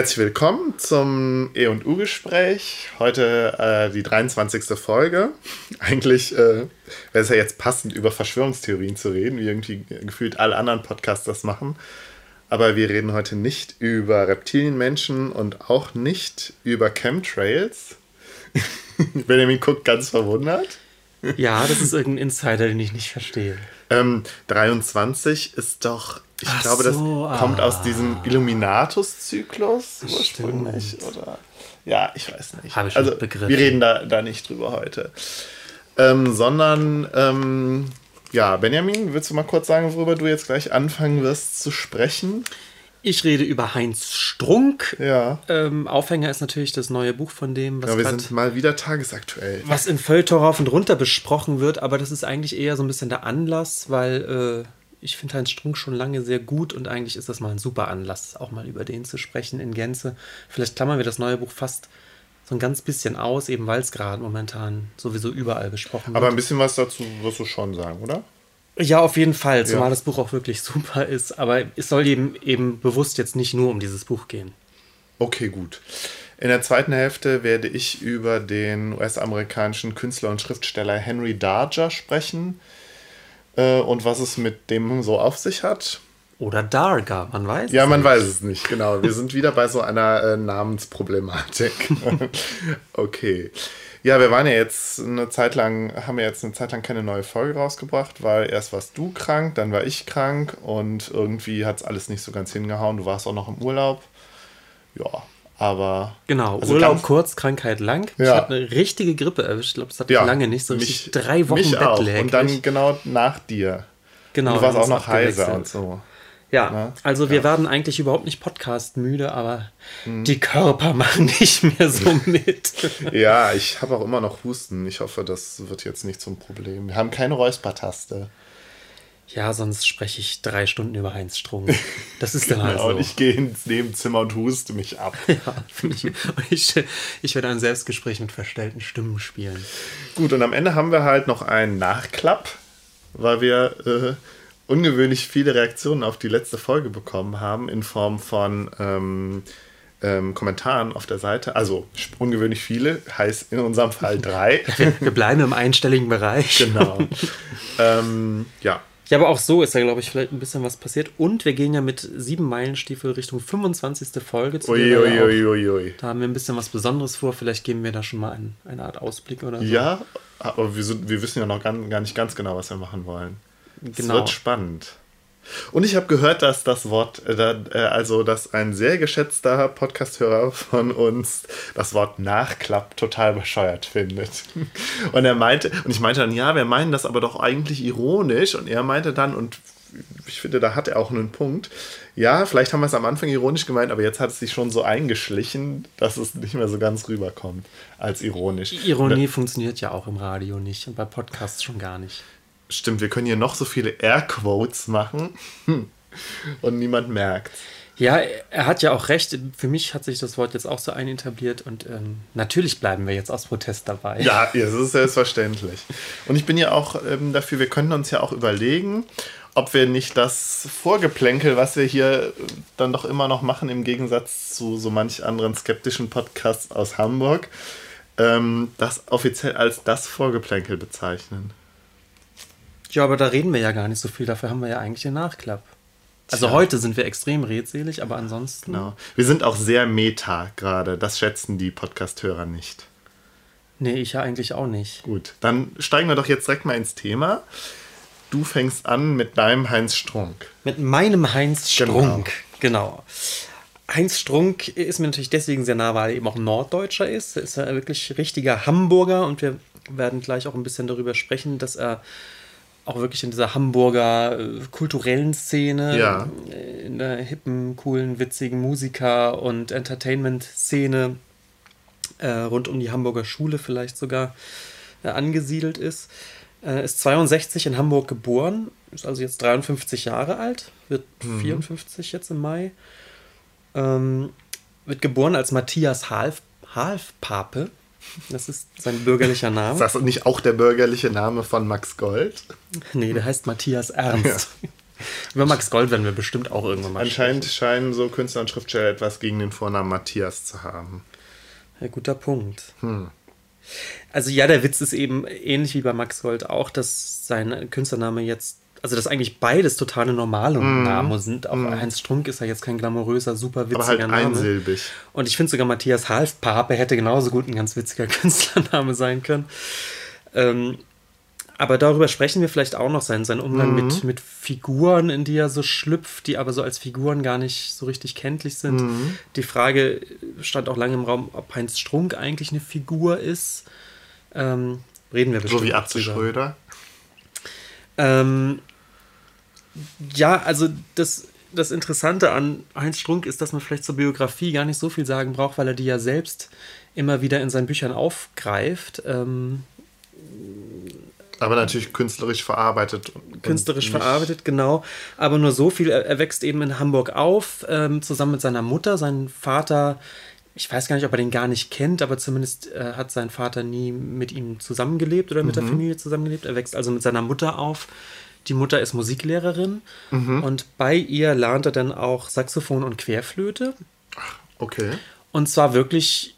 Herzlich willkommen zum E&U-Gespräch. Heute äh, die 23. Folge. Eigentlich äh, wäre es ja jetzt passend, über Verschwörungstheorien zu reden, wie irgendwie gefühlt alle anderen Podcasts das machen. Aber wir reden heute nicht über Reptilienmenschen und auch nicht über Chemtrails. Benjamin guckt ganz verwundert. Ja, das ist irgendein Insider, den ich nicht verstehe. Ähm, 23 ist doch, ich Ach glaube, das so, ah. kommt aus diesem Illuminatus-Zyklus ursprünglich. Oder? Ja, ich weiß nicht. Habe ich also, begriffen. wir reden da, da nicht drüber heute. Ähm, sondern, ähm, ja, Benjamin, willst du mal kurz sagen, worüber du jetzt gleich anfangen wirst zu sprechen? Ich rede über Heinz Strunk. Ja. Ähm, Aufhänger ist natürlich das neue Buch von dem, was, Ja, wir grad- sind mal wieder tagesaktuell. was in Feuilleton rauf und runter besprochen wird, aber das ist eigentlich eher so ein bisschen der Anlass, weil äh, ich finde Heinz Strunk schon lange sehr gut und eigentlich ist das mal ein super Anlass, auch mal über den zu sprechen in Gänze. Vielleicht klammern wir das neue Buch fast so ein ganz bisschen aus, eben weil es gerade momentan sowieso überall besprochen Aber wird. ein bisschen was dazu wirst du schon sagen, oder? Ja, auf jeden Fall, zumal Ja. das Buch auch wirklich super ist. Aber es soll eben, eben bewusst jetzt nicht nur um dieses Buch gehen. Okay, gut. In der zweiten Hälfte werde ich über den US-amerikanischen Künstler und Schriftsteller Henry Darger sprechen äh, und was es mit dem so auf sich hat. Oder Darga, man weiß. Ja, man nicht. weiß es nicht, genau. Wir sind wieder bei so einer äh, Namensproblematik. okay. Ja, wir waren ja jetzt eine Zeit lang, haben ja jetzt eine Zeit lang keine neue Folge rausgebracht, weil erst warst du krank, dann war ich krank und irgendwie hat es alles nicht so ganz hingehauen. Du warst auch noch im Urlaub. Ja, aber. Genau, Also Urlaub ganz- kurz, Krankheit lang. Ich Ja. habe eine richtige Grippe erwischt. Ich glaube, das hatte Ja, ich lange nicht. So richtig mich- drei Wochen mich auch. Und dann genau nach dir. genau, Und du warst auch noch heiser und so. Ja, Ne? also wir werden eigentlich überhaupt nicht podcast-müde, aber die Körper machen nicht mehr so mit. Ja, ich habe auch immer noch Husten. Ich hoffe, das wird jetzt nicht zum Problem. Wir haben keine Räuspertaste. Ja, sonst spreche ich drei Stunden über Heinz Strunk. Das ist dann halt Genau, so. und ich gehe ins Nebenzimmer und huste mich ab. Ja, ich, ich, ich werde ein Selbstgespräch mit verstellten Stimmen spielen. Gut, und am Ende haben wir halt noch einen Nachklapp, weil wir äh, ungewöhnlich viele Reaktionen auf die letzte Folge bekommen haben in Form von ähm, ähm, Kommentaren auf der Seite. Also ungewöhnlich viele, heißt in unserem Fall drei. Wir, wir bleiben im einstelligen Bereich. genau. ähm, ja. Ja, aber auch so ist ja, glaube ich, vielleicht ein bisschen was passiert. Und wir gehen ja mit sieben Meilenstiefel Richtung 25. Folge zu. der wir ja auch- Uiuiuiui. Da haben wir ein bisschen was Besonderes vor. Vielleicht geben wir da schon mal ein, eine Art Ausblick oder so. Ja, aber wir, sind, wir wissen ja noch gar, gar nicht ganz genau, was wir machen wollen. Es Genau. wird spannend. Und ich habe gehört, dass das Wort, äh, da, äh, also dass ein sehr geschätzter Podcasthörer von uns das Wort Nachklapp total bescheuert findet. Und er meinte, und ich meinte dann, ja, wir meinen das aber doch eigentlich ironisch. Und er meinte dann, und ich finde, da hat er auch einen Punkt. Ja, vielleicht haben wir es am Anfang ironisch gemeint, aber jetzt hat es sich schon so eingeschlichen, dass es nicht mehr so ganz rüberkommt als ironisch. Ironie funktioniert ja auch im Radio nicht und bei Podcasts schon gar nicht. Stimmt, wir können hier noch so viele Airquotes machen und niemand merkt. Ja, er hat ja auch recht. Für mich hat sich das Wort jetzt auch so einetabliert und ähm, natürlich bleiben wir jetzt aus Protest dabei. Ja, ja, das ist selbstverständlich. Und ich bin ja auch ähm, dafür, wir können uns ja auch überlegen, ob wir nicht das Vorgeplänkel, was wir hier äh, dann doch immer noch machen, im Gegensatz zu so manch anderen skeptischen Podcasts aus Hamburg, ähm, das offiziell als das Vorgeplänkel bezeichnen. Ja, aber da reden wir ja gar nicht so viel. Dafür haben wir ja eigentlich den Nachklapp. Also Tja. heute sind wir extrem redselig, aber ansonsten. Genau. Wir sind auch sehr meta gerade. Das schätzen die Podcast-Hörer nicht. Nee, ich ja eigentlich auch nicht. Gut, dann steigen wir doch jetzt direkt mal ins Thema. Du fängst an mit deinem Heinz Strunk. Mit meinem Heinz Genau. Strunk. Genau. Heinz Strunk ist mir natürlich deswegen sehr nah, weil er eben auch Norddeutscher ist. Er ist ja wirklich richtiger Hamburger und wir werden gleich auch ein bisschen darüber sprechen, dass er auch wirklich in dieser Hamburger äh, kulturellen Szene, Ja. äh, in der hippen, coolen, witzigen Musiker- und Entertainment-Szene äh, rund um die Hamburger Schule vielleicht sogar äh, angesiedelt ist. Äh, ist 62 in Hamburg geboren, ist also jetzt 53 Jahre alt, wird 54 jetzt im Mai. Ähm, wird geboren als Matthias Half, Halfpape. Das ist sein bürgerlicher Name. Ist das nicht auch der bürgerliche Name von Max Gold? Nee, der heißt Matthias Ernst. Über Max Gold werden wir bestimmt auch irgendwann mal Anscheinend sprechen. scheinen so Künstler und Schriftsteller etwas gegen den Vornamen Matthias zu haben. Ja, guter Punkt. Hm. Also ja, der Witz ist eben ähnlich wie bei Max Gold auch, dass sein Künstlername jetzt, also dass eigentlich beides totale normale mm. Namen sind. Auch mm. Heinz Strunk ist ja jetzt kein glamouröser, super witziger Aber halt Name. Einsilbig. Und ich finde sogar Matthias Halfpape hätte genauso gut ein ganz witziger Künstlername sein können. Ähm, aber darüber sprechen wir vielleicht auch noch, sein, sein Umgang mhm. mit, mit Figuren, in die er so schlüpft, die aber so als Figuren gar nicht so richtig kenntlich sind. Mhm. Die Frage stand auch lange im Raum, ob Heinz Strunk eigentlich eine Figur ist. Ähm, reden wir bestimmt. So wie Atze Schröder. Ähm, ja, also das, das Interessante an Heinz Strunk ist, dass man vielleicht zur Biografie gar nicht so viel sagen braucht, weil er die ja selbst immer wieder in seinen Büchern aufgreift. Ähm, aber natürlich künstlerisch verarbeitet. Künstlerisch verarbeitet, genau. Aber nur so viel. Er, wächst eben in Hamburg auf, ähm, zusammen mit seiner Mutter. Sein Vater, ich weiß gar nicht, ob er den gar nicht kennt, aber zumindest äh, hat sein Vater nie mit ihm zusammengelebt oder mit mhm. der Familie zusammengelebt. Er wächst also mit seiner Mutter auf. Die Mutter ist Musiklehrerin mhm. und bei ihr lernt er dann auch Saxophon und Querflöte. Ach, okay. Und zwar wirklich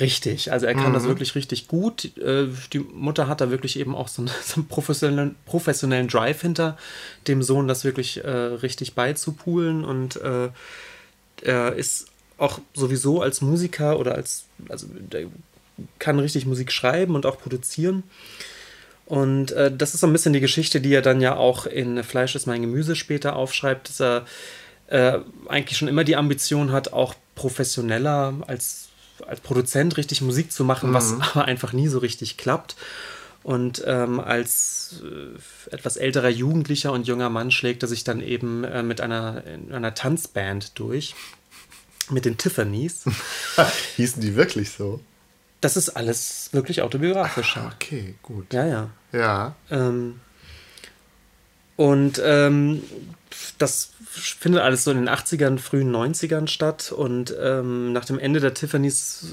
richtig. Also er kann mhm. das wirklich richtig gut. Äh, die Mutter hat da wirklich eben auch so einen, so einen professionellen, professionellen Drive hinter dem Sohn, das wirklich äh, richtig beizupulen. Und äh, er ist auch sowieso als Musiker oder als, also der kann richtig Musik schreiben und auch produzieren. Und äh, das ist so ein bisschen die Geschichte, die er dann ja auch in Fleisch ist mein Gemüse später aufschreibt, dass er äh, eigentlich schon immer die Ambition hat, auch professioneller als als Produzent richtig Musik zu machen, mhm. was aber einfach nie so richtig klappt. Und ähm, als äh, etwas älterer Jugendlicher und junger Mann schlägt er sich dann eben äh, mit einer, einer Tanzband durch. Mit den Tiffany's. Hießen die wirklich so? Das ist alles wirklich autobiografisch. Ach, okay, gut. Ja, ja. Ja. Ähm, und ähm, das findet alles so in den 80ern, frühen 90ern statt. Und ähm, nach dem Ende der Tiffany's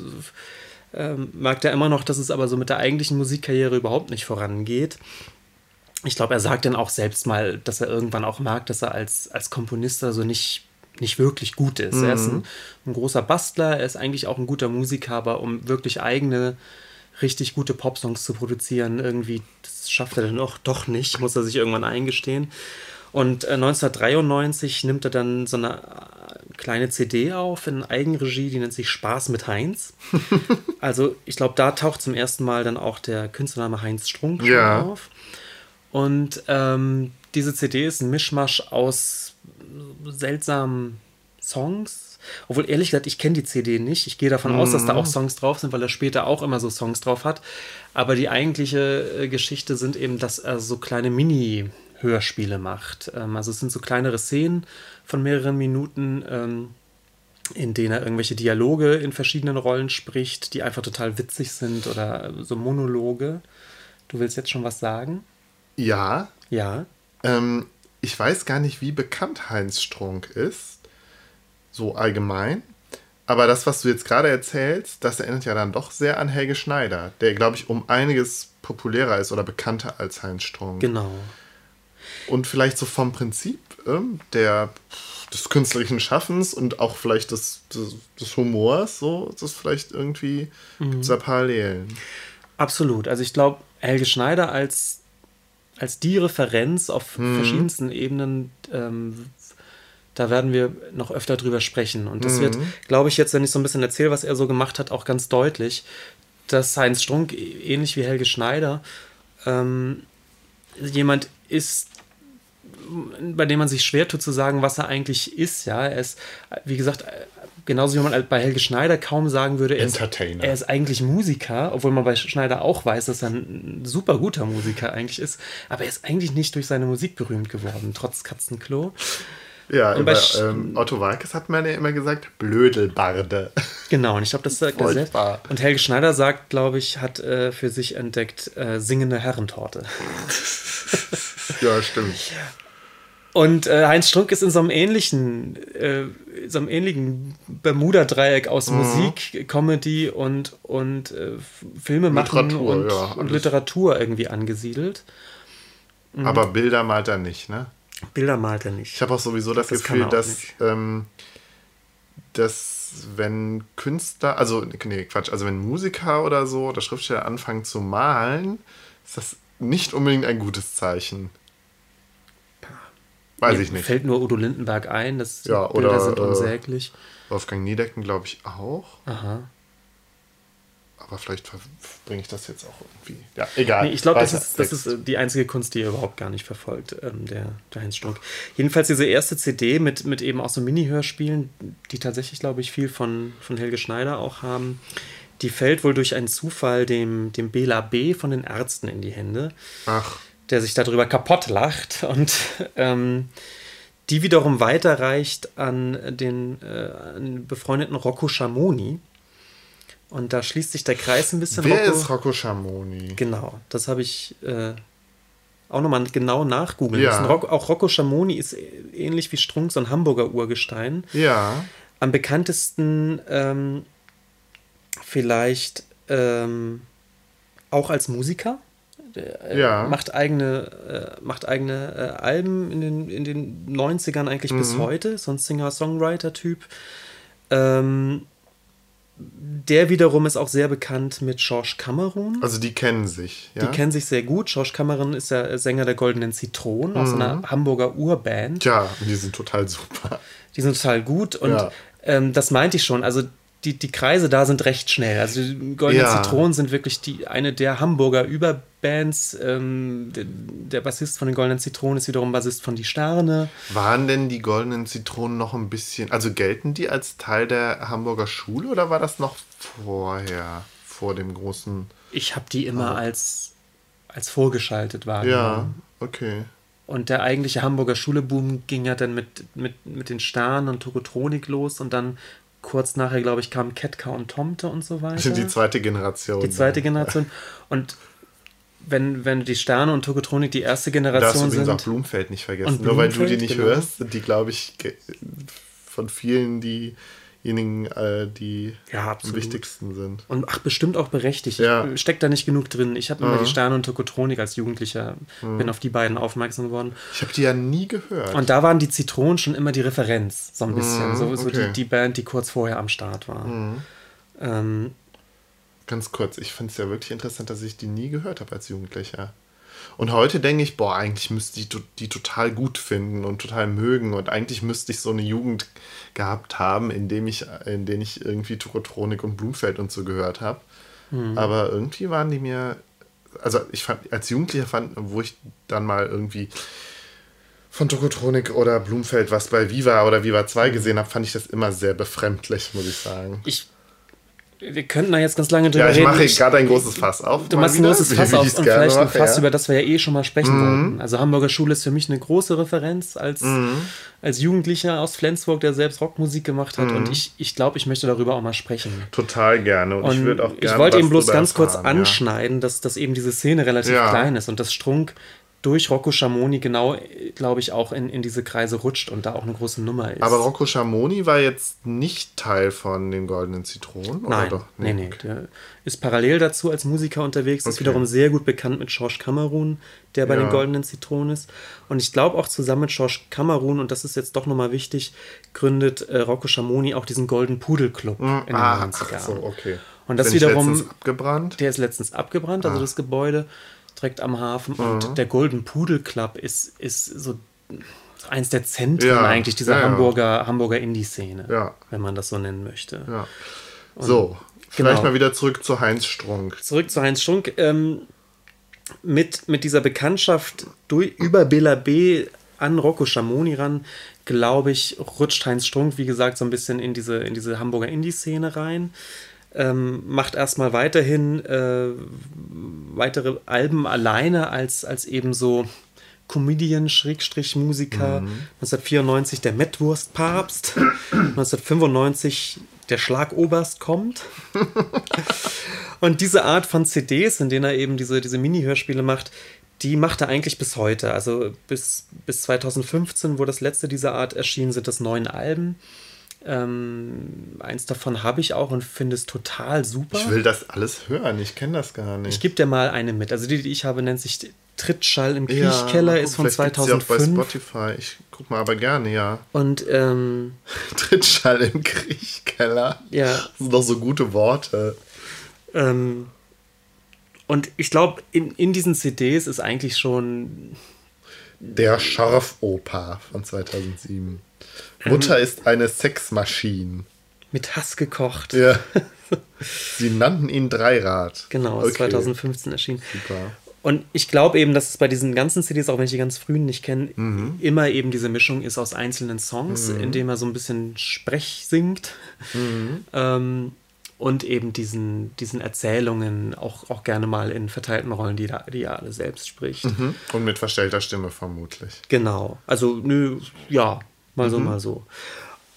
ähm, merkt er immer noch, dass es aber so mit der eigentlichen Musikkarriere überhaupt nicht vorangeht. Ich glaube, er sagt dann auch selbst mal, dass er irgendwann auch merkt, dass er als, als Komponist also nicht, nicht wirklich gut ist. Mhm. Er ist ein, mhm. ein, großer Bastler, er ist eigentlich auch ein guter Musiker, aber um wirklich eigene, richtig gute Popsongs zu produzieren, irgendwie, das schafft er dann doch, doch nicht, muss er sich irgendwann eingestehen. Und äh, 1993 nimmt er dann so eine äh, kleine CD auf in Eigenregie, die nennt sich Spaß mit Heinz. also ich glaube, da taucht zum ersten Mal dann auch der Künstlername Heinz Strunk ja. auf. Und ähm, diese CD ist ein Mischmasch aus seltsamen Songs. Obwohl, ehrlich gesagt, ich kenne die CD nicht. Ich gehe davon mm. aus, dass da auch mhm. Songs drauf sind, weil er später auch immer so Songs drauf hat. Aber die eigentliche äh, Geschichte sind eben, dass er so kleine Mini- Hörspiele macht. Ähm, also es sind so kleinere Szenen von mehreren Minuten, ähm, in denen er irgendwelche Dialoge in verschiedenen Rollen spricht, die einfach total witzig sind oder so Monologe. Du willst jetzt schon was sagen? Ja. Ja. Ähm, ich weiß gar nicht, wie bekannt Heinz Strunk ist, so allgemein. Aber das, was du jetzt gerade erzählst, das erinnert ja dann doch sehr an Helge Schneider, der, glaube ich, um einiges populärer ist oder bekannter als Heinz Strunk. Genau. Und vielleicht so vom Prinzip äh, der, des künstlerischen Schaffens und auch vielleicht des, des, des Humors, so ist das vielleicht irgendwie mhm. da Parallelen. Absolut. Also ich glaube, Helge Schneider als, als die Referenz auf mhm. verschiedensten Ebenen ähm, da werden wir noch öfter drüber sprechen. Und das mhm. wird, glaube ich, jetzt, wenn ich so ein bisschen erzähle, was er so gemacht hat, auch ganz deutlich, dass Heinz Strunk, ähnlich wie Helge Schneider, ähm, jemand ist, bei dem man sich schwer tut zu sagen, was er eigentlich ist. Ja, er ist, wie gesagt, genauso wie man bei Helge Schneider kaum sagen würde, er ist, er ist eigentlich Musiker, obwohl man bei Schneider auch weiß, dass er ein super guter Musiker eigentlich ist. Aber er ist eigentlich nicht durch seine Musik berühmt geworden, trotz Katzenklo. Ja, und bei ähm, Otto Walkes hat man ja immer gesagt, Blödelbarde. Genau, und ich glaube, das sagt er selbst. Und Helge Schneider sagt, glaube ich, hat äh, für sich entdeckt, äh, singende Herrentorte. ja, stimmt. Und äh, Heinz Strunk ist in so einem ähnlichen, äh, so einem ähnlichen Bermuda-Dreieck aus mhm. Musik, Comedy und, und äh, Filme machen Literatur, und, ja, und Literatur irgendwie angesiedelt. Mhm. Aber Bilder malt er nicht, ne? Bilder malt er nicht. Ich habe auch sowieso das, Das Gefühl, dass, ähm, dass wenn Künstler, also nee, Quatsch, also wenn Musiker oder so oder Schriftsteller anfangen zu malen, ist das nicht unbedingt ein gutes Zeichen. Weiß Mir ich nicht. Fällt nur Udo Lindenberg ein, dass Ja, Bilder oder, sind äh, unsäglich. Wolfgang Niedecken glaube ich auch. Aha. Aber vielleicht bringe ich das jetzt auch irgendwie. Ja, egal. Nee, ich glaube, das ist, das ist äh, die einzige Kunst, die er überhaupt gar nicht verfolgt, ähm, der, der Heinz Strunk. Jedenfalls diese erste CD mit, mit eben auch so Mini-Hörspielen, die tatsächlich, glaube ich, viel von, von Helge Schneider auch haben, die fällt wohl durch einen Zufall dem, dem Bela B. von den Ärzten in die Hände, Ach, der sich darüber kaputt lacht und ähm, die wiederum weiterreicht an den, äh, an befreundeten Rocco Schamoni. Und da schließt sich der Kreis ein bisschen. wer Rocco- ist Rocco Schamoni? Genau, das habe ich äh, auch nochmal genau nachgoogeln Ja. müssen. Rock, auch Rocco Schamoni ist ähnlich wie Strunk so ein Hamburger Urgestein. Ja, Am bekanntesten ähm, vielleicht ähm, auch als Musiker. Der, äh, Ja. Macht eigene, äh, macht eigene äh, Alben in den, in den 90ern eigentlich bis Mhm. heute. So ein Singer-Songwriter-Typ. Ähm, der wiederum ist auch sehr bekannt mit George Cameron. also die kennen sich. Ja? Die kennen sich sehr gut. George Cameron ist ja Sänger der Goldenen Zitronen aus einer Hamburger Urband. Und die sind total super. Die sind total gut und Ja. ähm, das meinte ich schon. Also die, die Kreise da sind recht schnell. Also die Goldenen Ja. Zitronen sind wirklich die, eine der Hamburger Überbands. Ähm, der, der Bassist von den Goldenen Zitronen ist wiederum Bassist von Die Sterne. Waren denn die goldenen Zitronen noch ein bisschen, also gelten die als Teil der Hamburger Schule oder war das noch vorher, vor dem großen? Ich habe die immer als, als vorgeschaltet wahrgenommen. Ja, okay. Und der eigentliche Hamburger Schuleboom ging ja dann mit, mit, mit den Sternen und Tokotronik los und dann kurz nachher, glaube ich, kamen Ketka und Tomte und so weiter. Die zweite Generation. Die zweite Generation. Und wenn, wenn die Sterne und Tokotronik die erste Du darfst Generation übrigens auch sind. Blumfeld nicht vergessen. Und Nur weil du die Blumfeld, nicht genau. hörst, sind die, glaube ich, von vielen diejenigen, äh, die Ja, am wichtigsten sind. Und ach, bestimmt auch berechtigt. Ja. Ich steck da nicht genug drin. Ich habe immer Mhm. die Sterne und Tokotronik als Jugendlicher, bin auf die beiden aufmerksam geworden. Ich habe die ja nie gehört. Und da waren die Zitronen schon immer die Referenz, so ein bisschen. Mhm, so so okay. die, die Band, die kurz vorher am Start war. Ähm, Ganz kurz, ich finde es ja wirklich interessant, dass ich die nie gehört habe als Jugendlicher. Und heute denke ich, boah, eigentlich müsste ich die, total gut finden und total mögen. Und eigentlich müsste ich so eine Jugend gehabt haben, in dem ich, in denen ich irgendwie Tokotronik und Blumfeld und so gehört habe. Aber irgendwie waren die mir, also ich fand, als Jugendlicher fand, wo ich dann mal irgendwie von Tokotronik oder Blumfeld was bei Viva oder Viva 2 gesehen habe, fand ich das immer sehr befremdlich, muss ich sagen. ich, wir könnten da jetzt ganz lange drüber Ja, ich reden. mache gerade ein großes Fass auf. Du machst ein großes Fass auf und vielleicht ein Fass, ja. Mhm. über das wir ja eh schon mal sprechen wollten. Also Hamburger Schule ist für mich eine große Referenz als, Mhm. als Jugendlicher aus Flensburg, der selbst Rockmusik gemacht hat. Mhm. Und ich, ich glaube, ich möchte darüber auch mal sprechen. Total gerne. Und, ich Und würde auch ich gerne. wollte was eben bloß ganz kurz erfahren, ja. anschneiden, dass, dass eben diese Szene relativ Ja. klein ist und dass Strunk durch Rocco Schamoni genau, glaube ich, auch in, in diese Kreise rutscht und da auch eine große Nummer ist. Aber Rocco Schamoni war jetzt nicht Teil von den Goldenen Zitronen, Nein, oder doch? nee, nee. Der ist parallel dazu als Musiker unterwegs, ist Okay. wiederum sehr gut bekannt mit George Cameron, der bei Ja. den Goldenen Zitronen ist. Und ich glaube auch zusammen mit George Cameron, und das ist jetzt doch nochmal wichtig, gründet äh, Rocco Schamoni auch diesen Golden Pudel Club in den Ah, 90ern. ach so, okay. Und das Bin wiederum- letztens abgebrannt. Der ist letztens abgebrannt, Ah. also das Gebäude direkt am Hafen. Mhm. Und der Golden Pudel Club ist, ist so eins der Zentren Ja, eigentlich dieser ja. Hamburger, Hamburger Indie-Szene, Ja. wenn man das so nennen möchte. Ja. So, vielleicht genau. mal wieder zurück zu Heinz Strunk. Zurück zu Heinz Strunk. Ähm, mit, mit dieser Bekanntschaft durch, über Bela B. an Rocco Schamoni ran, glaube ich, rutscht Heinz Strunk, wie gesagt, so ein bisschen in diese, in diese Hamburger Indie-Szene rein. Ähm, macht erstmal weiterhin äh, weitere Alben alleine als, als eben so Comedian-Musiker. 1994 der Mettwurst-Papst. 1995 der Schlagoberst kommt. Und diese Art von CDs, in denen er eben diese, diese Mini-Hörspiele macht, die macht er eigentlich bis heute. Also bis, bis 2015, wo das letzte dieser Art erschien, sind das neun Alben. Ähm, eins davon habe ich auch und finde es total super. Ich will das alles hören. Ich kenne das gar nicht. Ich gebe dir mal eine mit. Also die, die ich habe, nennt sich Trittschall im Kriechkeller ja, ist von 2005. Auch bei Spotify. Ich guck mal aber gerne, ja. Und ähm, Trittschall im Kriechkeller. Ja. Das sind doch so gute Worte. Ähm, und ich glaube, in, in diesen CDs ist eigentlich schon. Der Scharfopa von 2007. Ähm, Mutter ist eine Sexmaschine. Mit Hass gekocht. Ja. Sie nannten ihn Dreirad. Genau, okay. 2015 erschienen. Super. Und ich glaube eben, dass es bei diesen ganzen CDs, auch wenn ich die ganz frühen nicht kenne, mhm. immer eben diese Mischung ist aus einzelnen Songs, mhm. in dem er so ein bisschen Sprech singt. Mhm. Ähm, und eben diesen, diesen Erzählungen auch, auch gerne mal in verteilten Rollen, die, da, die er alle selbst spricht. Mhm. Und mit verstellter Stimme vermutlich. Genau. Also, nö, ja, mal so, mhm. mal so.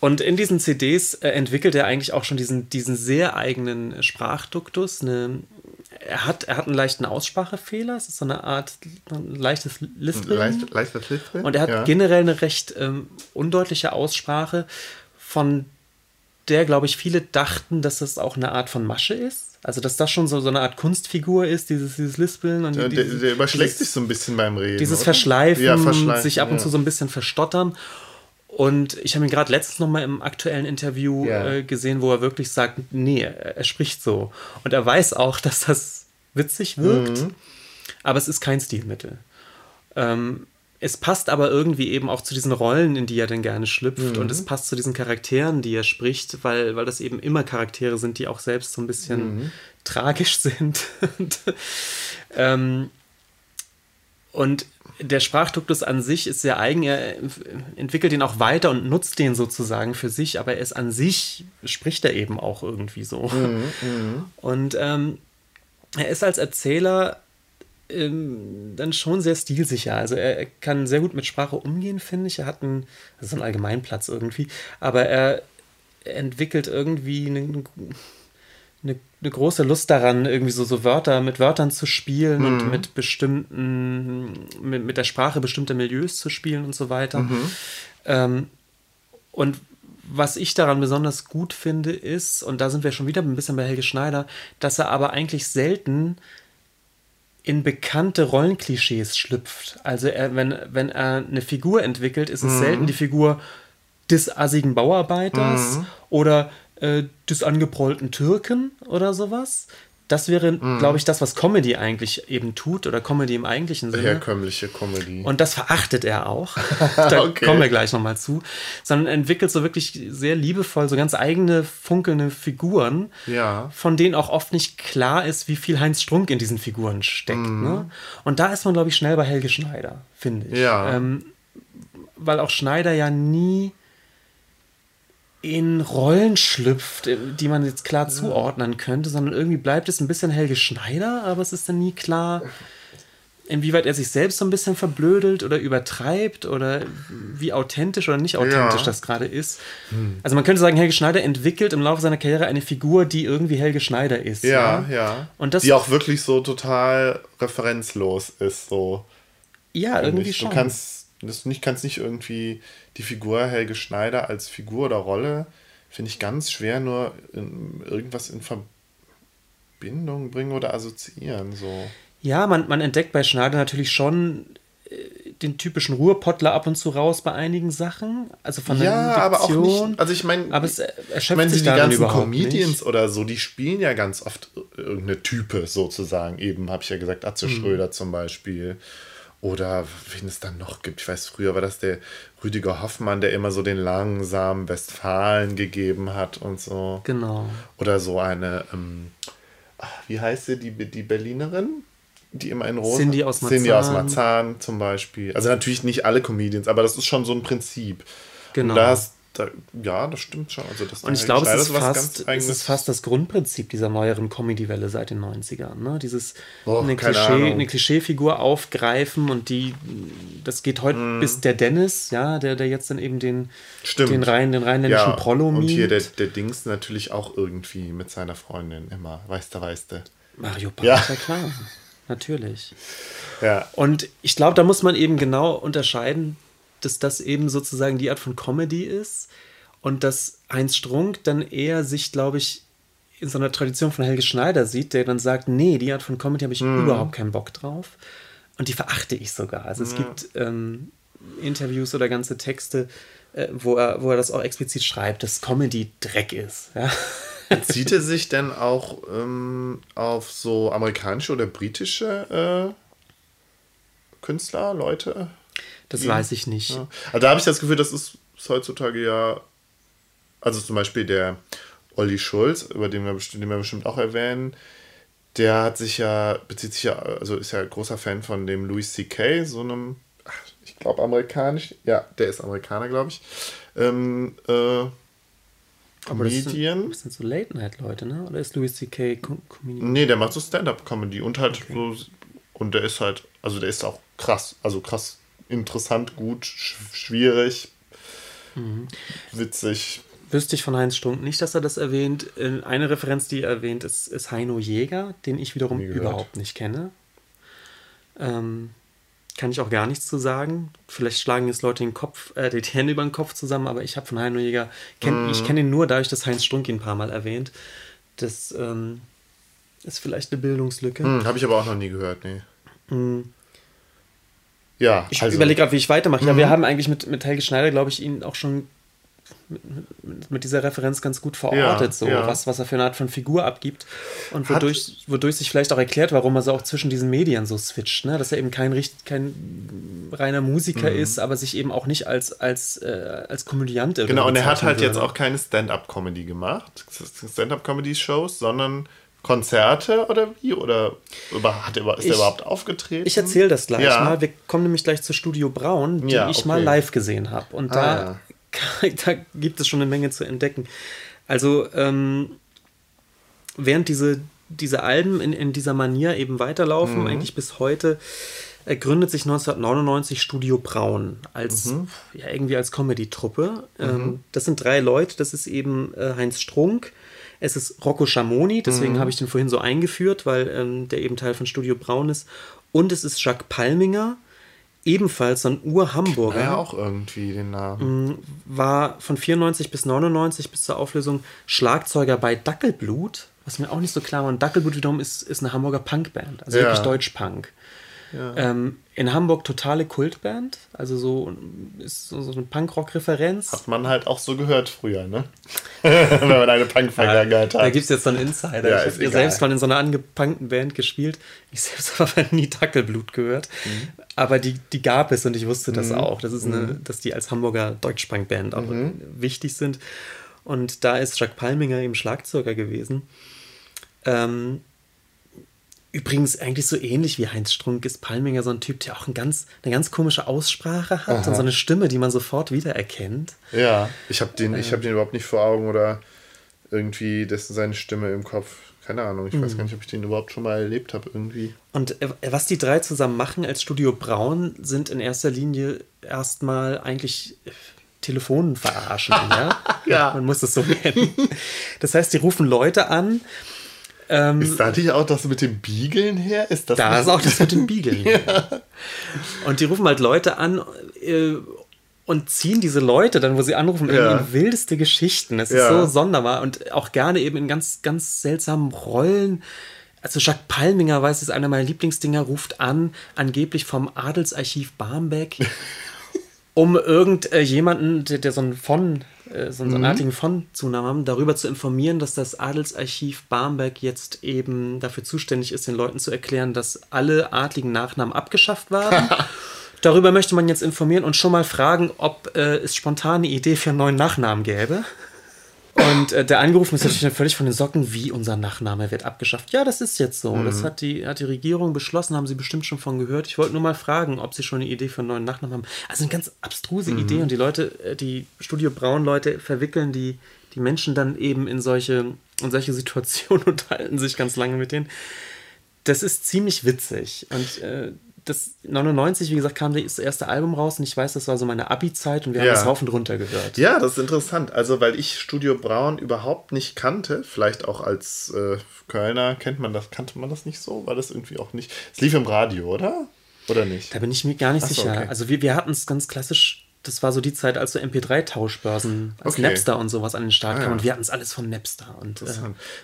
Und in diesen CDs äh, entwickelt er eigentlich auch schon diesen, diesen sehr eigenen Sprachduktus. Eine, er, hat, er hat einen leichten Aussprachefehler. Es ist so eine Art ein leichtes Lispeln. Leicht, leichtes Lispeln. Und er hat ja. generell eine recht ähm, undeutliche Aussprache, von der, glaube ich, viele dachten, dass das auch eine Art von Masche ist. Also, dass das schon so, so eine Art Kunstfigur ist, dieses, dieses Lispeln. Und ja, dieses, der, der, überschlägt dieses, sich so ein bisschen beim Reden. Dieses? Verschleifen, ja, Verschleifen, sich ab und zu so ein bisschen verstottern. Und ich habe ihn gerade letztens noch mal im aktuellen Interview ja. äh, gesehen, wo er wirklich sagt, nee, er spricht so. Und er weiß auch, dass das witzig wirkt, mhm. aber es ist kein Stilmittel. Ähm, es passt aber irgendwie eben auch zu diesen Rollen, in die er denn gerne schlüpft. Mhm. Und es passt zu diesen Charakteren, die er spricht, weil, weil das eben immer Charaktere sind, die auch selbst so ein bisschen mhm. tragisch sind. und, ähm, und der Sprachduktus an sich ist sehr eigen. Er entwickelt ihn auch weiter und nutzt den sozusagen für sich, aber er ist an sich, spricht er eben auch irgendwie so. Mhm, mhm. und ähm, er ist als Erzähler ähm, dann schon sehr stilsicher. Also er, er, kann sehr gut mit Sprache umgehen, finde ich. Er hat einen, das ist ein Allgemeinplatz irgendwie, aber er entwickelt irgendwie einen eine, eine große Lust daran, irgendwie so, so Wörter mit Wörtern zu spielen mhm. und mit bestimmten, mit, mit der Sprache bestimmter Milieus zu spielen und so weiter. Mhm. Ähm, und was ich daran besonders gut finde, ist, und da sind wir schon wieder ein bisschen bei Helge Schneider, dass er aber eigentlich selten in bekannte Rollenklischees schlüpft. Also er, wenn, wenn er eine Figur entwickelt, ist es mhm. selten die Figur des assigen Bauarbeiters mhm. oder äh, des angeprollten Türken oder sowas. Das wäre, mhm. glaube ich, das, was Comedy eigentlich eben tut oder Comedy im eigentlichen Sinne. Herkömmliche Comedy. Und das verachtet er auch. da okay. kommen wir gleich nochmal zu. Sondern entwickelt so wirklich sehr liebevoll so ganz eigene funkelnde Figuren, ja. von denen auch oft nicht klar ist, wie viel Heinz Strunk in diesen Figuren steckt. Mhm. Ne? Und da ist man, glaube ich, schnell bei Helge Schneider, finde ich. Ja. Ähm, weil auch Schneider ja nie in Rollen schlüpft, äh, die man jetzt klar zuordnen könnte, sondern irgendwie bleibt es ein bisschen Helge Schneider, aber es ist dann nie klar, inwieweit er sich selbst so ein bisschen verblödelt oder übertreibt oder wie authentisch oder nicht authentisch ja. das gerade ist. Hm. Also man könnte sagen, Helge Schneider entwickelt im Laufe seiner Karriere eine Figur, die irgendwie Helge Schneider ist. Ja, ja. ja. Und das, die auch wirklich so total referenzlos ist. So. Ja, irgendwie schon. Du kannst das nicht, kannst nicht irgendwie die Figur Helge Schneider als Figur oder Rolle, finde ich ganz schwer, nur in, irgendwas in Verbindung bringen oder assoziieren. So. Ja, man, man entdeckt bei Schneider natürlich schon äh, den typischen Ruhrpottler ab und zu raus bei einigen Sachen. Also von der Ja, aber auch nicht. Also ich meine, aber es erschöpft ich mein, sich die ganzen Comedians nicht. oder so, die spielen ja ganz oft irgendeine Type sozusagen. Eben habe ich ja gesagt, Atze hm. Schröder zum Beispiel. Oder wen es dann noch gibt. Ich weiß, früher war das der Rüdiger Hoffmann, der immer so den langsamen Westfalen gegeben hat und so. Genau. Oder so eine, ähm, wie heißt sie, die, die Berlinerin? Die immer in Rosa. Cindy aus Marzahn. Cindy aus Marzahn zum Beispiel. Also natürlich nicht alle Comedians, aber das ist schon so ein Prinzip. Genau. Und da ist da, ja, das stimmt schon. Also das und ich glaube, es, ist fast, es ist fast das Grundprinzip dieser neueren Comedy-Welle seit den 90ern. Ne? Dieses oh, eine, Klischee, eine Klischeefigur aufgreifen und die, das geht heute mm. bis der Dennis, ja, der, der jetzt dann eben den, stimmt. den, rein, den rheinländischen ja, Prollo Und hier der, der Dings natürlich auch irgendwie mit seiner Freundin immer, weißt du, weißt du. Mario Barth, ja. ja klar. Natürlich. Ja. Und ich glaube, da muss man eben genau unterscheiden dass das eben sozusagen die Art von Comedy ist und dass Heinz Strunk dann eher sich, glaube ich, in so einer Tradition von Helge Schneider sieht, der dann sagt, nee, die Art von Comedy habe ich mm. überhaupt keinen Bock drauf. und die verachte ich sogar. Also es ja. gibt ähm, Interviews oder ganze Texte, äh, wo, er, wo er das auch explizit schreibt, dass Comedy Dreck ist. Ja? Zieht er sich denn auch ähm, auf so amerikanische oder britische äh, Künstler, Leute? Das die, weiß ich nicht. Ja. Also da habe ich das Gefühl, das ist heutzutage ja, also zum Beispiel der Olli Schulz, über den wir, den wir bestimmt auch erwähnen, der hat sich ja, bezieht sich ja, also ist ja großer Fan von dem Louis C.K., so einem, ich glaube, amerikanisch, ja, der ist Amerikaner, glaube ich. Ähm, äh. Aber das sind, das sind so Late-Night-Leute, ne? Oder ist Louis C.K. Comedian? Nee, der macht so Stand-Up-Comedy und halt okay. so, und der ist halt, also der ist auch krass, also krass interessant, gut, schwierig, mhm. witzig. Wüsste ich von Heinz Strunk nicht, dass er das erwähnt. Eine Referenz, die er erwähnt, ist, ist Heino Jäger, den ich wiederum überhaupt nicht kenne. Ähm, kann ich auch gar nichts zu sagen. Vielleicht schlagen jetzt Leute den Kopf, äh, die Hände über den Kopf zusammen, aber ich habe von Heino Jäger, kenn, mhm. ich kenne ihn nur dadurch, dass Heinz Strunk ihn ein paar Mal erwähnt. Das ähm, ist vielleicht eine Bildungslücke. Mhm, habe ich aber auch noch nie gehört, nee. Mhm. Ja, ich also. überlege gerade, wie ich weitermache. Ja, wir mhm. haben eigentlich mit, mit Helge Schneider, glaube ich, ihn auch schon mit, mit, dieser Referenz ganz gut verortet, ja, so ja. Was, was er für eine Art von Figur abgibt und wodurch, wodurch sich vielleicht auch erklärt, warum er so auch zwischen diesen Medien so switcht, ne? dass er eben kein, kein reiner Musiker mhm. ist, aber sich eben auch nicht als, als, äh, als Komödiant Genau, und er hat halt würde. jetzt auch keine Stand-up-Comedy gemacht, Stand-up-Comedy-Shows, sondern Konzerte oder wie? Oder hat er, ist er überhaupt aufgetreten? Ich erzähle das gleich ja. mal. Wir kommen nämlich gleich zu Studio Braun, die ja, ich mal live gesehen habe. Und ah, da, da gibt es schon eine Menge zu entdecken. Also, ähm, während diese, diese Alben in, in dieser Manier eben weiterlaufen, mhm. eigentlich bis heute, äh, gründet sich 1999 Studio Braun als mhm. ja, irgendwie als Comedy-Truppe. Mhm. Ähm, das sind drei Leute. Das ist eben äh, Heinz Strunk, es ist Rocco Schamoni, deswegen mhm. habe ich den vorhin so eingeführt, weil ähm, der eben Teil von Studio Braun ist. Und es ist Jacques Palminger, ebenfalls so ein Ur-Hamburger. Ja, auch irgendwie den Namen. Mm, war von 94 bis 99 bis zur Auflösung Schlagzeuger bei Dackelblut, was mir auch nicht so klar war. Und Dackelblut wiederum ist, ist eine Hamburger Punkband, also ja. wirklich Deutsch-Punk. Ähm, in Hamburg totale Kultband, also so ist so, eine Punkrock-Referenz. Hat man halt auch so gehört früher, ne? Wenn man eine Punk-Vergangenheit ja, hat. Da gibt es jetzt so einen Insider. Ja, ich habe selbst mal in so einer angepunkten Band gespielt. Ich selbst habe aber nie Dackelblut gehört. Mhm. Aber die, die gab es und ich wusste das mhm. auch. Das ist eine, mhm. dass die als Hamburger Deutsch-Punk-Band auch mhm. wichtig sind. Und da ist Jack Palminger eben Schlagzeuger gewesen. Ähm, Übrigens eigentlich so ähnlich wie Heinz Strunk ist Palminger so ein Typ, der auch ein ganz, eine ganz komische Aussprache hat Aha. und so eine Stimme, die man sofort wiedererkennt. Ja, ich habe den, ähm. hab den überhaupt nicht vor Augen oder irgendwie dessen seine Stimme im Kopf. Keine Ahnung, ich mhm. weiß gar nicht, ob ich den überhaupt schon mal erlebt habe irgendwie. Und äh, was die drei zusammen machen als Studio Braun, sind in erster Linie erstmal eigentlich Telefonen verarschen. ja? ja. Man muss es so nennen. Das heißt, die rufen Leute an ähm, ist da nicht auch das mit dem Biegeln her? Ist das da ist auch das mit dem Biegeln ja. her. Und die rufen halt Leute an äh, und ziehen diese Leute dann, wo sie anrufen, ja. irgendwie in wildeste Geschichten. Das ja. ist so sonderbar und auch gerne eben in ganz, ganz seltsamen Rollen. Also Jacques Palminger, weiß ist einer meiner Lieblingsdinger, ruft an, angeblich vom Adelsarchiv Barmbek, um irgendjemanden, äh, der, der so ein von äh, so einen mhm. artigen Fondzunahmen haben, darüber zu informieren, dass das Adelsarchiv Barmbek jetzt eben dafür zuständig ist, den Leuten zu erklären, dass alle adligen Nachnamen abgeschafft waren. darüber möchte man jetzt informieren und schon mal fragen, ob äh, es spontane Idee für einen neuen Nachnamen gäbe. Und äh, der Angerufen ist natürlich völlig von den Socken, wie unser Nachname wird abgeschafft. Ja, das ist jetzt so. Mhm. Das hat die, hat die Regierung beschlossen, haben Sie bestimmt schon von gehört. Ich wollte nur mal fragen, ob Sie schon eine Idee für einen neuen Nachnamen haben. Also eine ganz abstruse mhm. Idee und die Leute, äh, die Studio Braun-Leute verwickeln die, die Menschen dann eben in solche, in solche Situationen und halten sich ganz lange mit denen. Das ist ziemlich witzig. Und äh, das 99, wie gesagt, kam das erste Album raus und ich weiß, das war so meine Abi-Zeit und wir ja. haben das rauf und runter gehört. Ja, das ist interessant. Also, weil ich Studio Braun überhaupt nicht kannte, vielleicht auch als äh, Kölner kennt man das, kannte man das nicht so, war das irgendwie auch nicht. Es lief im Radio, oder? Oder nicht? Da bin ich mir gar nicht Achso, sicher. Okay. Also wir, wir hatten es ganz klassisch das war so die Zeit, als so MP3-Tauschbörsen, als Okay. Napster und sowas an den Start Ah, kamen. ja. Und wir hatten es alles von Napster. Und äh.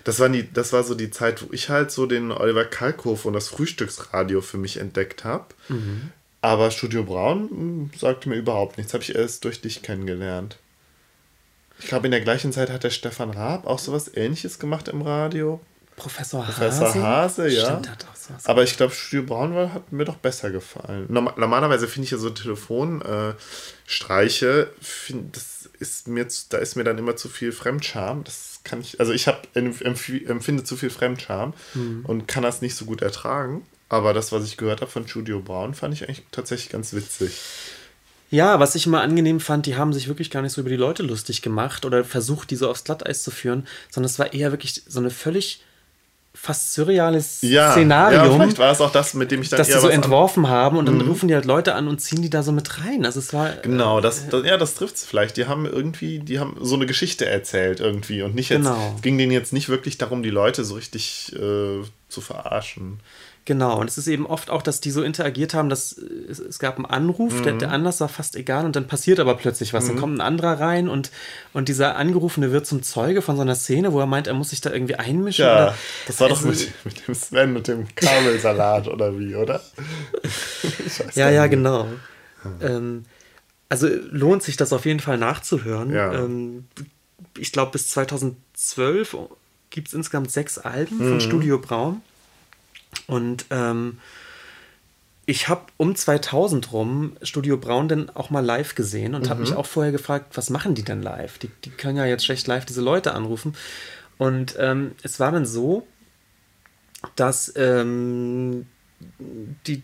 Das, war die, das war so die Zeit, wo ich halt so den Oliver Kalkofe und das Frühstücksradio für mich entdeckt habe. Mhm. Aber Studio Braun mh, sagte mir überhaupt nichts. Habe ich erst durch dich kennengelernt. Ich glaube, in der gleichen Zeit hat der Stefan Raab auch sowas ähnliches gemacht im Radio. Professor, Professor Hase, Hase, ja. Stimmt, hat auch sowas. Aber ich glaube, Studio Braun war, hat mir doch besser gefallen. Norm normalerweise finde ich ja so Telefonstreiche, äh, das ist mir, da ist mir dann immer zu viel Fremdscham. Das kann ich, also ich habe empfinde zu viel Fremdscham und kann das nicht so gut ertragen. Aber das, was ich gehört habe von Studio Braun, fand ich eigentlich tatsächlich ganz witzig. Ja, was ich immer angenehm fand, die haben sich wirklich gar nicht so über die Leute lustig gemacht oder versucht, die so aufs Glatteis zu führen, sondern es war eher wirklich so eine völlig fast surreales Ja, Szenario. ja, vielleicht war es auch das, mit dem ich dann dass die eher so was an- entworfen haben und dann rufen die halt Leute an und ziehen die da so mit rein. Also es war Genau, das, das, ja, das trifft es vielleicht. Die haben irgendwie, die haben so eine Geschichte erzählt irgendwie und nicht jetzt, Genau. es ging denen jetzt nicht wirklich darum, die Leute so richtig äh, zu verarschen. Genau, und es ist eben oft auch, dass die so interagiert haben, dass äh, es, es gab einen Anruf, der, Mhm. der Anlass war fast egal und dann passiert aber plötzlich was. Dann kommt ein anderer rein und, und dieser Angerufene wird zum Zeuge von so einer Szene, wo er meint, er muss sich da irgendwie einmischen. Ja, oder, das war doch Also- mit, mit dem Sven und dem Kabelsalat oder wie, oder? Ja, ja, nicht. genau. Ähm, also lohnt sich das auf jeden Fall nachzuhören. Ja. Ähm, ich glaube, bis 2012 gibt es insgesamt sechs Alben Mhm. von Studio Braun. Und ähm, ich habe um 2000 rum Studio Braun dann auch mal live gesehen und habe Mhm. mich auch vorher gefragt, was machen die denn live? Die, die können ja jetzt schlecht live diese Leute anrufen. Und ähm, es war dann so, dass ähm, die,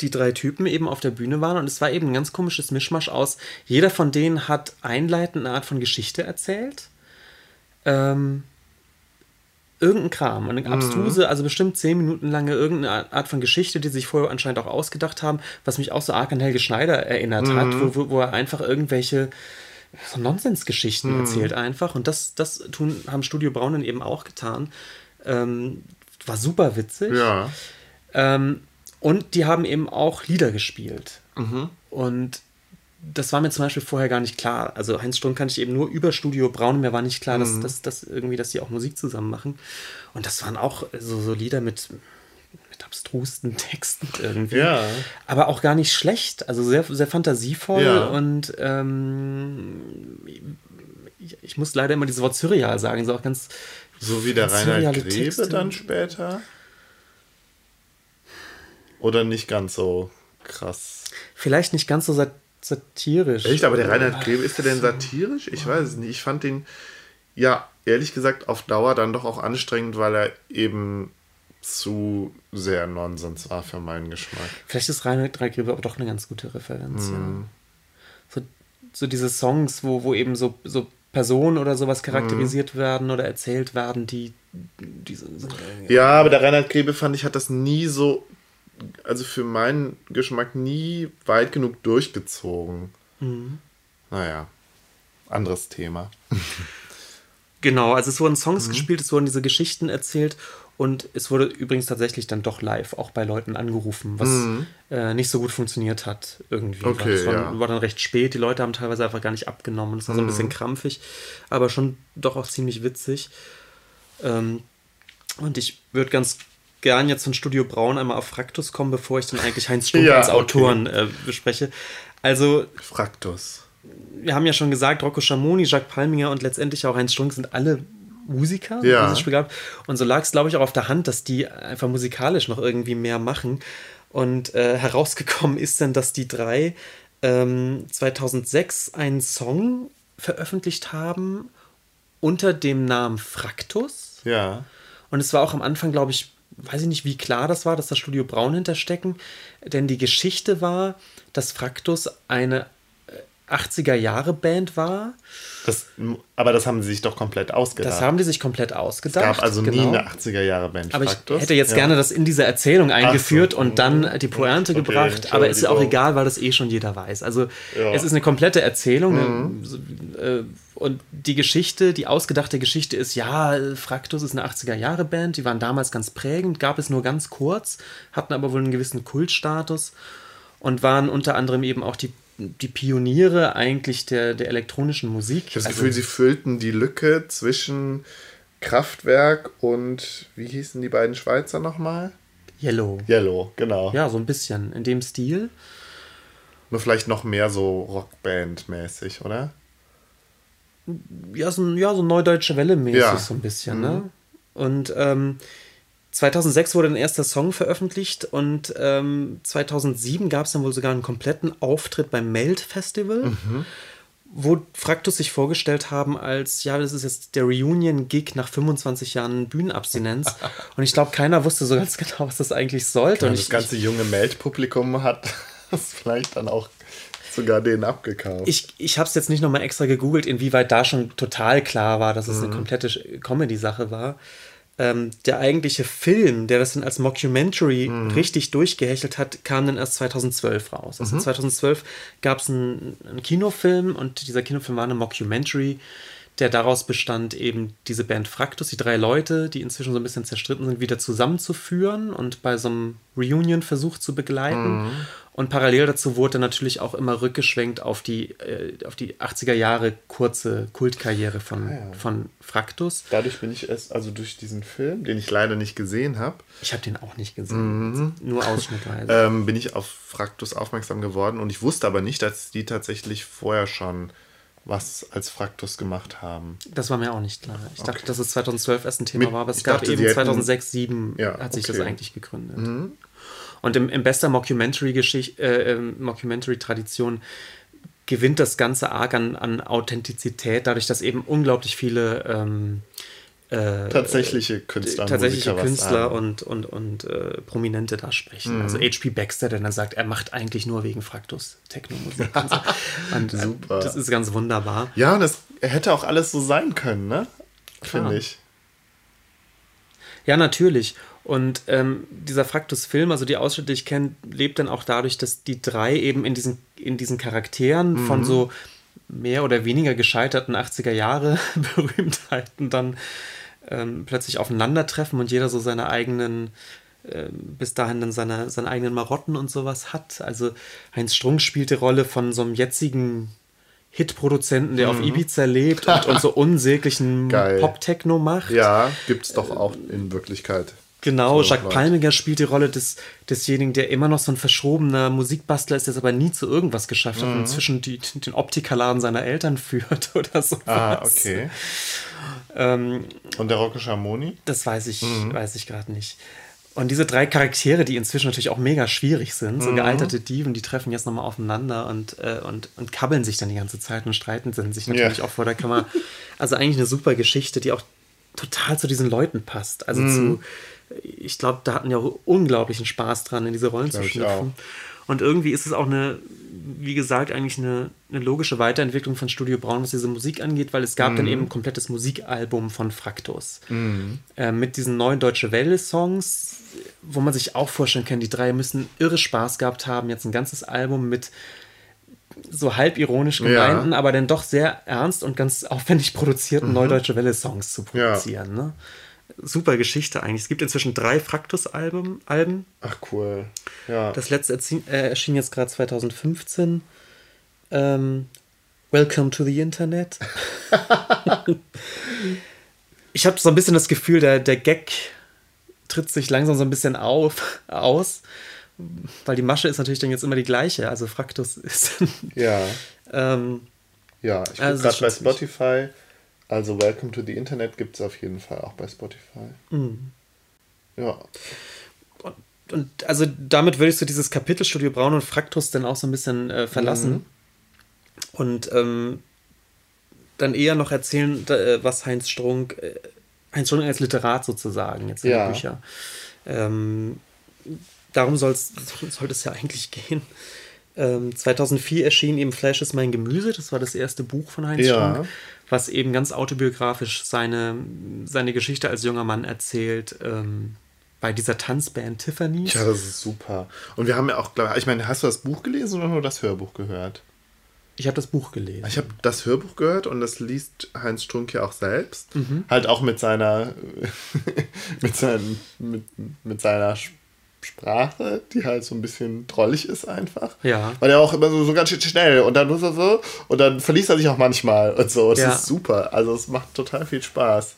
die drei Typen eben auf der Bühne waren und es war eben ein ganz komisches Mischmasch aus. Jeder von denen hat einleitend eine Art von Geschichte erzählt. Ähm, irgendein Kram, eine abstruse, also bestimmt zehn Minuten lange irgendeine Art von Geschichte, die sich vorher anscheinend auch ausgedacht haben, was mich auch so arg an Helge Schneider erinnert hat, wo, wo, wo er einfach irgendwelche so Nonsensgeschichten erzählt einfach. Und das, das tun, haben Studio Braun dann eben auch getan. Ähm, war super witzig. Ja. Ähm, und die haben eben auch Lieder gespielt. Und das war mir zum Beispiel vorher gar nicht klar. Also Heinz Strunk kannte ich eben nur über Studio Braun. Mir war nicht klar, dass, dass, dass irgendwie, dass die auch Musik zusammen machen. Und das waren auch so, so Lieder mit, mit abstrusten Texten irgendwie. Ja. Aber auch gar nicht schlecht. Also sehr, sehr fantasievoll Ja. und ähm, ich, ich muss leider immer dieses Wort surreal sagen. So auch ganz So wie der Reinhard Grebe Texte. dann später? Oder nicht ganz so krass? Vielleicht nicht ganz so sat satirisch. Echt, aber der Reinhard Grebe, ist der denn satirisch? Ich weiß es nicht. Ich fand den, ja, ehrlich gesagt, auf Dauer dann doch auch anstrengend, weil er eben zu sehr Nonsens war für meinen Geschmack. Vielleicht ist Reinhard Grebe aber doch eine ganz gute Referenz. Mhm. Ja. So, so diese Songs, wo, wo eben so, so Personen oder sowas charakterisiert werden oder erzählt werden, die, die so, sind. Ja, aber der Reinhard Grebe fand ich, hat das nie so, also für meinen Geschmack nie weit genug durchgezogen. Naja, anderes Thema. Genau, also es wurden Songs Mhm. gespielt, es wurden diese Geschichten erzählt und es wurde übrigens tatsächlich dann doch live auch bei Leuten angerufen, was äh, nicht so gut funktioniert hat irgendwie. Mhm. Okay, weil es war, ja. Mhm. war dann recht spät, die Leute haben teilweise einfach gar nicht abgenommen. Das war so ein bisschen krampfig, aber schon doch auch ziemlich witzig. Ähm, und ich würde ganz gern jetzt von Studio Braun einmal auf Fraktus kommen, bevor ich dann eigentlich Heinz Strunk Ja, als okay. Autoren äh, bespreche. Also Fraktus. wir haben ja schon gesagt, Rocco Schamoni, Jacques Palminger und letztendlich auch Heinz Strunk sind alle Musiker, Ja. musisch begabt. Und so lag es, glaube ich, auch auf der Hand, dass die einfach musikalisch noch irgendwie mehr machen. Und äh, herausgekommen ist dann, dass die drei ähm, 2006 einen Song veröffentlicht haben unter dem Namen Fraktus. Ja. Und es war auch am Anfang, glaube ich, weiß ich nicht, wie klar das war, dass das Studio Braun hinterstecken. Denn die Geschichte war, dass Fraktus eine 80er-Jahre-Band war. Das, aber das haben sie sich doch komplett ausgedacht. Das haben die sich komplett ausgedacht. Es gab also nie genau. eine 80er-Jahre-Band. Aber ich Fraktus. hätte jetzt Ja. gerne das in dieser Erzählung eingeführt so. und dann die Pointe Okay, gebracht. Aber es ist ja auch egal, weil das eh schon jeder weiß. Also Ja. Mhm. es ist eine komplette Erzählung. so, äh, Und die Geschichte, die ausgedachte Geschichte ist, ja, Fraktus ist eine 80er-Jahre-Band. Die waren damals ganz prägend, gab es nur ganz kurz, hatten aber wohl einen gewissen Kultstatus und waren unter anderem eben auch die die Pioniere eigentlich der, der elektronischen Musik. Ich habe das also, Gefühl, sie füllten die Lücke zwischen Kraftwerk und wie hießen die beiden Schweizer nochmal? Yellow. Yellow, genau. Ja, so ein bisschen in dem Stil. Nur vielleicht noch mehr so Rockband-mäßig, oder? Ja, so, ja, so neudeutsche Welle-mäßig ja. so ein bisschen, ne? mhm. ne? Und ähm, 2006 wurde ein erster Song veröffentlicht und ähm, 2007 gab es dann wohl sogar einen kompletten Auftritt beim Melt Festival. Mhm wo Fraktus sich vorgestellt haben als, ja, das ist jetzt der Reunion-Gig nach 25 Jahren Bühnenabstinenz. Und ich glaube, keiner wusste so ganz genau, was das eigentlich sollte. Ja, und das ich, ganze junge Melt-Publikum hat das vielleicht dann auch sogar denen abgekauft. Ich, ich habe es jetzt nicht nochmal extra gegoogelt, inwieweit da schon total klar war, dass es mhm. eine komplette Comedy-Sache war ähm, der eigentliche Film, der das dann als Mockumentary mhm. richtig durchgehechelt hat, kam dann erst 2012 raus. Also mhm. 2012 gab es einen, einen Kinofilm und dieser Kinofilm war eine Mockumentary, der daraus bestand, eben diese Band Fraktus, die drei Leute, die inzwischen so ein bisschen zerstritten sind, wieder zusammenzuführen und bei so einem Reunion-Versuch zu begleiten. Mhm. Und parallel dazu wurde natürlich auch immer rückgeschwenkt auf die, äh, auf die 80er Jahre kurze Kultkarriere von, ah, ja. von Fraktus. Dadurch bin ich erst, also durch diesen Film, den ich leider nicht gesehen habe. Ich habe den auch nicht gesehen, mhm. nur ausschnittweise. ähm, bin ich auf Fraktus aufmerksam geworden und ich wusste aber nicht, dass die tatsächlich vorher schon was als Fraktus gemacht haben. Das war mir auch nicht klar. Ich okay. dachte, dass es 2012 erst ein Thema Mit, war, aber es gab dachte, eben 2006, 2007 ja, hat sich okay. das eigentlich gegründet. Mhm. Und im, im bester Mockumentary-Tradition äh, ähm, Mockumentary gewinnt das Ganze arg an, an Authentizität, dadurch, dass eben unglaublich viele ähm, äh, tatsächliche Künstler, tatsächliche Künstler und, und, und äh, Prominente da sprechen. Mhm. Also H.P. Baxter, der dann sagt, er macht eigentlich nur wegen Fraktus Techno-Musik. und, so. und äh, Super. Das ist ganz wunderbar. Ja, das hätte auch alles so sein können, ne? Finde ich. Ja, natürlich. Und ähm, dieser Fraktus-Film, also die Ausschnitte, die ich kenne, lebt dann auch dadurch, dass die drei eben in diesen, in diesen Charakteren mhm. von so mehr oder weniger gescheiterten 80er Jahre Berühmtheiten dann ähm, plötzlich aufeinandertreffen und jeder so seine eigenen, äh, bis dahin dann seine, seine eigenen Marotten und sowas hat. Also Heinz Strunk spielt die Rolle von so einem jetzigen Hitproduzenten, der mhm. auf Ibiza lebt und, und so unsäglichen Pop-Techno macht. Ja, gibt es doch auch in Wirklichkeit. Genau, so Jacques Palmiger spielt die Rolle des, desjenigen, der immer noch so ein verschrobener Musikbastler ist, der es aber nie zu irgendwas geschafft hat mhm. und inzwischen die, den Optikerladen seiner Eltern führt oder so. Ah, okay. Ähm, und der Rocco Schamoni? Das weiß ich, mhm. weiß ich gerade nicht. Und diese drei Charaktere, die inzwischen natürlich auch mega schwierig sind, so mhm. gealterte Diven, die treffen jetzt nochmal aufeinander und, äh, und, und kabbeln sich dann die ganze Zeit und streiten sich natürlich ja. auch vor der Kamera. Also eigentlich eine super Geschichte, die auch total zu diesen Leuten passt. Also mhm. zu ich glaube, da hatten ja auch unglaublichen Spaß dran, in diese Rollen zu schlüpfen. Und irgendwie ist es auch eine, wie gesagt, eigentlich eine, eine, logische Weiterentwicklung von Studio Braun, was diese Musik angeht, weil es gab mhm. dann eben ein komplettes Musikalbum von Fraktus. Mhm. Äh, mit diesen neuen Deutsche Welle-Songs, wo man sich auch vorstellen kann, die drei müssen irre Spaß gehabt haben. Jetzt ein ganzes Album mit so halb ironisch gemeinten, ja. aber dann doch sehr ernst und ganz aufwendig produzierten mhm. Neudeutsche Welle-Songs zu produzieren. Ja. Ne? Super Geschichte eigentlich. Es gibt inzwischen drei Fraktus-Alben. Alben. Ach cool. Ja. Das letzte erschien, äh, erschien jetzt gerade 2015. Ähm, Welcome to the Internet. ich habe so ein bisschen das Gefühl, der, der Gag tritt sich langsam so ein bisschen auf, aus, weil die Masche ist natürlich dann jetzt immer die gleiche. Also Fraktus ist. ja. ähm, ja, ich gucke also gerade bei Spotify. Also Welcome to the Internet gibt es auf jeden Fall auch bei Spotify. Mhm. Ja. Und, und, also damit würdest du dieses Kapitel Studio Braun und Fraktus dann auch so ein bisschen äh, verlassen. Mhm. Und ähm, dann eher noch erzählen, äh, was Heinz Strunk, äh, Heinz Strunk als Literat sozusagen jetzt in ja. den Büchern. Ähm, darum soll's, sollte es ja eigentlich gehen. Ähm, 2004 erschien eben Flash ist mein Gemüse, das war das erste Buch von Heinz ja. Strunk was eben ganz autobiografisch seine, seine Geschichte als junger Mann erzählt. Ähm, bei dieser Tanzband Tiffany. Ja, das ist super. Und wir haben ja auch, glaube ich, meine, hast du das Buch gelesen oder nur das Hörbuch gehört? Ich habe das Buch gelesen. Ich habe das Hörbuch gehört und das liest Heinz Strunk ja auch selbst. Mhm. Halt auch mit seiner, mit, seinen, mit, mit seiner Sprache, die halt so ein bisschen drollig ist einfach. Ja. Weil er auch immer so, so ganz schön schnell und dann so, so und dann verliest er sich auch manchmal und so. Das Ja. ist super. Also es macht total viel Spaß.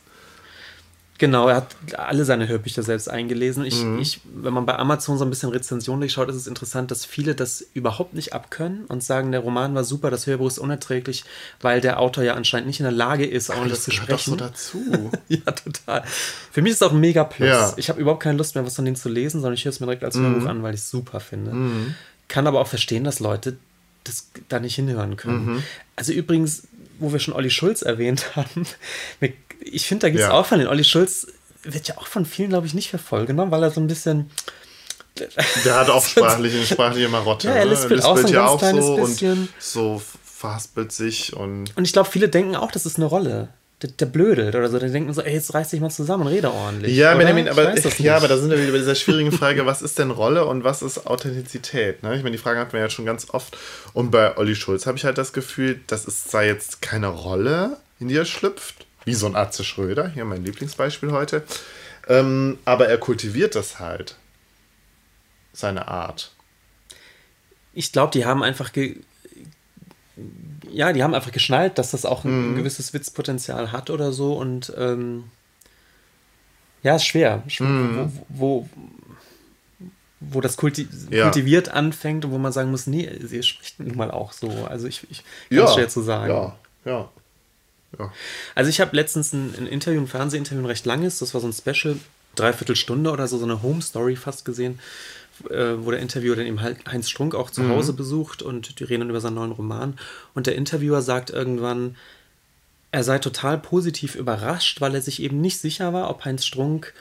Genau, er hat alle seine Hörbücher selbst eingelesen. Ich, Mhm. ich, wenn man bei Amazon so ein bisschen Rezensionen durchschaut, ist es interessant, dass viele das überhaupt nicht abkönnen und sagen, der Roman war super, das Hörbuch ist unerträglich, weil der Autor ja anscheinend nicht in der Lage ist, ordentlich Das zu gehört doch so sprechen. dazu. ja, total. Für mich ist es auch ein mega Plus. Ja. Ich habe überhaupt keine Lust mehr, was von denen zu lesen, sondern ich höre es mir direkt als Mhm. Hörbuch an, weil ich es super finde. Kann aber auch verstehen, dass Leute das da nicht hinhören können. Mhm. Also übrigens, wo wir schon Olli Schulz erwähnt haben, mir- ich finde, da gibt es Ja. auch von den Olli Schulz, wird ja auch von vielen, glaube ich, nicht für voll genommen, weil er so ein bisschen, Der hat auch sprachliche, sprachliche Marotte. Ja, er ne? lispelt auch so ein ja ganz kleines so bisschen. und so verhaspelt sich und und ich glaube, viele denken auch, das ist eine Rolle. Der, der blödelt oder so, der denken so, ey, jetzt reiß dich mal zusammen und rede ordentlich. Ja, oder? Benjamin, aber, ja, aber da sind wir wieder bei dieser schwierigen Frage, was ist denn Rolle und was ist Authentizität? Ne? Ich meine, die Frage hatten wir ja schon ganz oft. Und bei Olli Schulz habe ich halt das Gefühl, das ist zwar jetzt keine Rolle, in die er schlüpft, wie so ein Atze Schröder, hier mein Lieblingsbeispiel heute, ähm, aber er kultiviert das halt. Seine Art. ich glaube, die haben einfach ge ja, die haben einfach geschnallt, dass das auch ein, ein gewisses Witzpotenzial hat oder so und ähm, ja, ist schwer, Schw- wo, wo, wo das kulti Ja. kultiviert anfängt und wo man sagen muss, nee, sie spricht nun mal auch so. Also ich, ich kann Ja, schwer zu sagen. Ja, ja. Ja. Also ich habe letztens ein, ein Interview, ein Fernsehinterview, ein recht langes, das war so ein Special, dreiviertel Stunde oder so, so eine Home Story fast gesehen, äh, wo der Interviewer dann eben Heinz Strunk auch zu Hause besucht und die reden dann über seinen neuen Roman. Und der Interviewer sagt irgendwann, er sei total positiv überrascht, weil er sich eben nicht sicher war, ob Heinz Strunk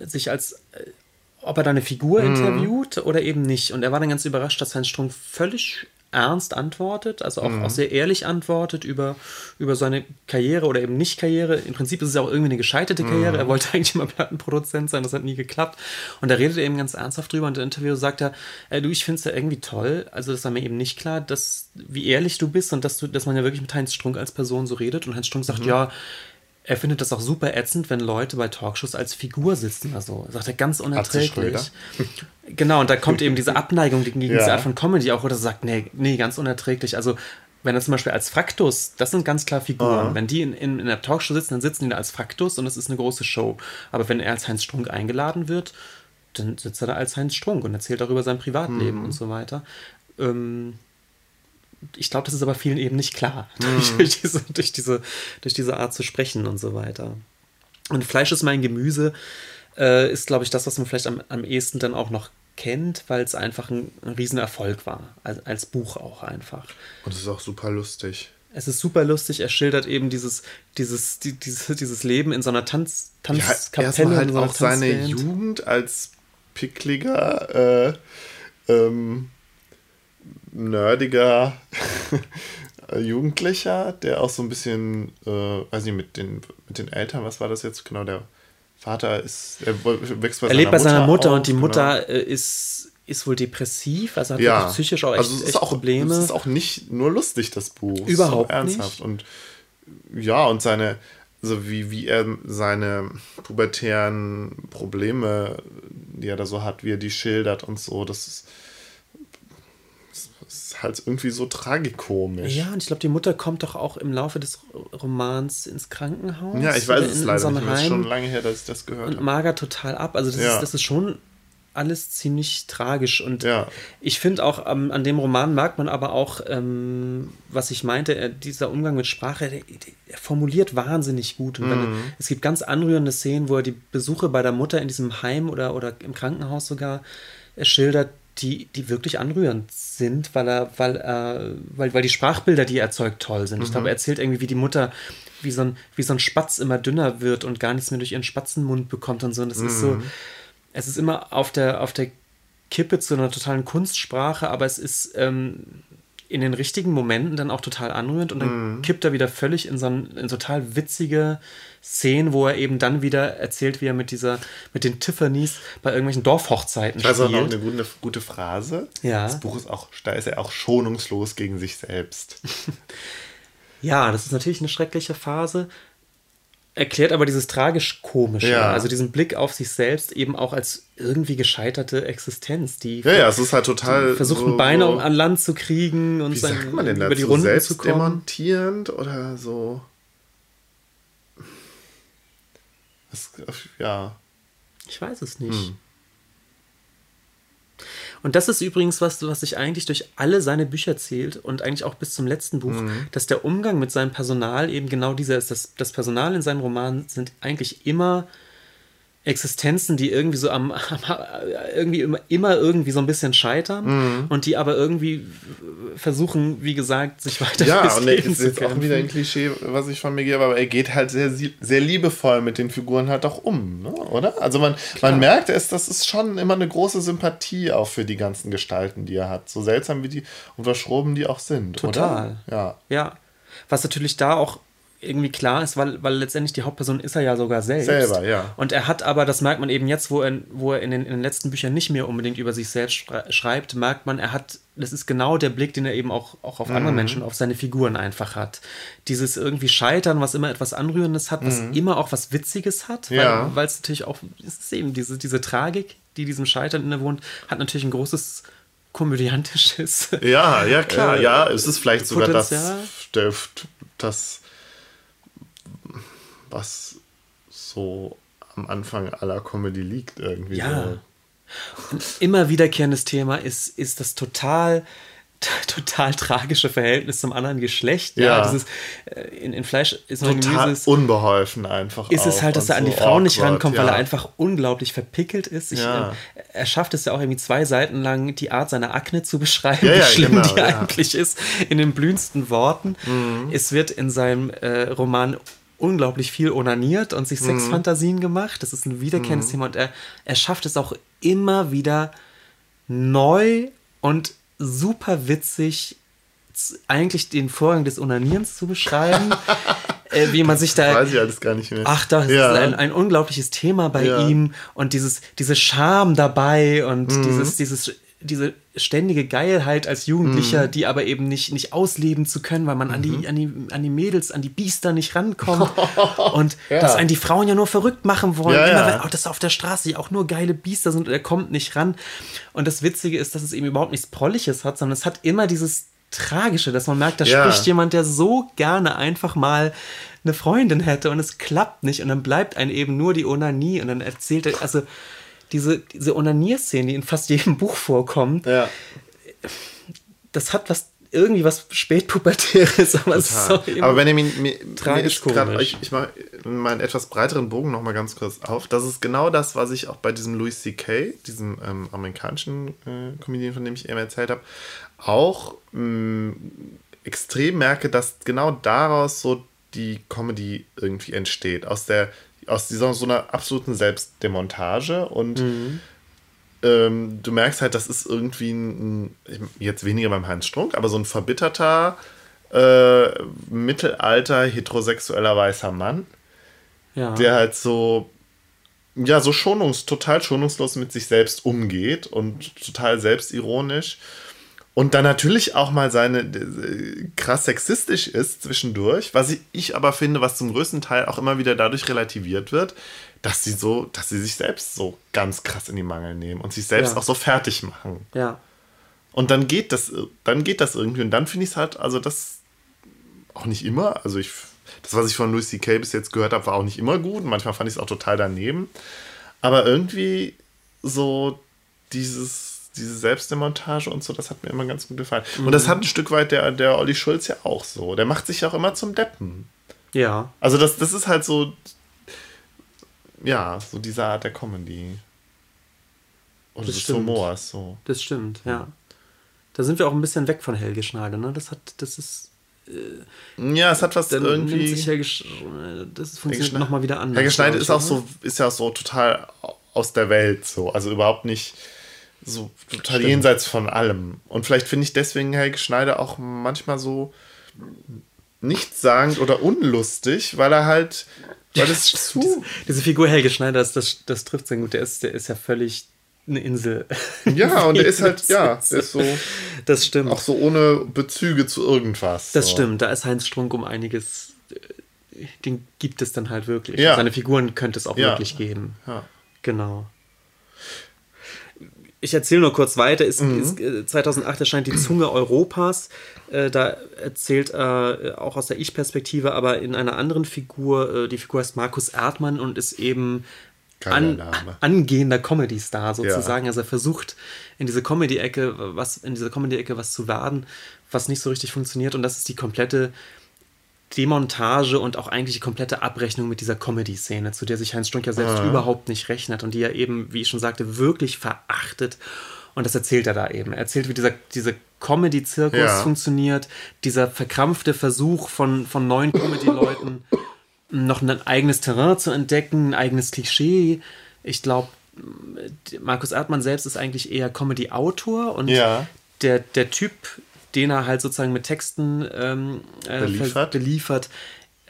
sich als, äh, ob er da eine Figur interviewt oder eben nicht. Und er war dann ganz überrascht, dass Heinz Strunk völlig ernst antwortet, also auch, auch sehr ehrlich antwortet über, über seine Karriere oder eben nicht Karriere. Im Prinzip ist es ja auch irgendwie eine gescheiterte Karriere. Er wollte eigentlich immer Plattenproduzent sein, das hat nie geklappt. Und da redet er eben ganz ernsthaft drüber und der Interviewer sagt er, äh, du, ich finde es ja irgendwie toll, also das war mir eben nicht klar, dass, wie ehrlich du bist und dass, du, dass man ja wirklich mit Heinz Strunk als Person so redet. Und Heinz Strunk sagt, ja, er findet das auch super ätzend, wenn Leute bei Talkshows als Figur sitzen. Also sagt er ganz unerträglich. Genau, und da kommt eben diese Abneigung gegen diese Ja. Art von Comedy auch, wo er sagt, nee, nee, ganz unerträglich. Also wenn er zum Beispiel als Fraktus, das sind ganz klar Figuren. Ah. Wenn die in, in, in der Talkshow sitzen, dann sitzen die da als Fraktus und das ist eine große Show. Aber wenn er als Heinz Strunk eingeladen wird, dann sitzt er da als Heinz Strunk und erzählt darüber sein Privatleben und so weiter. Ähm, ich glaube, das ist aber vielen eben nicht klar, durch, durch, diese, durch, diese, durch diese Art zu sprechen und so weiter. Und Fleisch ist mein Gemüse äh, ist, glaube ich, das, was man vielleicht am, am ehesten dann auch noch kennt, weil es einfach ein, ein Riesenerfolg war, als, als Buch auch einfach. Und es ist auch super lustig. Es ist super lustig, er schildert eben dieses, dieses, die, dieses, dieses Leben in so einer Tanz, Ja, Tanzkapelle. erstmal halt auch seine Tanzband. Jugend als pickliger, äh, ähm, nerdiger Jugendlicher, der auch so ein bisschen, äh, weiß nicht, mit den, mit den Eltern, was war das jetzt genau, der Vater ist, er wächst bei Er lebt bei seiner Mutter auf, und die genau. Mutter äh, ist, ist wohl depressiv, also hat ja. psychisch auch echt, also es ist echt auch, Probleme. Es ist auch nicht nur lustig, das Buch. Überhaupt ernsthaft. Und ja, und seine, so wie, wie er seine pubertären Probleme, die er da so hat, wie er die schildert und so, das ist, ist halt irgendwie so tragikomisch. Ja, und ich glaube, die Mutter kommt doch auch im Laufe des Romans ins Krankenhaus. Ja, ich weiß es in- in leider so nicht. Es ist schon lange her, dass ich das gehört Und habe. magert total ab. Also das, Ja. ist, das ist schon alles ziemlich tragisch. Und Ja. ich finde auch, ähm, an dem Roman merkt man aber auch, ähm, was ich meinte, er, dieser Umgang mit Sprache, der, der, er formuliert wahnsinnig gut. Und Mhm. er- es gibt ganz anrührende Szenen, wo er die Besuche bei der Mutter in diesem Heim oder, oder im Krankenhaus sogar er schildert, die, die wirklich anrührend sind, weil er, weil er, weil, weil die Sprachbilder, die er erzeugt, toll sind. Ich glaube, er erzählt irgendwie, wie die Mutter wie so, ein, wie so ein Spatz immer dünner wird und gar nichts mehr durch ihren Spatzenmund bekommt und so. Und das ist so, es ist immer auf der, auf der Kippe zu einer totalen Kunstsprache, aber es ist ähm, in den richtigen Momenten dann auch total anrührend und dann kippt er wieder völlig in so ein, in total witzige Szenen, wo er eben dann wieder erzählt, wie er mit dieser, mit den Tiffany's bei irgendwelchen Dorfhochzeiten Also noch spielt. eine gute, gute Phrase. Ja. Das Buch ist auch, da ist er auch schonungslos gegen sich selbst. Ja, das ist natürlich eine schreckliche Phase. erklärt aber dieses tragisch-komische, Ja. also diesen Blick auf sich selbst eben auch als irgendwie gescheiterte Existenz, die Ja, ja, es ist halt total. versucht, so, ein Bein so, an Land zu kriegen und Wie sein, sagt man denn über die Runden zu kommen. Selbstdemontierend oder so? Das, ja. Ich weiß es nicht. Hm. Und das ist übrigens was, was sich eigentlich durch alle seine Bücher zählt und eigentlich auch bis zum letzten Buch, Mhm. dass der Umgang mit seinem Personal eben genau dieser ist. Das, das Personal in seinen Romanen sind eigentlich immer Existenzen, die irgendwie so am, am irgendwie immer, immer irgendwie so ein bisschen scheitern Mhm. und die aber irgendwie versuchen, wie gesagt, sich weiter Ja, und er ist jetzt auch wieder ein Klischee, was ich von mir gebe, aber er geht halt sehr, sehr liebevoll mit den Figuren halt auch um, ne? oder? Also man, man merkt es, das ist schon immer eine große Sympathie auch für die ganzen Gestalten, die er hat. So seltsam wie die und verschroben die auch sind, Total. oder? Ja. Ja, was natürlich da auch irgendwie klar ist, weil, weil letztendlich die Hauptperson ist er ja sogar selbst. Selber, ja. Und er hat aber, das merkt man eben jetzt, wo er, wo er in, den, in den letzten Büchern nicht mehr unbedingt über sich selbst schrei- schreibt, merkt man, er hat, das ist genau der Blick, den er eben auch, auch auf Mhm. andere Menschen, auf seine Figuren einfach hat. Dieses irgendwie Scheitern, was immer etwas Anrührendes hat, was immer auch was Witziges hat, weil Mhm. Ja. weil es natürlich auch, es ist eben diese, diese Tragik, die diesem Scheitern innewohnt, hat natürlich ein großes komödiantisches Ja, ja, klar. Äh, ja, es ist vielleicht sogar das, Potenzial? der- das, was so am Anfang aller Comedy liegt irgendwie. Ja. So. immer wiederkehrendes Thema ist, ist das total, total tragische Verhältnis zum anderen Geschlecht. Ja, Ja. dieses, äh, in, in Fleisch ist noch Total dieses, unbeholfen einfach. ist es halt, dass und er an die so Frau nicht rankommt, ja. weil er einfach unglaublich verpickelt ist. Ich, Ja. äh, er schafft es ja auch irgendwie zwei Seiten lang, die Art seiner Akne zu beschreiben, wie schlimm genau, die. Mhm. eigentlich ist, in den blühendsten Worten. Es wird in seinem äh, Roman unglaublich viel onaniert und Mhm. sich Sexfantasien gemacht. Das ist ein wiederkehrendes Thema und er, er schafft es auch immer wieder neu und super witzig eigentlich den Vorgang des Onanierens zu beschreiben, äh, wie man sich da Weiß ich alles gar nicht mehr. Ach, das Ja. ist ein, ein unglaubliches Thema bei Ja. ihm und dieses, diese Scham dabei und Mhm. dieses, dieses, diese ständige Geilheit als Jugendlicher, Mhm. die aber eben nicht, nicht ausleben zu können, weil man an, die, an, die, an die Mädels, an die Biester nicht rankommt. und Ja. dass einen die Frauen ja nur verrückt machen wollen. Ja, Immer ja. wenn, oh, dass auf der Straße ja auch nur geile Biester sind und er kommt nicht ran. Und das Witzige ist, dass es eben überhaupt nichts Prolliges hat, sondern es hat immer dieses Tragische, dass man merkt, da Ja. spricht jemand, der so gerne einfach mal eine Freundin hätte und es klappt nicht und dann bleibt einem eben nur die Onanie und dann erzählt er, also diese, diese Onanierszene, die in fast jedem Buch vorkommt, Ja. das hat was irgendwie was spätpubertäres, aber es ist so Total. Aber Benjamin, mir, mir ist grad, komisch. ich, ich mache meinen etwas breiteren Bogen noch mal ganz kurz auf. Das ist genau das, was ich auch bei diesem Louis C.K., diesem ähm, amerikanischen äh, Comedian, von dem ich eben erzählt habe, auch mh, extrem merke, dass genau daraus so die Comedy irgendwie entsteht. Aus der aus dieser so einer absoluten Selbstdemontage und ähm, du merkst halt, das ist irgendwie ein, ein, jetzt weniger beim Heinz Strunk, aber so ein verbitterter, äh, mittelalter, heterosexueller weißer Mann, ja. der halt so, ja, so schonungs, total schonungslos mit sich selbst umgeht und total selbstironisch. Und dann natürlich auch mal seine äh, krass sexistisch ist zwischendurch, was ich, ich aber finde, was zum größten Teil auch immer wieder dadurch relativiert wird, dass sie so, dass sie sich selbst so ganz krass in die Mangel nehmen und sich selbst Ja. auch so fertig machen. ja. Und dann geht das, dann geht das irgendwie. Und dann finde ich es halt, also das auch nicht immer. Also ich, das, was ich von Louis C.K. bis jetzt gehört habe, war auch nicht immer gut. Manchmal fand ich es auch total daneben. Aber irgendwie so dieses, diese Selbstdemontage und so, das hat mir immer ganz gut gefallen. Und das hat ein Stück weit der, der Olli Schulz ja auch so. Der macht sich ja auch immer zum Deppen. Ja. Also das, das ist halt so, ja, so diese Art der Comedy. Oder Das des. Humors, so. Das stimmt, ja. Da sind wir auch ein bisschen weg von Helge Schneider, ne? Das hat, das ist, Ja, es hat was dann irgendwie. sich Helge, das funktioniert nochmal wieder anders. Helge Schneider ist auch so, ist ja auch so total aus der Welt, so. Also überhaupt nicht so total jenseits von allem. Und vielleicht finde ich deswegen Helge Schneider auch manchmal so nichtssagend oder unlustig, weil er halt, weil es zu. Diese, diese Figur Helge Schneider, das, das, das trifft sehr gut. Der ist, der ist ja völlig eine Insel. Ja, und er ist halt, ja, der ist so, Das stimmt. auch so ohne Bezüge zu irgendwas. das so. stimmt. Da ist Heinz Strunk um einiges äh, den gibt es dann halt wirklich. Ja. Seine Figuren könnte es auch Ja. wirklich geben. Ja. Genau. Ich erzähle nur kurz weiter. Es, Mhm. äh, 2008 erscheint die Zunge Europas. Äh, da erzählt er äh, auch aus der Ich-Perspektive, aber in einer anderen Figur. Äh, die Figur heißt Markus Erdmann und ist eben an, angehender Comedy-Star sozusagen. Also er versucht in diese Comedy-Ecke was in diese Comedy-Ecke was zu werden, was nicht so richtig funktioniert. Und das ist die komplette Demontage und auch eigentlich die komplette Abrechnung mit dieser Comedy-Szene, zu der sich Heinz Strunk ja selbst Ah. überhaupt nicht rechnet und die er eben, wie ich schon sagte, wirklich verachtet. Und das erzählt er da eben. Er erzählt, wie dieser, dieser Comedy-Zirkus Ja. funktioniert, dieser verkrampfte Versuch von, von neuen Comedy-Leuten, noch ein eigenes Terrain zu entdecken, ein eigenes Klischee. Ich glaube, Markus Erdmann selbst ist eigentlich eher Comedy-Autor und Ja. der, der Typ, den er halt sozusagen mit Texten ähm, äh, Beliefert. beliefert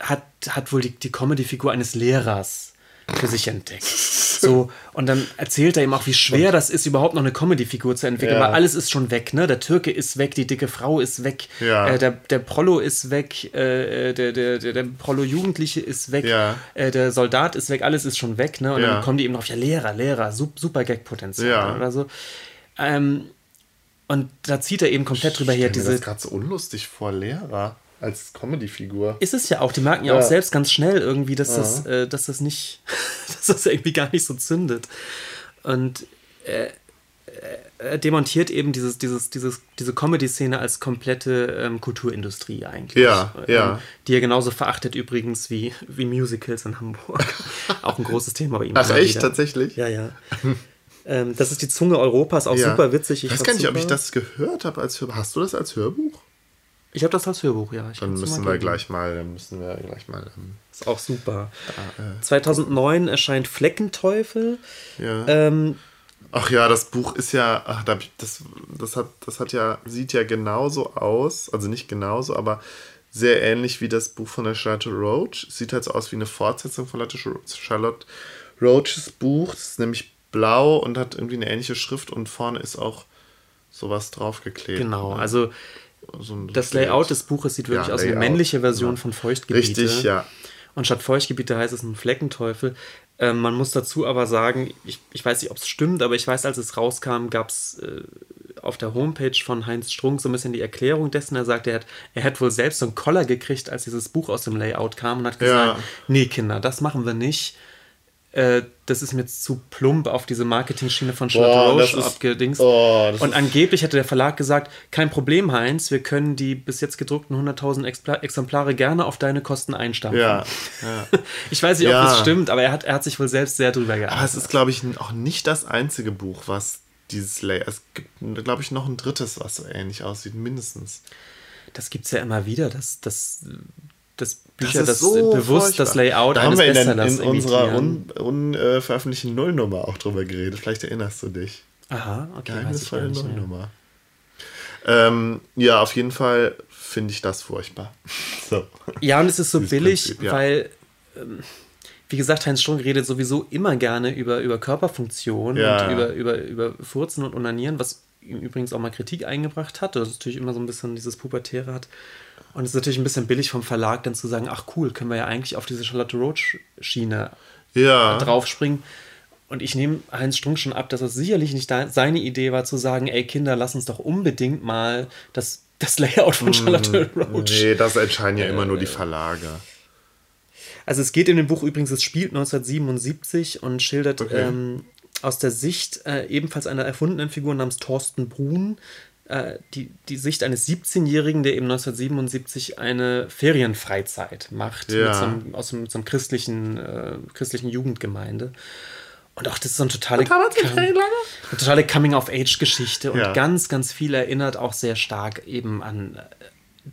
hat, hat wohl die, die Comedy-Figur eines Lehrers für sich entdeckt. So, und dann erzählt er ihm auch, wie schwer das ist, überhaupt noch eine Comedy-Figur zu entwickeln, Ja. weil alles ist schon weg, ne? Der Türke ist weg, die dicke Frau ist weg, Ja. äh, der, der Prollo ist weg, äh, der, der, der, der Prollo-Jugendliche ist weg, Ja. äh, der Soldat ist weg, alles ist schon weg, ne? Und dann kommen die eben drauf, ja, Lehrer, Lehrer, sup- super Gag-Potenzial oder so. Ähm, und da zieht er eben komplett drüber her, stell mir diese das gerade so unlustig vor, Lehrer als Comedy-Figur. ist es ja auch. Die merken ja, Ja. auch selbst ganz schnell irgendwie, dass das, äh, dass das nicht, dass das irgendwie gar nicht so zündet. Und äh, er demontiert eben dieses, dieses, dieses, diese Comedy-Szene als komplette ähm, Kulturindustrie eigentlich. Ja, ja. Ähm, die er genauso verachtet übrigens wie, wie Musicals in Hamburg. auch ein großes Thema bei ihm. Ach echt, wieder. tatsächlich? Ja, ja. ähm, das ist die Zunge Europas, auch Ja. super witzig. Ich weiß gar nicht, ob ich super. das gehört habe als Hörbuch. Hast du das als Hörbuch? Ich habe das als Hörbuch, ja. Ich Dann müssen wir geben. gleich mal, dann müssen wir gleich mal. Ähm, Ist auch super. äh. 2009 erscheint Fleckenteufel. ja. Ähm, Ach ja, das Buch ist ja, ach, da das, das hat, das hat ja, sieht ja genauso aus, also nicht genauso, aber sehr ähnlich wie das Buch von der Charlotte Roach. Sieht halt so aus wie eine Fortsetzung von Charlotte Roaches Buch. Das ist nämlich blau und hat irgendwie eine ähnliche Schrift und vorne ist auch sowas draufgeklebt. genau, ne? also so das Bild. Layout des Buches sieht wirklich Ja, aus wie eine männliche Version ja. von Feuchtgebiete. Richtig, ja. Und statt Feuchtgebiete heißt es ein Fleckenteufel. Ähm, man muss dazu aber sagen, ich, ich weiß nicht, ob es stimmt, aber ich weiß, als es rauskam, gab es äh, auf der Homepage von Heinz Strunk so ein bisschen die Erklärung dessen. Er sagte, er hat, er hat wohl selbst so einen Koller gekriegt, als dieses Buch aus dem Layout kam und hat gesagt, Ja. nee, Kinder, das machen wir nicht. Äh, das ist mir jetzt zu plump auf diese Marketing-Schiene von Charlotte Boah, Roche abgedingst. oh, und angeblich hätte der Verlag gesagt, kein Problem, Heinz, wir können die bis jetzt gedruckten 100.000 Expla- Exemplare gerne auf deine Kosten einstampfen. Ja, ja. Ich weiß nicht, ob Ja. das stimmt, aber er hat, er hat sich wohl selbst sehr drüber Aber geärgert. es ist, glaube ich, auch nicht das einzige Buch, was dieses Layout. Es gibt, glaube ich, noch ein drittes, was so ähnlich aussieht, mindestens. Das gibt es ja immer wieder, dass, dass, dass Bücher ist das, so bewusst furchtbar. das Layout da eines haben wir in, Bestsellers in unserer imitieren. un, unveröffentlichten Nullnummer auch drüber geredet. Vielleicht erinnerst du dich. Aha, okay, Geheimnisvolle. Nullnummer. Ähm, ja, auf jeden Fall finde ich das furchtbar. So. Ja, und es ist so billig, Prinzip, ja. weil, ähm, wie gesagt, Heinz Strunk redet sowieso immer gerne über, über Körperfunktion Ja. und über, über, über Furzen und Onanieren, was ihm übrigens auch mal Kritik eingebracht hat, das natürlich immer so ein bisschen dieses Pubertäre hat. Und es ist natürlich ein bisschen billig vom Verlag, dann zu sagen, ach cool, können wir ja eigentlich auf diese Charlotte Roach-Schiene Ja. draufspringen. Und ich nehme Heinz Strunk schon ab, dass es sicherlich nicht seine Idee war, zu sagen, ey Kinder, lass uns doch unbedingt mal das, das Layout von Charlotte Roach Nee, das entscheiden ja immer nur die Äh, Verlage. Also es geht in dem Buch übrigens, es spielt 1977 und schildert Okay. ähm, aus der Sicht äh, ebenfalls einer erfundenen Figur namens Thorsten Brun, äh, die, die Sicht eines 17-Jährigen, der eben 1977 eine Ferienfreizeit macht Ja. mit so einem, aus einem, mit so einem christlichen, äh, christlichen Jugendgemeinde. Und auch das ist so eine totale, eine totale Coming-of-Age-Geschichte und Ja. ganz, ganz viel erinnert auch sehr stark eben an äh,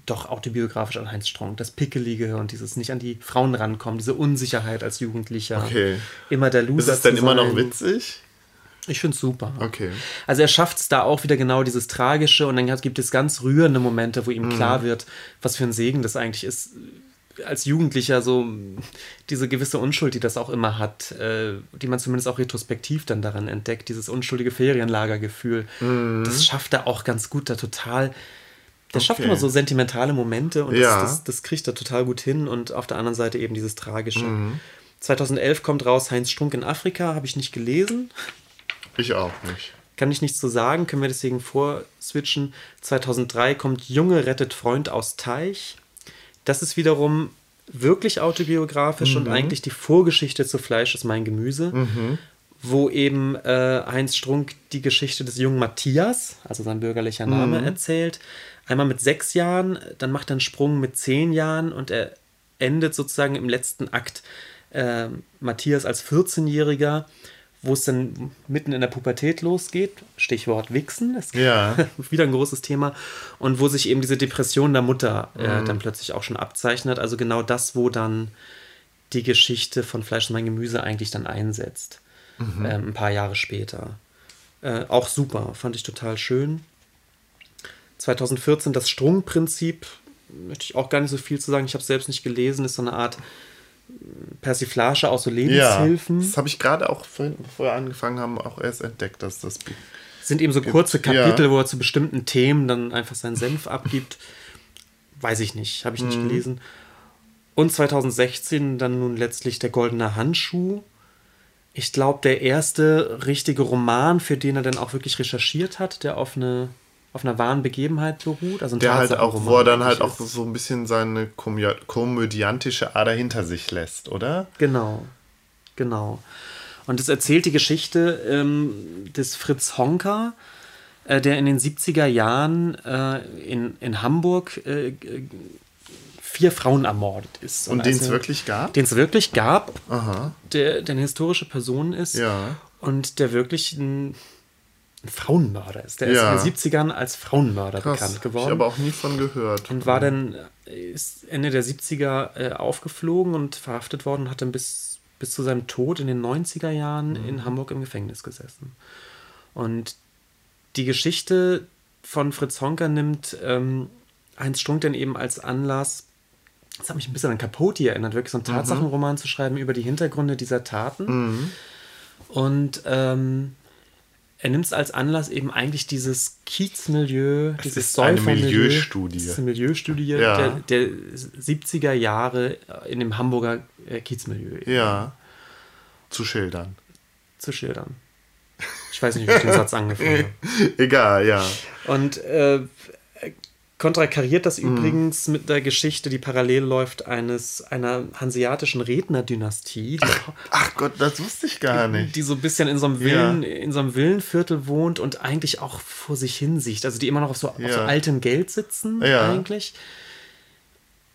doch autobiografisch an Heinz Strunk. Das Pickelige und dieses nicht an die Frauen rankommen, diese Unsicherheit als Jugendlicher. Okay. Immer der Ist Loser. es denn zu immer noch witzig? Ich finde es super. Okay. Also er schafft es da auch wieder genau dieses Tragische und dann gibt es ganz rührende Momente, wo ihm Mhm. klar wird, was für ein Segen das eigentlich ist, als Jugendlicher so diese gewisse Unschuld, die das auch immer hat, äh, die man zumindest auch retrospektiv dann daran entdeckt, dieses unschuldige Ferienlagergefühl. Mhm. Das schafft er auch ganz gut, da total Der schafft Okay. immer so sentimentale Momente und Ja. das, das, das kriegt er total gut hin und auf der anderen Seite eben dieses Tragische. Mhm. 2011 kommt raus Heinz Strunk in Afrika, habe ich nicht gelesen, Ich auch nicht. kann ich nichts zu sagen, können wir deswegen vorswitchen. 2003 kommt Junge rettet Freund aus Teich. Das ist wiederum wirklich autobiografisch und eigentlich die Vorgeschichte zu Fleisch ist mein Gemüse, wo eben äh, Heinz Strunk die Geschichte des jungen Matthias, also sein bürgerlicher Name, erzählt. Einmal mit sechs Jahren, dann macht er einen Sprung mit zehn Jahren und er endet sozusagen im letzten Akt äh, Matthias als 14-Jähriger, wo es dann mitten in der Pubertät losgeht. Stichwort Wichsen, ist Ja. wieder ein großes Thema. Und wo sich eben diese Depression der Mutter äh, Mhm. dann plötzlich auch schon abzeichnet. Also genau das, wo dann die Geschichte von Fleisch und mein Gemüse eigentlich dann einsetzt. Mhm. Ähm, ein paar Jahre später. Äh, auch super, fand ich total schön. 2014 das Strungprinzip, möchte ich auch gar nicht so viel zu sagen. Ich habe es selbst nicht gelesen, ist so eine Art Persiflage aus so Ja. Lebenshilfen. Das habe ich gerade auch vorhin, bevor wir angefangen haben, auch erst entdeckt, dass das sind eben so kurze ja. Kapitel, wo er zu bestimmten Themen dann einfach seinen Senf abgibt. Weiß ich nicht, habe ich nicht gelesen. Und 2016 dann nun letztlich der goldene Handschuh. Ich glaube, der erste richtige Roman, für den er dann auch wirklich recherchiert hat, der auf eine auf einer wahren Begebenheit beruht. Also ein Der halt auch, wo er dann halt auch so ein bisschen seine komö- komödiantische Ader hinter sich lässt, oder? Genau, genau. Und es erzählt die Geschichte ähm, des Fritz Honka, äh, der in den 70er Jahren äh, in, in Hamburg äh, vier Frauen ermordet ist. Und den es als er- wirklich gab? Den es wirklich gab, Aha. der, der eine historische Person ist Ja. und der wirklich ein, ein Frauenmörder ist. Der Ja. ist in den 70ern als Frauenmörder Krass. bekannt geworden. Ich aber auch nie von gehört. Und war dann äh, ist Ende der 70er äh, aufgeflogen und verhaftet worden und hat dann bis, bis zu seinem Tod in den 90er Jahren Mhm. in Hamburg im Gefängnis gesessen. Und die Geschichte von Fritz Honka nimmt ähm, Heinz Strunk dann eben als Anlass, das hat mich ein bisschen an Capote erinnert, wirklich so einen Mhm. Tatsachenroman zu schreiben über die Hintergründe dieser Taten. Und ähm, er nimmt es als Anlass eben eigentlich dieses Kiezmilieu, dieses ist eine Milieustudie. diese Milieustudie Ja. der, der 70er Jahre in dem Hamburger äh, Kiezmilieu Ja. Zu schildern. zu schildern. Ich weiß nicht, wie ich den Satz angefangen habe. Egal, ja. Und äh, kontrakariert das Mhm. übrigens mit der Geschichte, die parallel läuft, eines einer hanseatischen Rednerdynastie, die, Ach Gott, das wusste ich gar nicht. die so ein bisschen in so einem Villen, in so einem Villenviertel wohnt und eigentlich auch vor sich hin sieht. Also die immer noch auf so, auf so Ja. altem Geld sitzen Ja. eigentlich.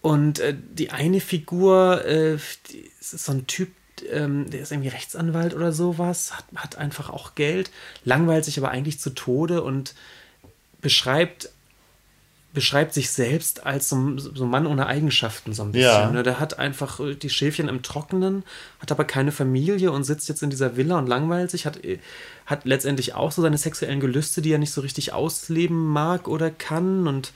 Und äh, die eine Figur, äh, die, ist so ein Typ, ähm, der ist irgendwie Rechtsanwalt oder sowas, hat, hat einfach auch Geld, langweilt sich aber eigentlich zu Tode und beschreibt beschreibt sich selbst als so, ein- so Mann ohne Eigenschaften so ein bisschen. Ja. Ne? Der hat einfach äh, die Schäfchen im Trockenen, hat aber keine Familie und sitzt jetzt in dieser Villa und langweilt sich, hat, äh, hat letztendlich auch so seine sexuellen Gelüste, die er nicht so richtig ausleben mag oder kann und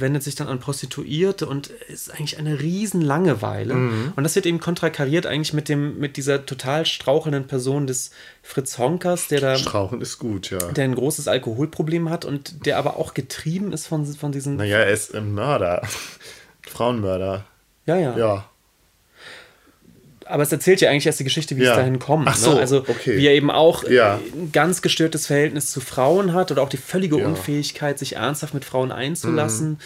wendet sich dann an Prostituierte und ist eigentlich eine riesen Langeweile. Mhm. Und das wird eben kontrakariert eigentlich mit dem, mit dieser total strauchelnden Person des Fritz Honkers, der da Strauchen ist gut, ja. der ein großes Alkoholproblem hat und der aber auch getrieben ist von, von diesen. Naja, er ist ein Mörder. Frauenmörder. ja, ja, Ja. Aber es erzählt ja eigentlich erst die Geschichte, wie Ja. es dahin kommt. Ach so, ne? Also okay. wie er eben auch äh, Ja. ein ganz gestörtes Verhältnis zu Frauen hat oder auch die völlige Ja. Mhm. Unfähigkeit, sich ernsthaft mit Frauen einzulassen.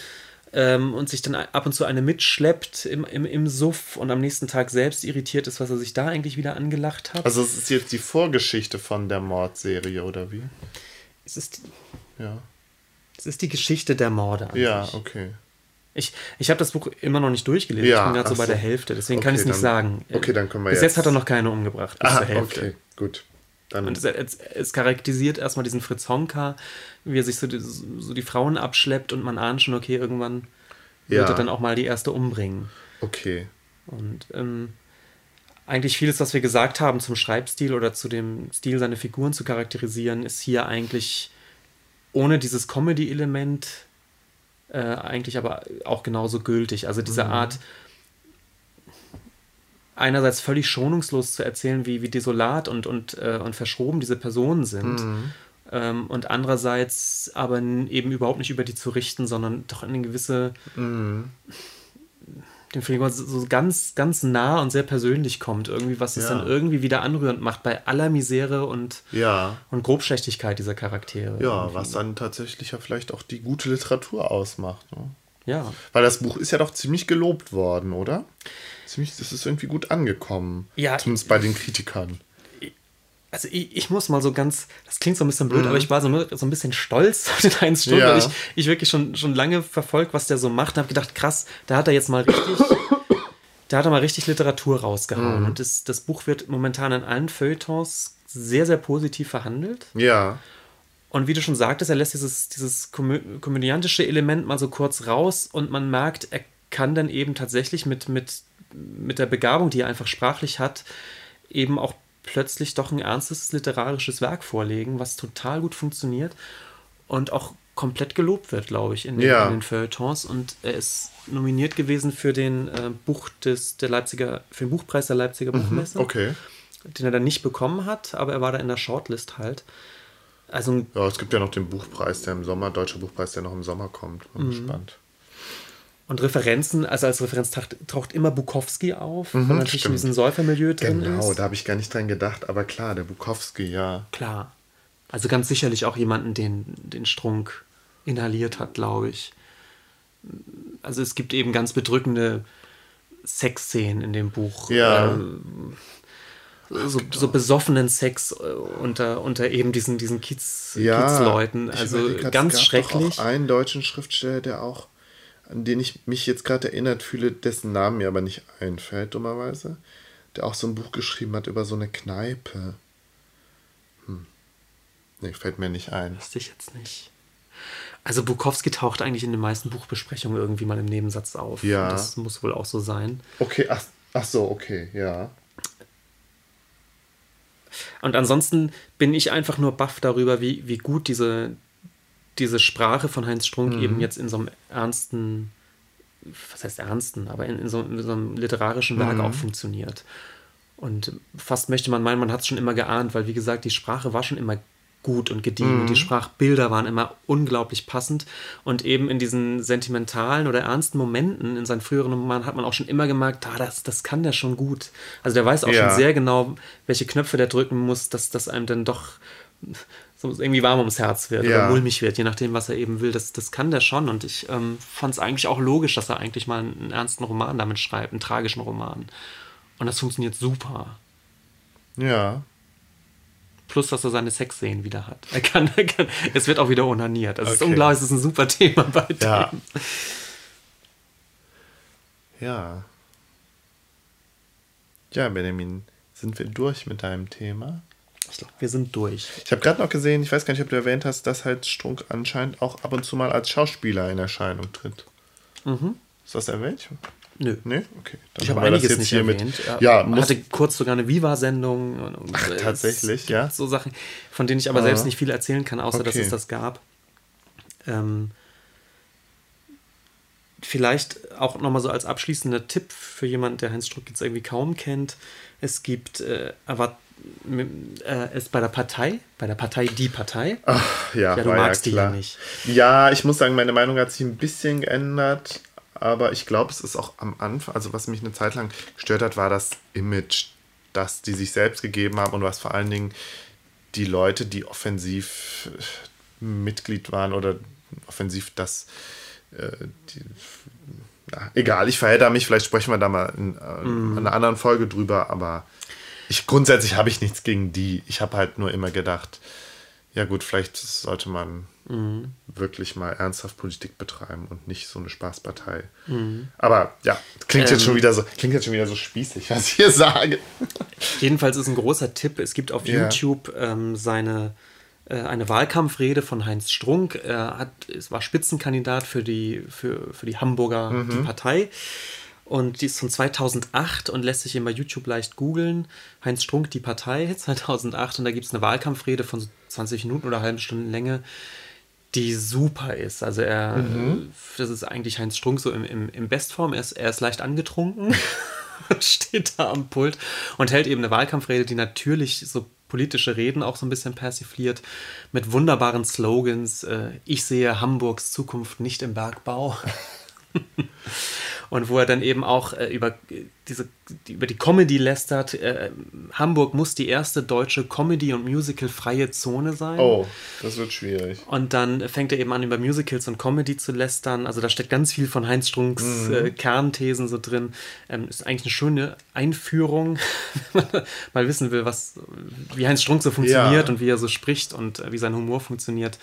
Ähm, und sich dann ab und zu eine mitschleppt im, im, im Suff und am nächsten Tag selbst irritiert ist, was er sich da eigentlich wieder angelacht hat. Also es ist jetzt die Vorgeschichte von der Mordserie, oder wie? es, ist, Ja. es ist die Geschichte der Morde. an Ja, sich. okay. Ich, ich habe das Buch immer noch nicht durchgelesen. Ja, ich bin gerade so bei so. der Hälfte, deswegen kann Okay, ich es nicht sagen. okay, dann können wir Bis jetzt- jetzt hat er noch keine umgebracht. Bis Ah, zur Hälfte. okay, gut. Dann, Und es, es, es charakterisiert erstmal diesen Fritz Honka, wie er sich so die, so die Frauen abschleppt und man ahnt schon, okay, irgendwann wird Ja. er dann auch mal die erste umbringen. okay. Und ähm, eigentlich vieles, was wir gesagt haben zum Schreibstil oder zu dem Stil, seine Figuren zu charakterisieren, ist hier eigentlich ohne dieses Comedy-Element äh, eigentlich aber auch genauso gültig. Also diese Art, einerseits völlig schonungslos zu erzählen, wie, wie desolat und, und, äh, und verschroben diese Personen sind. ähm, und andererseits aber eben überhaupt nicht über die zu richten, sondern doch eine gewisse, mhm. Dem Film so ganz, ganz nah und sehr persönlich kommt, irgendwie, was es ja. dann irgendwie wieder anrührend macht bei aller Misere und, ja. und Grobschlechtigkeit dieser Charaktere. Ja, irgendwie. was dann tatsächlich ja vielleicht auch die gute Literatur ausmacht. Ne? Ja. Weil das Buch ist ja doch ziemlich gelobt worden, oder? Ziemlich, das ist irgendwie gut angekommen. Ja. Zumindest bei den Kritikern also ich, ich, muss mal so ganz, das klingt so ein bisschen blöd, mhm. aber ich war so, so ein bisschen stolz auf den Heinz Sturm, ja. weil ich, ich wirklich schon, schon lange verfolgt, was der so macht und habe gedacht, krass, da hat er jetzt mal richtig, da hat er mal richtig Literatur rausgehauen. Mhm. Und das, das Buch wird momentan in allen Feuilletons sehr, sehr positiv verhandelt. Ja. Und wie du schon sagtest, er lässt dieses, dieses komö komödiantische Element mal so kurz raus und man merkt, er kann dann eben tatsächlich mit, mit, mit der Begabung, die er einfach sprachlich hat, eben auch plötzlich doch ein ernstes literarisches Werk vorlegen, was total gut funktioniert und auch komplett gelobt wird, glaube ich, in den, ja. in den Feuilletons. Und er ist nominiert gewesen für den äh, Buch des der Leipziger, für den Buchpreis der Leipziger mhm, Buchmesse. Okay. Den er dann nicht bekommen hat, aber er war da in der Shortlist halt. Also, ja, es gibt ja noch den Buchpreis, der im Sommer, deutscher Buchpreis, der noch im Sommer kommt. Bin mhm. gespannt. Und Referenzen, also als Referenz taucht, taucht immer Bukowski auf, mhm, weil natürlich stimmt. in diesem Säufermilieu drin genau, ist. Genau, da habe ich gar nicht dran gedacht, aber klar, der Bukowski, ja. Klar. Also ganz sicherlich auch jemanden, den, den Strunk inhaliert hat, glaube ich. Also es gibt eben ganz bedrückende Sexszenen in dem Buch. Ja. Ähm, so, so, besoffenen Sex äh, unter, unter eben diesen, diesen Kiez, ja, Kiezleuten. Also ganz es gab schrecklich. Auch einen deutschen Schriftsteller, der auch an den ich mich jetzt gerade erinnert fühle, dessen Namen mir aber nicht einfällt, dummerweise, der auch so ein Buch geschrieben hat über so eine Kneipe. Hm. Nee, fällt mir nicht ein. Wüsste ich jetzt nicht. Also Bukowski taucht eigentlich in den meisten Buchbesprechungen irgendwie mal im Nebensatz auf. Ja. Das muss wohl auch so sein. Okay, ach, ach so, okay, ja. Und ansonsten bin ich einfach nur baff darüber, wie, wie gut diese, diese Sprache von Heinz Strunk mhm. eben jetzt in so einem ernsten, was heißt ernsten, aber in, in, so, in so, einem literarischen Werk mhm. auch funktioniert. Und fast möchte man meinen, man hat es schon immer geahnt, weil wie gesagt, die Sprache war schon immer gut und gediegen mhm. und die. Sprachbilder waren immer unglaublich passend und eben in diesen sentimentalen oder ernsten Momenten in seinen früheren Romanen hat man auch schon immer gemerkt, ah, das, das kann der schon gut. Also der weiß auch ja. schon sehr genau, welche Knöpfe der drücken muss, dass das einem dann doch so irgendwie warm ums Herz wird ja. oder mulmig wird, je nachdem, was er eben will. Das, das kann der schon. Und ich ähm, fand es eigentlich auch logisch, dass er eigentlich mal einen, einen ernsten Roman damit schreibt, einen tragischen Roman. Und das funktioniert super. Ja. Plus, dass er seine Sexszenen wieder hat. Er kann, er kann, es wird auch wieder onaniert. Das okay. ist unglaublich, das ist ein super Thema bei ja. dem. Ja. Ja, Benjamin, sind wir durch mit deinem Thema? Ich glaube, wir sind durch. Ich habe gerade noch gesehen, ich weiß gar nicht, ob du erwähnt hast, dass halt Strunk anscheinend auch ab und zu mal als Schauspieler in Erscheinung tritt. Mhm. Ist das erwähnt? Nö. Nee? Okay. Dann ich habe einiges nicht erwähnt. Mit, ja, man hatte kurz sogar eine Viva-Sendung. Ach, tatsächlich, ja. So Sachen, von denen ich aber Aha. selbst nicht viel erzählen kann, außer okay. dass es das gab. Ähm, vielleicht auch nochmal so als abschließender Tipp für jemanden, der Heinz Struck jetzt irgendwie kaum kennt. Es gibt äh, äh, ist bei der Partei, bei der Partei Die Partei. Ach, ja, ja, du magst ja die ja nicht. Ja, ich muss sagen, meine Meinung hat sich ein bisschen geändert, aber ich glaube, es ist auch am Anfang, also was mich eine Zeit lang gestört hat, war das Image, das die sich selbst gegeben haben und was vor allen Dingen die Leute, die offensiv äh, Mitglied waren oder offensiv das, äh, die, na, egal, ich verhedder mich, vielleicht sprechen wir da mal in, äh, mm. in einer anderen Folge drüber, aber ich grundsätzlich habe ich nichts gegen die. Ich habe halt nur immer gedacht, ja gut, vielleicht sollte man mhm. wirklich mal ernsthaft Politik betreiben und nicht so eine Spaßpartei. Mhm. Aber ja, klingt ähm, jetzt schon wieder so, klingt jetzt schon wieder so spießig, was ich hier sage. Jedenfalls ist ein großer Tipp. Es gibt auf ja. YouTube ähm, seine äh, eine Wahlkampfrede von Heinz Strunk. Er hat, es war Spitzenkandidat für die, für, für die Hamburger mhm. die Partei. Und die ist von 2008 und lässt sich eben bei YouTube leicht googeln. Heinz Strunk, die Partei, 2008. Und da gibt es eine Wahlkampfrede von 20 Minuten oder halben Stunden Länge, die super ist. Also er, mhm. das ist eigentlich Heinz Strunk so im, im, im Bestform. Er ist, er ist leicht angetrunken, steht da am Pult und hält eben eine Wahlkampfrede, die natürlich so politische Reden auch so ein bisschen persifliert mit wunderbaren Slogans. Äh, ich sehe Hamburgs Zukunft nicht im Bergbau. und wo er dann eben auch äh, über diese über die Comedy lästert. Äh, Hamburg muss die erste deutsche Comedy- und Musical-freie Zone sein. Oh, das wird schwierig. Und dann fängt er eben an, über Musicals und Comedy zu lästern. Also da steckt ganz viel von Heinz Strunks mhm. äh, Kernthesen so drin. Ähm, ist eigentlich eine schöne Einführung, wenn man mal wissen will, was, wie Heinz Strunk so funktioniert ja. und wie er so spricht und äh, wie sein Humor funktioniert.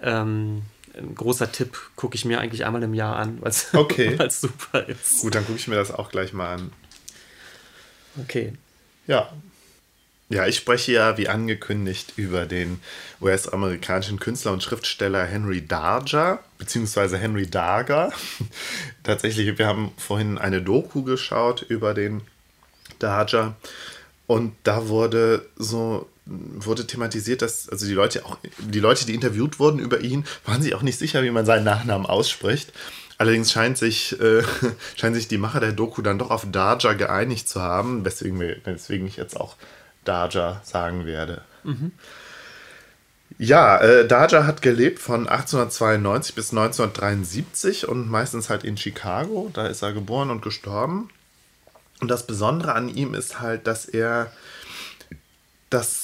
Ähm, ein großer Tipp, gucke ich mir eigentlich einmal im Jahr an, weil es okay. super ist. Gut, dann gucke ich mir das auch gleich mal an. Okay. Ja. Ja, ich spreche ja, wie angekündigt, über den US-amerikanischen Künstler und Schriftsteller Henry Darger, beziehungsweise Henry Darger. Tatsächlich, wir haben vorhin eine Doku geschaut über den Darger und da wurde so wurde thematisiert, dass also die Leute auch die Leute, die interviewt wurden über ihn, waren sich auch nicht sicher, wie man seinen Nachnamen ausspricht. Allerdings scheint sich, äh, scheinen sich die Macher der Doku dann doch auf Darja geeinigt zu haben, weswegen, wir, weswegen ich jetzt auch Darja sagen werde. Mhm. Ja, äh, Darja hat gelebt von 1892 bis 1973 und meistens halt in Chicago. Da ist er geboren und gestorben. Und das Besondere an ihm ist halt, dass er das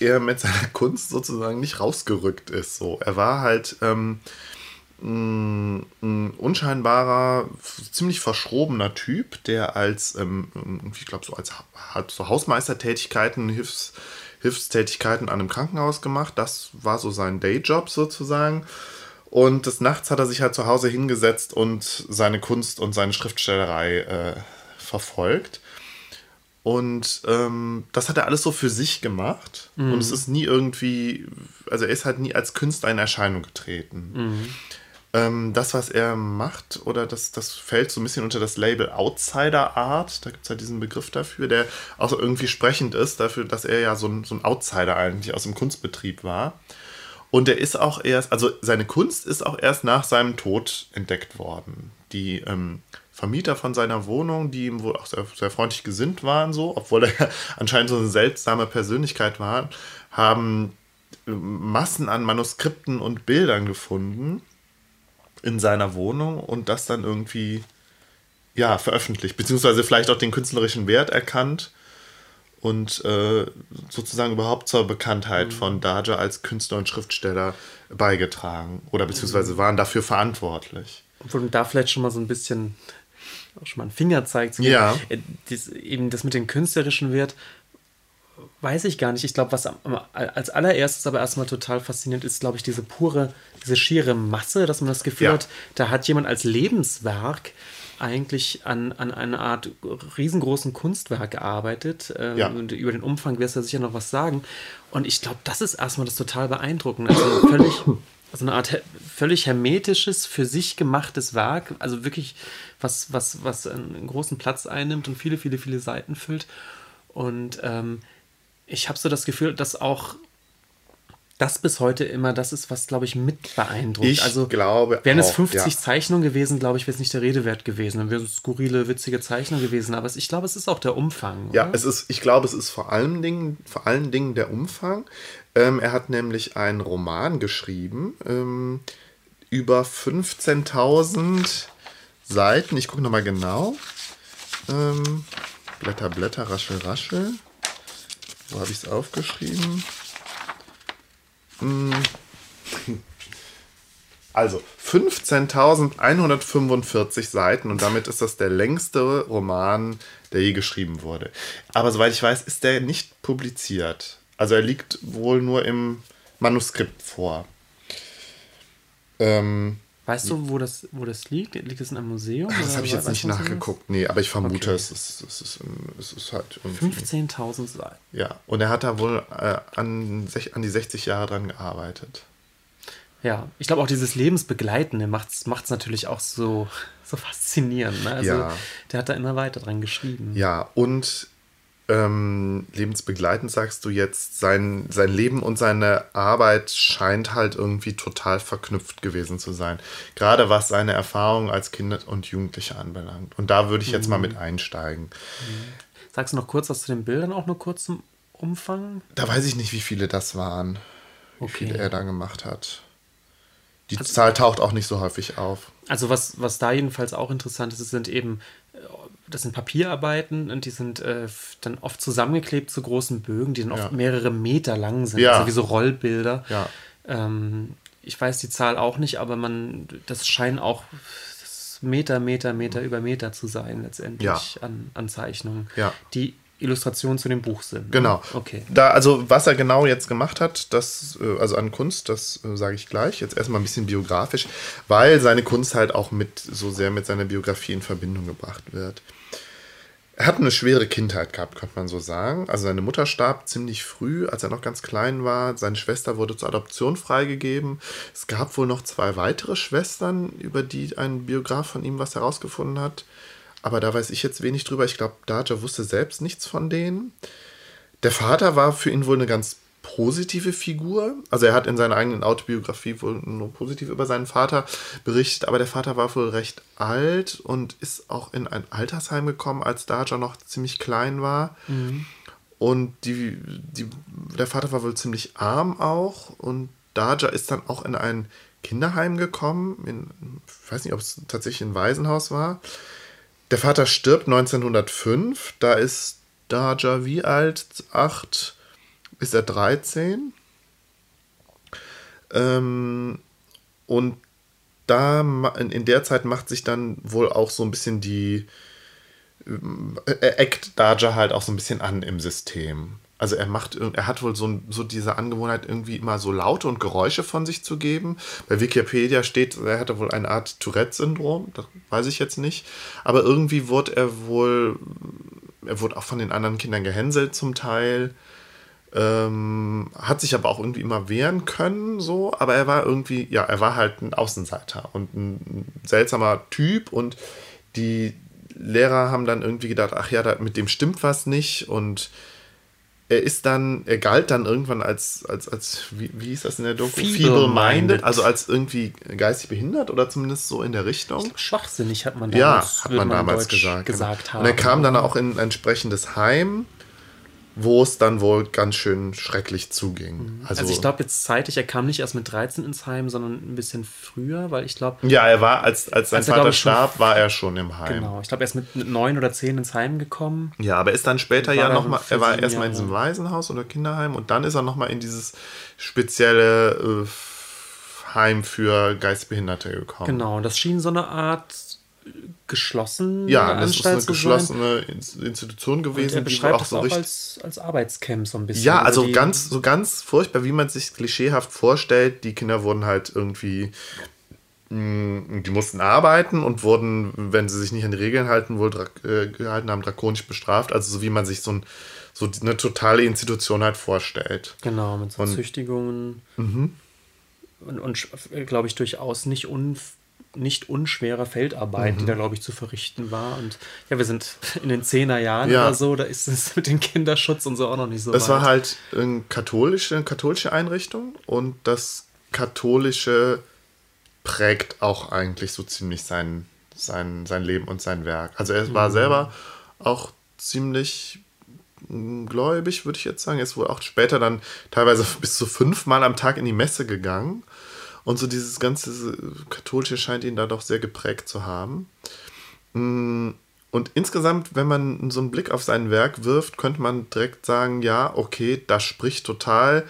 er mit seiner Kunst sozusagen nicht rausgerückt ist. So, er war halt ähm, ein, ein unscheinbarer, ziemlich verschrobener Typ, der als, ähm, ich glaube, so als hat so Hausmeistertätigkeiten, Hilfs, Hilfstätigkeiten an einem Krankenhaus gemacht. Das war so sein Dayjob sozusagen. Und des Nachts hat er sich halt zu Hause hingesetzt und seine Kunst und seine Schriftstellerei äh, verfolgt. Und ähm, das hat er alles so für sich gemacht. Mhm. Und es ist nie irgendwie, also er ist halt nie als Künstler in Erscheinung getreten. Mhm. Ähm, das, was er macht, oder das, das fällt so ein bisschen unter das Label Outsider Art. Da gibt es halt diesen Begriff dafür, der auch irgendwie sprechend ist, dafür, dass er ja so ein, so ein Outsider eigentlich aus dem Kunstbetrieb war. Und er ist auch erst, also seine Kunst ist auch erst nach seinem Tod entdeckt worden. Die ähm, Vermieter von seiner Wohnung, die ihm wohl auch sehr, sehr freundlich gesinnt waren, so, obwohl er anscheinend so eine seltsame Persönlichkeit war, haben äh, Massen an Manuskripten und Bildern gefunden in seiner Wohnung und das dann irgendwie ja veröffentlicht, beziehungsweise vielleicht auch den künstlerischen Wert erkannt und äh, sozusagen überhaupt zur Bekanntheit mhm. von Daja als Künstler und Schriftsteller beigetragen oder beziehungsweise waren dafür verantwortlich. Und da vielleicht schon mal so ein bisschen auch schon mal einen Finger zeigt. Ja. Äh, das, eben das mit dem künstlerischen Wert, weiß ich gar nicht. Ich glaube, was als allererstes aber erstmal total faszinierend ist, glaube ich, diese pure, diese schiere Masse, dass man das Gefühl ja. hat, da hat jemand als Lebenswerk eigentlich an, an einer Art riesengroßen Kunstwerk gearbeitet. Ähm, ja. Und über den Umfang wirst du sicher noch was sagen. Und ich glaube, das ist erstmal das total beeindruckende. Also völlig, also eine Art völlig hermetisches, für sich gemachtes Werk. Also wirklich was, was, was einen großen Platz einnimmt und viele, viele, viele Seiten füllt. Und ähm, ich habe so das Gefühl, dass auch das bis heute immer das ist, was, glaube ich, mit beeindruckt. Ich also, glaube Wären es 50 ja. Zeichnungen gewesen, glaube ich, wäre es nicht der Rede wert gewesen. Dann wären es skurrile, witzige Zeichnungen gewesen. Aber es, ich glaube, es ist auch der Umfang. Oder? Ja, es ist, ich glaube, es ist vor allen Dingen, vor allen Dingen der Umfang. Ähm, er hat nämlich einen Roman geschrieben ähm, über 15.000 Seiten. Ich gucke nochmal genau. Ähm, Blätter, Blätter, Raschel, Raschel. Wo habe ich es aufgeschrieben? Hm. Also 15.145 Seiten und damit ist das der längste Roman, der je geschrieben wurde. Aber soweit ich weiß, ist der nicht publiziert. Also er liegt wohl nur im Manuskript vor. Ähm, Weißt du, wo das, wo das liegt? Liegt es in einem Museum? Das habe ich jetzt nicht nachgeguckt. Nee, aber ich vermute, okay. es, ist, es, ist, es ist halt. 15.000 Seiten. Ja, und er hat da wohl äh, an, an die 60 Jahre dran gearbeitet. Ja, ich glaube auch dieses Lebensbegleitende macht es natürlich auch so, so faszinierend. Ne? Also ja. der hat da immer weiter dran geschrieben. Ja, und ähm, lebensbegleitend sagst du jetzt, sein, sein Leben und seine Arbeit scheint halt irgendwie total verknüpft gewesen zu sein. Gerade was seine Erfahrungen als Kind und Jugendliche anbelangt. Und da würde ich jetzt mhm. mal mit einsteigen. Mhm. Sagst du noch kurz was zu den Bildern, auch nur kurz zum Umfang? Da weiß ich nicht, wie viele das waren, wie Okay. viele er da gemacht hat. Die Zahl taucht auch nicht so häufig auf. Also was, was da jedenfalls auch interessant ist, es sind eben, das sind Papierarbeiten und die sind äh, dann oft zusammengeklebt zu großen Bögen, die dann oft Ja. mehrere Meter lang sind, Ja. also wie so Rollbilder. Ja. Ähm, ich weiß die Zahl auch nicht, aber man, das scheinen auch Meter, Meter, Meter über Meter zu sein letztendlich an, an Zeichnungen, die Illustrationen zu dem Buch sind. ne? Genau. Okay. Da, also, was er genau jetzt gemacht hat, das, äh, also an Kunst, das äh, sage ich gleich. Jetzt erstmal ein bisschen biografisch, weil seine Kunst halt auch mit so sehr mit seiner Biografie in Verbindung gebracht wird. Er hat eine schwere Kindheit gehabt, könnte man so sagen. Also seine Mutter starb ziemlich früh, als er noch ganz klein war. Seine Schwester wurde zur Adoption freigegeben. Es gab wohl noch zwei weitere Schwestern, über die ein Biograf von ihm was herausgefunden hat. Aber da weiß ich jetzt wenig drüber. Ich glaube, Daja wusste selbst nichts von denen. Der Vater war für ihn wohl eine ganz positive Figur. Also er hat in seiner eigenen Autobiografie wohl nur positiv über seinen Vater berichtet, aber der Vater war wohl recht alt und ist auch in ein Altersheim gekommen, als Daja noch ziemlich klein war. Und die, die, der Vater war wohl ziemlich arm auch und Daja ist dann auch in ein Kinderheim gekommen. In, ich weiß nicht, ob es tatsächlich ein Waisenhaus war. Der Vater stirbt 1905. Da ist Daja wie alt? Acht? Ist er 13? Ähm, und da in, der Zeit macht sich dann wohl auch so ein bisschen die. ähm, Er eckt Daja halt auch so ein bisschen an im System. Also er macht, er hat wohl so, so diese Angewohnheit, irgendwie immer so Laute und Geräusche von sich zu geben. Bei Wikipedia steht, er hatte wohl eine Art Tourette-Syndrom, das weiß ich jetzt nicht. Aber irgendwie wurde er wohl, er wurde auch von den anderen Kindern gehänselt zum Teil. Ähm, hat sich aber auch irgendwie immer wehren können, so, aber er war irgendwie, ja, er war halt ein Außenseiter und ein seltsamer Typ und die Lehrer haben dann irgendwie gedacht, ach ja, da, mit dem stimmt was nicht und er ist dann, er galt dann irgendwann als, als, als wie, wie hieß das in der Doku? Feeble-minded. also als irgendwie geistig behindert oder zumindest so in der Richtung. Schwachsinnig hat man Ja, damals, hat würde man damals gesagt. gesagt genau. Und er kam dann auch in ein entsprechendes Heim, wo es dann wohl ganz schön schrecklich zuging. Also, Also, ich glaube jetzt zeitig, er kam nicht erst mit 13 ins Heim, sondern ein bisschen früher, weil ich glaube, ja, er war, als, als sein Als er, Vater starb, war er schon im Heim. genau, ich glaube, er ist mit neun oder zehn ins Heim gekommen. Ja, aber er ist dann später ja nochmal, er war erstmal in diesem Waisenhaus oder Kinderheim und dann ist er nochmal in dieses spezielle äh, Heim für Geistbehinderte gekommen. Genau, und das schien so eine Art geschlossene Ja, das ist eine sein. geschlossene Ins- Institution Und gewesen, er die beschreibt auch das so auch als, als Arbeitscamp so ein bisschen. Ja, also die- ganz, so ganz furchtbar, wie man sich klischeehaft vorstellt. Die Kinder wurden halt irgendwie, mh, die mussten arbeiten und wurden, wenn sie sich nicht an die Regeln halten, wohl äh, gehalten haben, drakonisch bestraft. Also so wie man sich so, ein, so eine totale Institution halt vorstellt. Genau, mit so Und- Züchtigungen. Mhm. Und, und glaube ich, durchaus nicht, un, nicht unschwerer Feldarbeit, Mhm. die da, glaube ich, zu verrichten war. Und ja, wir sind in den Zehnerjahren Ja. oder so, da ist es mit dem Kinderschutz und so auch noch nicht so Es war weit. halt eine katholische, eine katholische Einrichtung und das Katholische prägt auch eigentlich so ziemlich sein, sein, sein Leben und sein Werk. Also er war selber auch ziemlich mm, gläubig, würde ich jetzt sagen. Er ist wohl auch später dann teilweise bis zu fünfmal am Tag in die Messe gegangen. Und so dieses ganze Katholische scheint ihn da doch sehr geprägt zu haben. Mm, Und insgesamt, wenn man so einen Blick auf sein Werk wirft, könnte man direkt sagen, ja, okay, das spricht total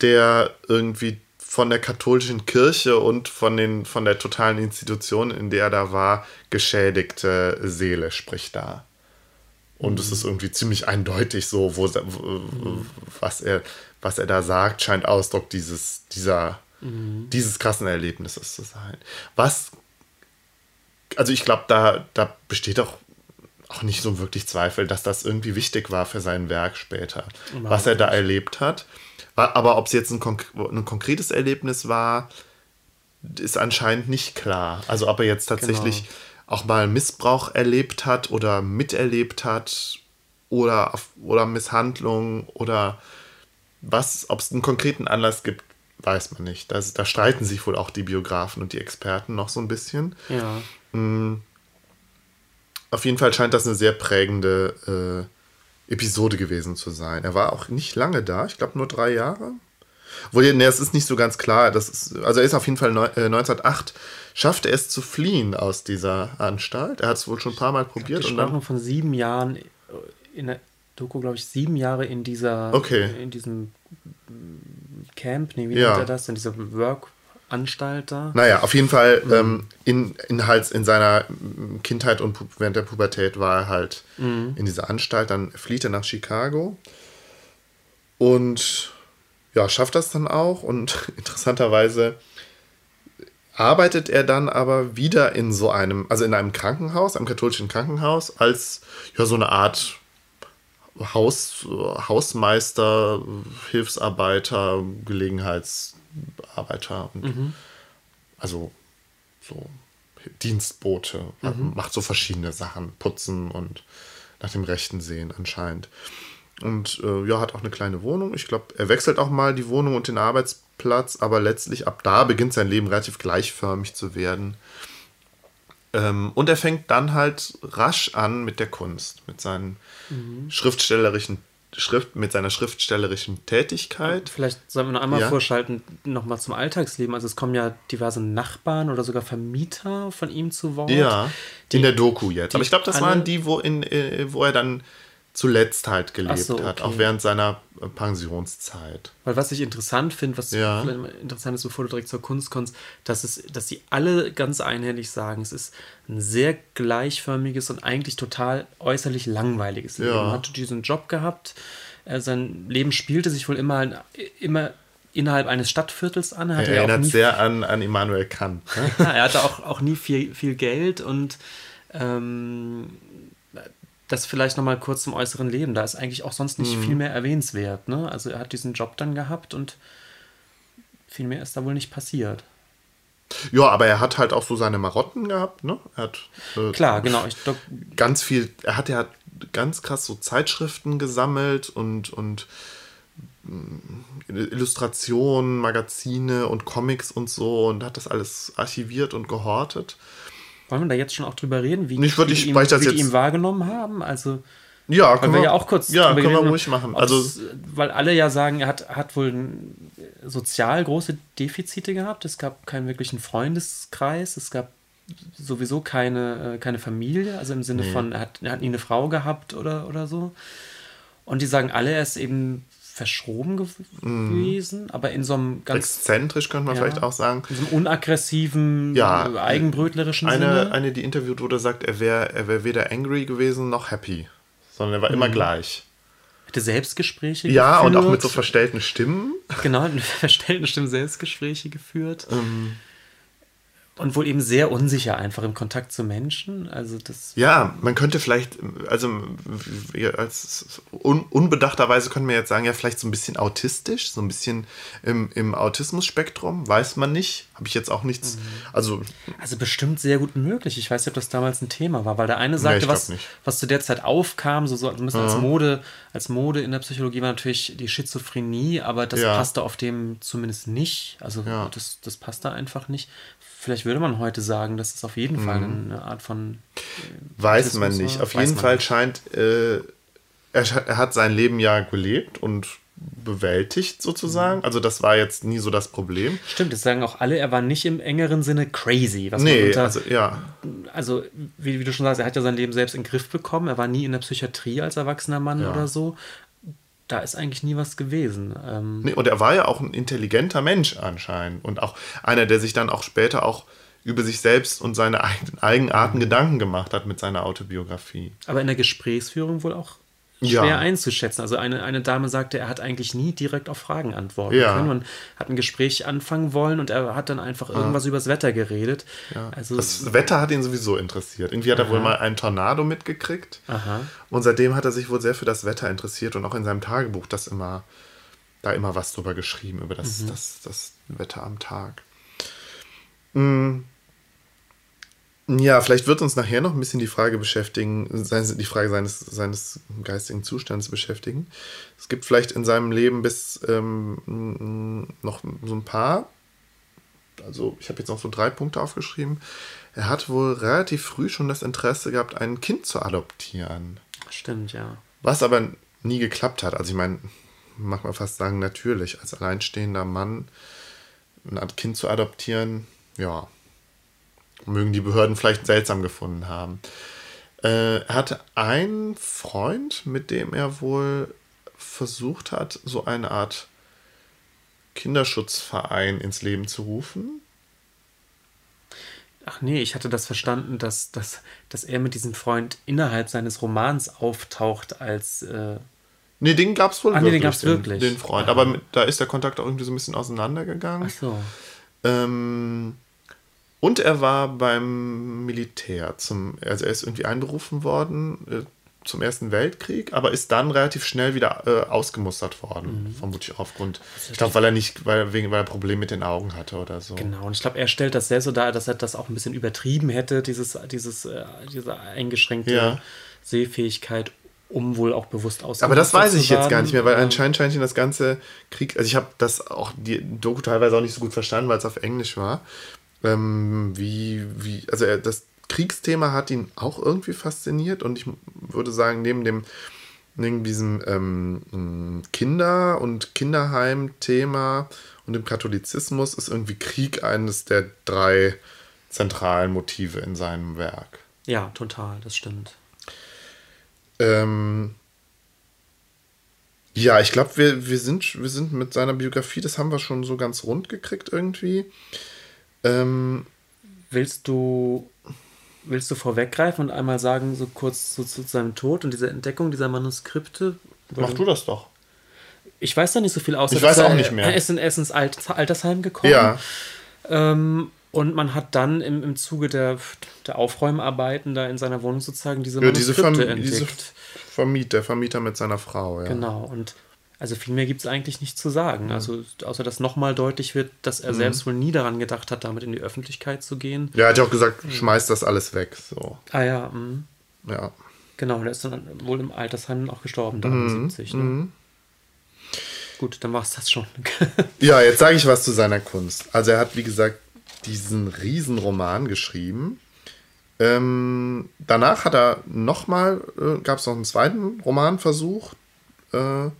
der irgendwie von der katholischen Kirche und von, den, von der totalen Institution, in der er da war, geschädigte Seele spricht da. Und es ist irgendwie ziemlich eindeutig so, wo, wo, was, er, was er da sagt, scheint Ausdruck dieses, dieser, dieses krassen Erlebnisses zu sein. Was, also ich glaube, da, da besteht auch, auch nicht so wirklich Zweifel, dass das irgendwie wichtig war für sein Werk später, was er da erlebt hat. Aber ob es jetzt ein, konk ein konkretes Erlebnis war, ist anscheinend nicht klar. Also ob er jetzt tatsächlich Genau. auch mal Missbrauch erlebt hat oder miterlebt hat oder, oder Misshandlung oder was, ob es einen konkreten Anlass gibt, weiß man nicht. Das, da streiten sich wohl auch die Biografen und die Experten noch so ein bisschen. Ja. Auf jeden Fall scheint das eine sehr prägende äh, Episode gewesen zu sein. Er war auch nicht lange da, ich glaube nur drei Jahre. Wohl, nee, es ist nicht so ganz klar. Das ist, also er ist auf jeden Fall neun, äh, 1908 schaffte es zu fliehen aus dieser Anstalt. Er hat es wohl schon ein paar Mal probiert. Ich glaub, und dann von sieben Jahren in der Doku, glaube ich, sieben Jahre in dieser okay. in diesem Camp, nee, wie Ja. nennt er das? In dieser Work-Anstalt da. Naja, auf jeden Fall ähm, in, in, halt in seiner Kindheit und während der Pubertät war er halt in dieser Anstalt. Dann flieht er nach Chicago und ja, schafft das dann auch. Und interessanterweise arbeitet er dann aber wieder in so einem, also in einem Krankenhaus, einem katholischen Krankenhaus, als ja so eine Art Haus, Hausmeister, Hilfsarbeiter, Gelegenheitsarbeiter und also so Dienstbote, macht so verschiedene Sachen, putzen und nach dem Rechten sehen anscheinend. Und äh, ja, hat auch eine kleine Wohnung. Ich glaube, er wechselt auch mal die Wohnung und den Arbeitsplatz, aber letztlich ab da beginnt sein Leben relativ gleichförmig zu werden. Ähm, und er fängt dann halt rasch an mit der Kunst, mit seinen schriftstellerischen Schrift, mit seiner schriftstellerischen Tätigkeit. Vielleicht sollen wir noch einmal Ja. vorschalten, nochmal zum Alltagsleben. Also es kommen ja diverse Nachbarn oder sogar Vermieter von ihm zu Wort. Ja, die- in der Doku jetzt. Aber ich glaube, das waren die, wo, in, äh, wo er dann zuletzt halt gelebt so, hat, okay. auch während seiner äh, Pensionszeit. Weil was ich interessant finde, was Ja. interessant ist, bevor du direkt zur Kunst kommst, dass, es, dass sie alle ganz einhellig sagen, es ist ein sehr gleichförmiges und eigentlich total äußerlich langweiliges Leben. Ja. Er hatte diesen Job gehabt, äh, sein Leben spielte sich wohl immer, immer innerhalb eines Stadtviertels an. Er, Er ja erinnert nie sehr an, an Immanuel Kant. Ne? ja, er hatte auch, auch nie viel, viel Geld und ähm, das vielleicht nochmal kurz zum äußeren Leben. Da ist eigentlich auch sonst nicht viel mehr erwähnenswert. Ne? Also er hat diesen Job dann gehabt und viel mehr ist da wohl nicht passiert. Ja, aber er hat halt auch so seine Marotten gehabt. Ne? Er hat äh, Klar, genau. Ich, glaub, ganz viel, er hat ja ganz krass so Zeitschriften gesammelt und, und mm, Illustrationen, Magazine und Comics und so und hat das alles archiviert und gehortet. Wollen wir da jetzt schon auch drüber reden, wie, Nicht wie, ihm, wie die ihn wahrgenommen haben? Also Ja, können wir ja auch kurz ja, können wir geredet ruhig machen. Also weil alle ja sagen, er hat, hat wohl sozial große Defizite gehabt. Es gab keinen wirklichen Freundeskreis. Es gab sowieso keine, äh, keine Familie, also im Sinne von, er hat, er hat nie eine Frau gehabt oder, oder so. Und die sagen alle, er ist eben verschroben gew gewesen, aber in so einem ganz exzentrisch könnte man Ja. vielleicht auch sagen. in so einem unaggressiven, Ja, eigenbrötlerischen Eine, Sinne. eine, die interviewt wurde, sagt, er wäre er wär weder angry gewesen noch happy, sondern er war Mhm. immer gleich. Hatte Selbstgespräche Ja, und auch geführt. mit so verstellten Stimmen. Genau, in verstellten Stimmen Selbstgespräche geführt. Ähm. Und wohl eben sehr unsicher einfach im Kontakt zu Menschen. Also das. Ja, man könnte vielleicht, also als un, unbedachterweise können wir jetzt sagen, ja, vielleicht so ein bisschen autistisch, so ein bisschen im, im Autismus-Spektrum, weiß man nicht. Habe ich jetzt auch nichts. Mhm. Also, Also bestimmt sehr gut möglich. Ich weiß nicht, ob das damals ein Thema war, weil der eine sagte, glaub was, nicht. was zu der Zeit aufkam, so, so ein bisschen als Mode, als Mode in der Psychologie war natürlich die Schizophrenie, aber das Ja. passte auf dem zumindest nicht. Also Ja. das, das passte einfach nicht. Vielleicht würde man heute sagen, das ist auf jeden Fall Mhm. eine Art von weiß Autismus man nicht. Auf jeden Fall nicht. scheint, äh, er, er hat sein Leben ja gelebt und bewältigt sozusagen. Mhm. Also das war jetzt nie so das Problem. Stimmt, das sagen auch alle, er war nicht im engeren Sinne crazy. Was Nee, unter, also ja. also wie, wie du schon sagst, er hat ja sein Leben selbst in den Griff bekommen. Er war nie in der Psychiatrie als erwachsener Mann Ja. oder so. Da ist eigentlich nie was gewesen. Ähm, Nee, und er war ja auch ein intelligenter Mensch anscheinend. Und auch einer, der sich dann auch später auch über sich selbst und seine eigenen Eigenarten Gedanken gemacht hat mit seiner Autobiografie. aber in der Gesprächsführung wohl auch Ja. schwer einzuschätzen. Also eine, eine Dame sagte, er hat eigentlich nie direkt auf Fragen antworten Ja. können. Man hat ein Gespräch anfangen wollen und er hat dann einfach irgendwas übers Wetter geredet. Also Das Wetter hat ihn sowieso interessiert. Irgendwie hat er wohl mal einen Tornado mitgekriegt. Aha. Und seitdem hat er sich wohl sehr für das Wetter interessiert und auch in seinem Tagebuch das immer, da immer was drüber geschrieben, über das, das, das Wetter am Tag. Mm. Ja, vielleicht wird uns nachher noch ein bisschen die Frage beschäftigen, die Frage seines, seines geistigen Zustands beschäftigen. Es gibt vielleicht in seinem Leben bis ähm, noch so ein paar, also ich habe jetzt noch so drei Punkte aufgeschrieben. Er hat wohl relativ früh schon das Interesse gehabt, ein Kind zu adoptieren. Stimmt, ja. Was aber nie geklappt hat. Also ich meine, mag man fast sagen, natürlich, als alleinstehender Mann ein Kind zu adoptieren, ja, mögen die Behörden vielleicht seltsam gefunden haben. Äh, er hatte einen Freund, mit dem er wohl versucht hat, so eine Art Kinderschutzverein ins Leben zu rufen. Ach nee, ich hatte das verstanden, dass, dass, dass er mit diesem Freund innerhalb seines Romans auftaucht als. Äh nee, den gab es wohl Ach, wirklich. Nee, den gab es wirklich. Den Freund. Aber mit, da ist der Kontakt auch irgendwie so ein bisschen auseinandergegangen. Ach so. Ähm, und er war beim Militär. Zum, also er ist irgendwie einberufen worden äh, zum Ersten Weltkrieg, aber ist dann relativ schnell wieder äh, ausgemustert worden, mhm. vermutlich aufgrund. Ich glaube, weil er nicht, weil, wegen, weil er Probleme mit den Augen hatte oder so. Genau, und ich glaube, er stellt das sehr so dar, dass er das auch ein bisschen übertrieben hätte, dieses, dieses, äh, diese eingeschränkte ja. Sehfähigkeit, um wohl auch bewusst auszuprobieren. Aber das weiß ich jetzt gar nicht mehr, weil anscheinend scheint das ganze Krieg, also ich habe das auch, die Doku teilweise auch nicht so gut verstanden, weil es auf Englisch war. Ähm, wie, wie, also er, das Kriegsthema hat ihn auch irgendwie fasziniert und ich würde sagen, neben dem neben diesem ähm, Kinder- und Kinderheim-Thema und dem Katholizismus ist irgendwie Krieg eines der drei zentralen Motive in seinem Werk. Ja, total, das stimmt. Ähm, ja, ich glaube, wir, wir, sind, wir sind mit seiner Biografie, das haben wir schon so ganz rund gekriegt irgendwie. Ähm, willst du willst du vorweggreifen und einmal sagen, so kurz so zu seinem Tod und dieser Entdeckung dieser Manuskripte? Mach du das doch. Ich weiß da nicht so viel aus. Ich weiß auch nicht mehr. Er ist in Essens Altersheim gekommen. Ja. Ähm, und man hat dann im, im Zuge der, der Aufräumarbeiten da in seiner Wohnung sozusagen diese ja, Manuskripte diese entdeckt. Diese Vermieter, der Vermieter mit seiner Frau, ja. Genau, und also viel mehr gibt es eigentlich nicht zu sagen. Also außer dass nochmal deutlich wird, dass er mhm. selbst wohl nie daran gedacht hat, damit in die Öffentlichkeit zu gehen. Ja, er hat ja auch gesagt, schmeißt das alles weg. So. Ah ja. Mh. Ja. Genau, und er ist dann wohl im Altersheim auch gestorben, 73. Mhm. Ne? Mhm. Gut, dann war es das schon. ja, jetzt sage ich was zu seiner Kunst. Also er hat, wie gesagt, diesen Riesenroman geschrieben. Ähm, danach hat er nochmal, äh, gab es noch einen zweiten Romanversuch. Äh,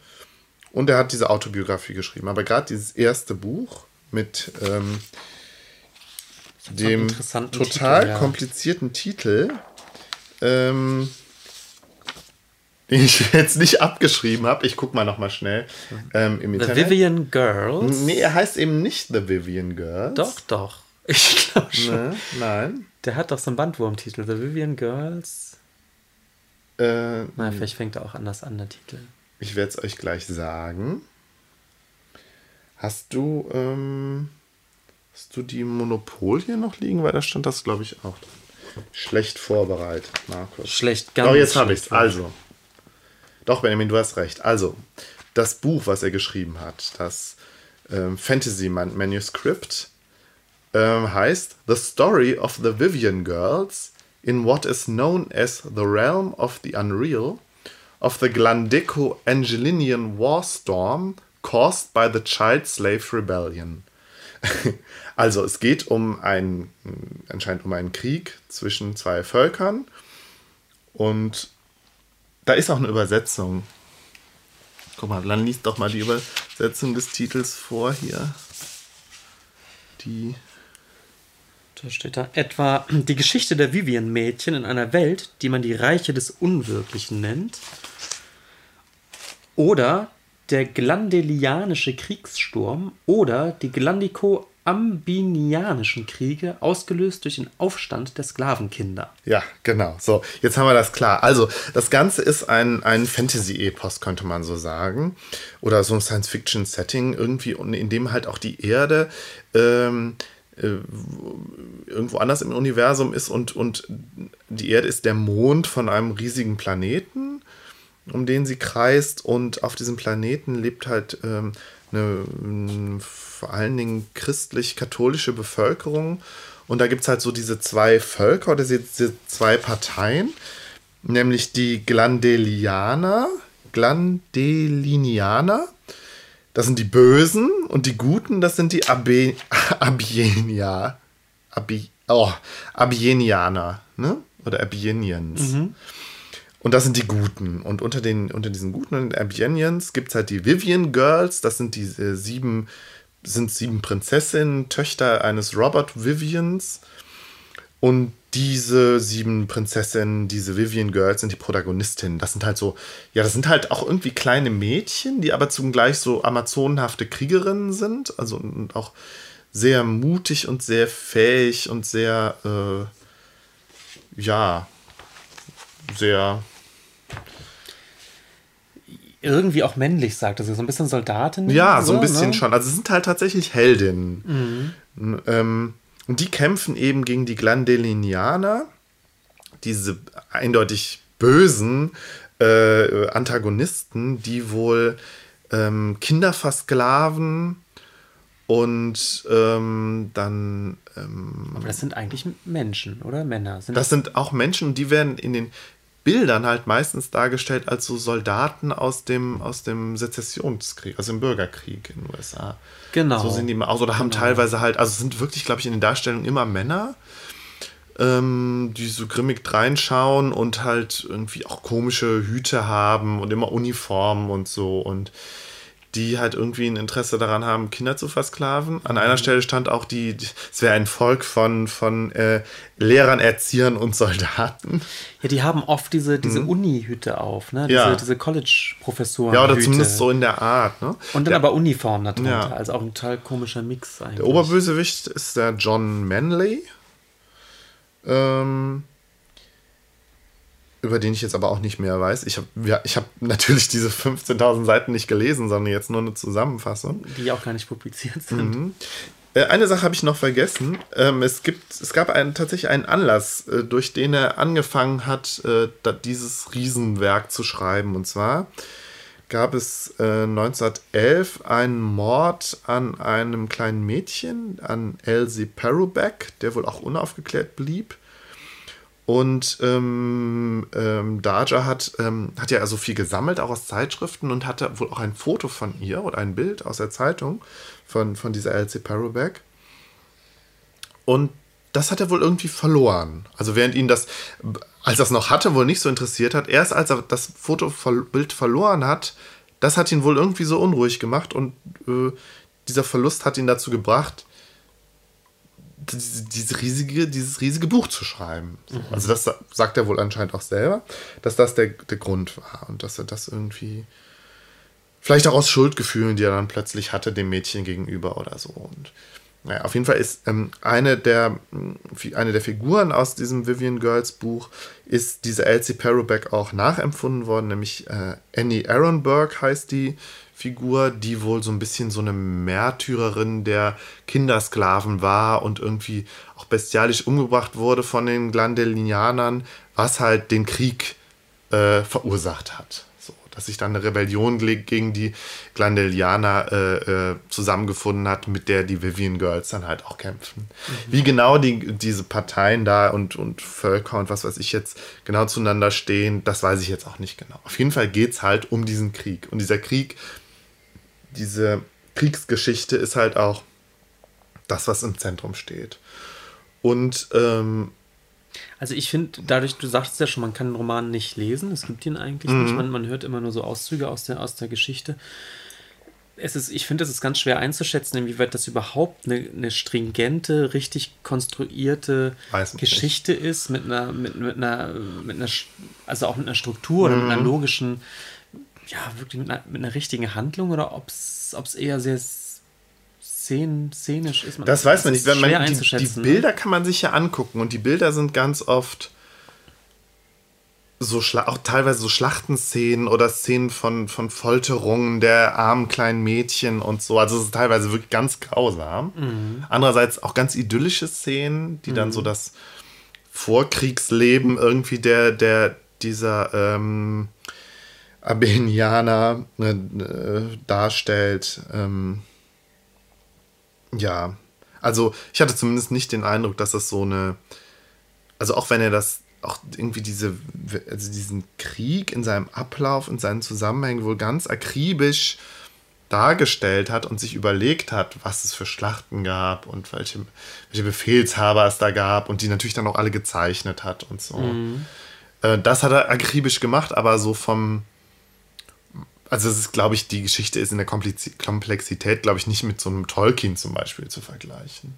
und er hat diese Autobiografie geschrieben. Aber gerade dieses erste Buch mit ähm, dem total Titel, ja. komplizierten Titel, ähm, den ich jetzt nicht abgeschrieben habe. Ich gucke mal noch mal schnell ähm, im The Vivian Girls? Nee, er heißt eben nicht The Vivian Girls. Doch, doch. Ich glaube schon. Nee, nein. Der hat doch so einen Bandwurmtitel. The Vivian Girls. Äh, Na, vielleicht fängt er auch anders an, der Titel. Ich werde es euch gleich sagen. Hast du, ähm, hast du die Monopol hier noch liegen? Weil da stand das, glaube ich, auch Schlecht vorbereitet, Markus. Schlecht, ganz Doch, jetzt habe ich es. Also. Doch, Benjamin, du hast recht. Also, das Buch, was er geschrieben hat, das ähm, Fantasy Manuscript, ähm, heißt The Story of the Vivian Girls in what is known as the realm of the unreal of the Glandico-Angelinian War Storm caused by the Child Slave Rebellion. also es geht um einen, anscheinend um einen Krieg zwischen zwei Völkern und da ist auch eine Übersetzung. Guck mal, dann liest doch mal die Übersetzung des Titels vor hier. Die da steht da etwa die Geschichte der Vivian-Mädchen in einer Welt, die man die Reiche des Unwirklichen nennt, oder der Glandelianische Kriegssturm oder die Glandico-Ambinianischen Kriege, ausgelöst durch den Aufstand der Sklavenkinder. Ja, genau. So, jetzt haben wir das klar. Also, das Ganze ist ein, ein Fantasy-Epos, könnte man so sagen. Oder so ein Science-Fiction-Setting, irgendwie, in dem halt auch die Erde. Ähm, äh, irgendwo anders im Universum ist und, und die Erde ist der Mond von einem riesigen Planeten um den sie kreist. Und auf diesem Planeten lebt halt ähm, eine vor allen Dingen christlich-katholische Bevölkerung. Und da gibt es halt so diese zwei Völker oder diese zwei Parteien, nämlich die Glandelianer, Glandelinianer, das sind die Bösen und die Guten, das sind die Abe, Abienia, Abi, oh, Abienianer, ne? Oder Abienians. Mhm. Und das sind die Guten. Und unter, den, unter diesen Guten Abienians gibt es halt die Vivian Girls. Das sind diese sieben, sind sieben Prinzessinnen, Töchter eines Robert Vivians. Und diese sieben Prinzessinnen, diese Vivian Girls sind die Protagonistinnen. Das sind halt so, ja, das sind halt auch irgendwie kleine Mädchen, die aber zugleich so amazonenhafte Kriegerinnen sind. Also und auch sehr mutig und sehr fähig und sehr, äh, ja, sehr irgendwie auch männlich, sagt er. So ein bisschen Soldatin. Ja, so ein bisschen ne? schon. Also sind halt tatsächlich Heldinnen. Mhm. Ähm, und die kämpfen eben gegen die Glandelinianer, diese eindeutig bösen äh, Antagonisten, die wohl ähm, Kinder versklaven und ähm, dann. Ähm, Aber das sind eigentlich Menschen, oder? Männer. Sind das, das sind auch Menschen, die werden in den Bildern halt meistens dargestellt als so Soldaten aus dem, aus dem Sezessionskrieg, also im Bürgerkrieg in den USA. Genau. So sind die immer aus. Oder haben genau. teilweise halt, also sind wirklich, glaube ich, in den Darstellungen immer Männer, ähm, die so grimmig reinschauen und halt irgendwie auch komische Hüte haben und immer Uniformen und so. Und die halt irgendwie ein Interesse daran haben, Kinder zu versklaven. An einer mhm. Stelle stand auch die, es wäre ein Volk von, von äh, Lehrern, Erziehern und Soldaten. Ja, die haben oft diese, diese mhm. Uni-Hüte auf, ne? Diese, ja. diese College-Professoren. Ja, oder zumindest so in der Art, ne? Und dann der, aber Uniform darunter, ja. also auch ein total komischer Mix eigentlich. Der Oberbösewicht ist der John Manley. Ähm, über den ich jetzt aber auch nicht mehr weiß. Ich habe ja, hab natürlich diese 15.000 Seiten nicht gelesen, sondern jetzt nur eine Zusammenfassung. Die auch gar nicht publiziert sind. Mhm. Äh, eine Sache habe ich noch vergessen. Ähm, es, gibt, es gab einen, tatsächlich einen Anlass, äh, durch den er angefangen hat, äh, dieses Riesenwerk zu schreiben. Und zwar gab es 1911 einen Mord an einem kleinen Mädchen, an Elsie Perrobeck, der wohl auch unaufgeklärt blieb. Und ähm, ähm, Daja hat, ähm, hat ja also viel gesammelt, auch aus Zeitschriften und hatte wohl auch ein Foto von ihr oder ein Bild aus der Zeitung von, von dieser Elsie Parobeck. Und das hat er wohl irgendwie verloren. Also während ihn das, als er es noch hatte, wohl nicht so interessiert hat, erst als er das Fotobild verloren hat, das hat ihn wohl irgendwie so unruhig gemacht und äh, dieser Verlust hat ihn dazu gebracht, diese riesige, dieses riesige Buch zu schreiben. Mhm. Also das sagt er wohl anscheinend auch selber, dass das der, der Grund war und dass er das irgendwie vielleicht auch aus Schuldgefühlen, die er dann plötzlich hatte dem Mädchen gegenüber oder so. Und naja, auf jeden Fall ist ähm, eine, der, eine der Figuren aus diesem Vivian Girls Buch ist diese Elsie Perrobeck auch nachempfunden worden, nämlich äh, Annie Aronberg heißt die Figur, die wohl so ein bisschen so eine Märtyrerin der Kindersklaven war und irgendwie auch bestialisch umgebracht wurde von den Glandelinianern, was halt den Krieg äh, verursacht hat. So, dass sich dann eine Rebellion gegen die Glandelianer äh, äh, zusammengefunden hat, mit der die Vivian Girls dann halt auch kämpfen. Mhm. Wie genau die, diese Parteien da und, und Völker und was weiß ich jetzt genau zueinander stehen, das weiß ich jetzt auch nicht genau. Auf jeden Fall geht es halt um diesen Krieg. Und dieser Krieg diese Kriegsgeschichte ist halt auch das, was im Zentrum steht. Und ähm, also ich finde, dadurch, du sagst ja schon, man kann den Roman nicht lesen, es gibt ihn eigentlich mhm. nicht, man, man hört immer nur so Auszüge aus der, aus der Geschichte. Es ist, ich finde, es ist ganz schwer einzuschätzen, inwieweit das überhaupt eine, eine stringente, richtig konstruierte Geschichte nicht. ist, mit einer, mit, mit, einer, mit einer, also auch mit einer Struktur mhm. oder mit einer logischen ja, wirklich mit einer, mit einer richtigen Handlung oder ob es eher sehr szen, szenisch ist. Man, das weiß man nicht. Wenn man, die, die? Bilder kann man sich ja angucken und die Bilder sind ganz oft so auch teilweise so Schlachtenszenen oder Szenen von, von Folterungen der armen kleinen Mädchen und so. Also es ist teilweise wirklich ganz grausam. Mhm. Andererseits auch ganz idyllische Szenen, die mhm. dann so mhm. das Vorkriegsleben irgendwie der, der dieser ähm, Abenianer äh, darstellt. Ähm, ja, also ich hatte zumindest nicht den Eindruck, dass das so eine, also auch wenn er das auch irgendwie diese, also diesen Krieg in seinem Ablauf, in seinen Zusammenhängen wohl ganz akribisch dargestellt hat und sich überlegt hat, was es für Schlachten gab und welche, welche Befehlshaber es da gab und die natürlich dann auch alle gezeichnet hat und so. Mhm. Äh, das hat er akribisch gemacht, aber so vom. Also, es ist, glaube ich, die Geschichte ist in der Komplexität, glaube ich, nicht mit so einem Tolkien zum Beispiel zu vergleichen.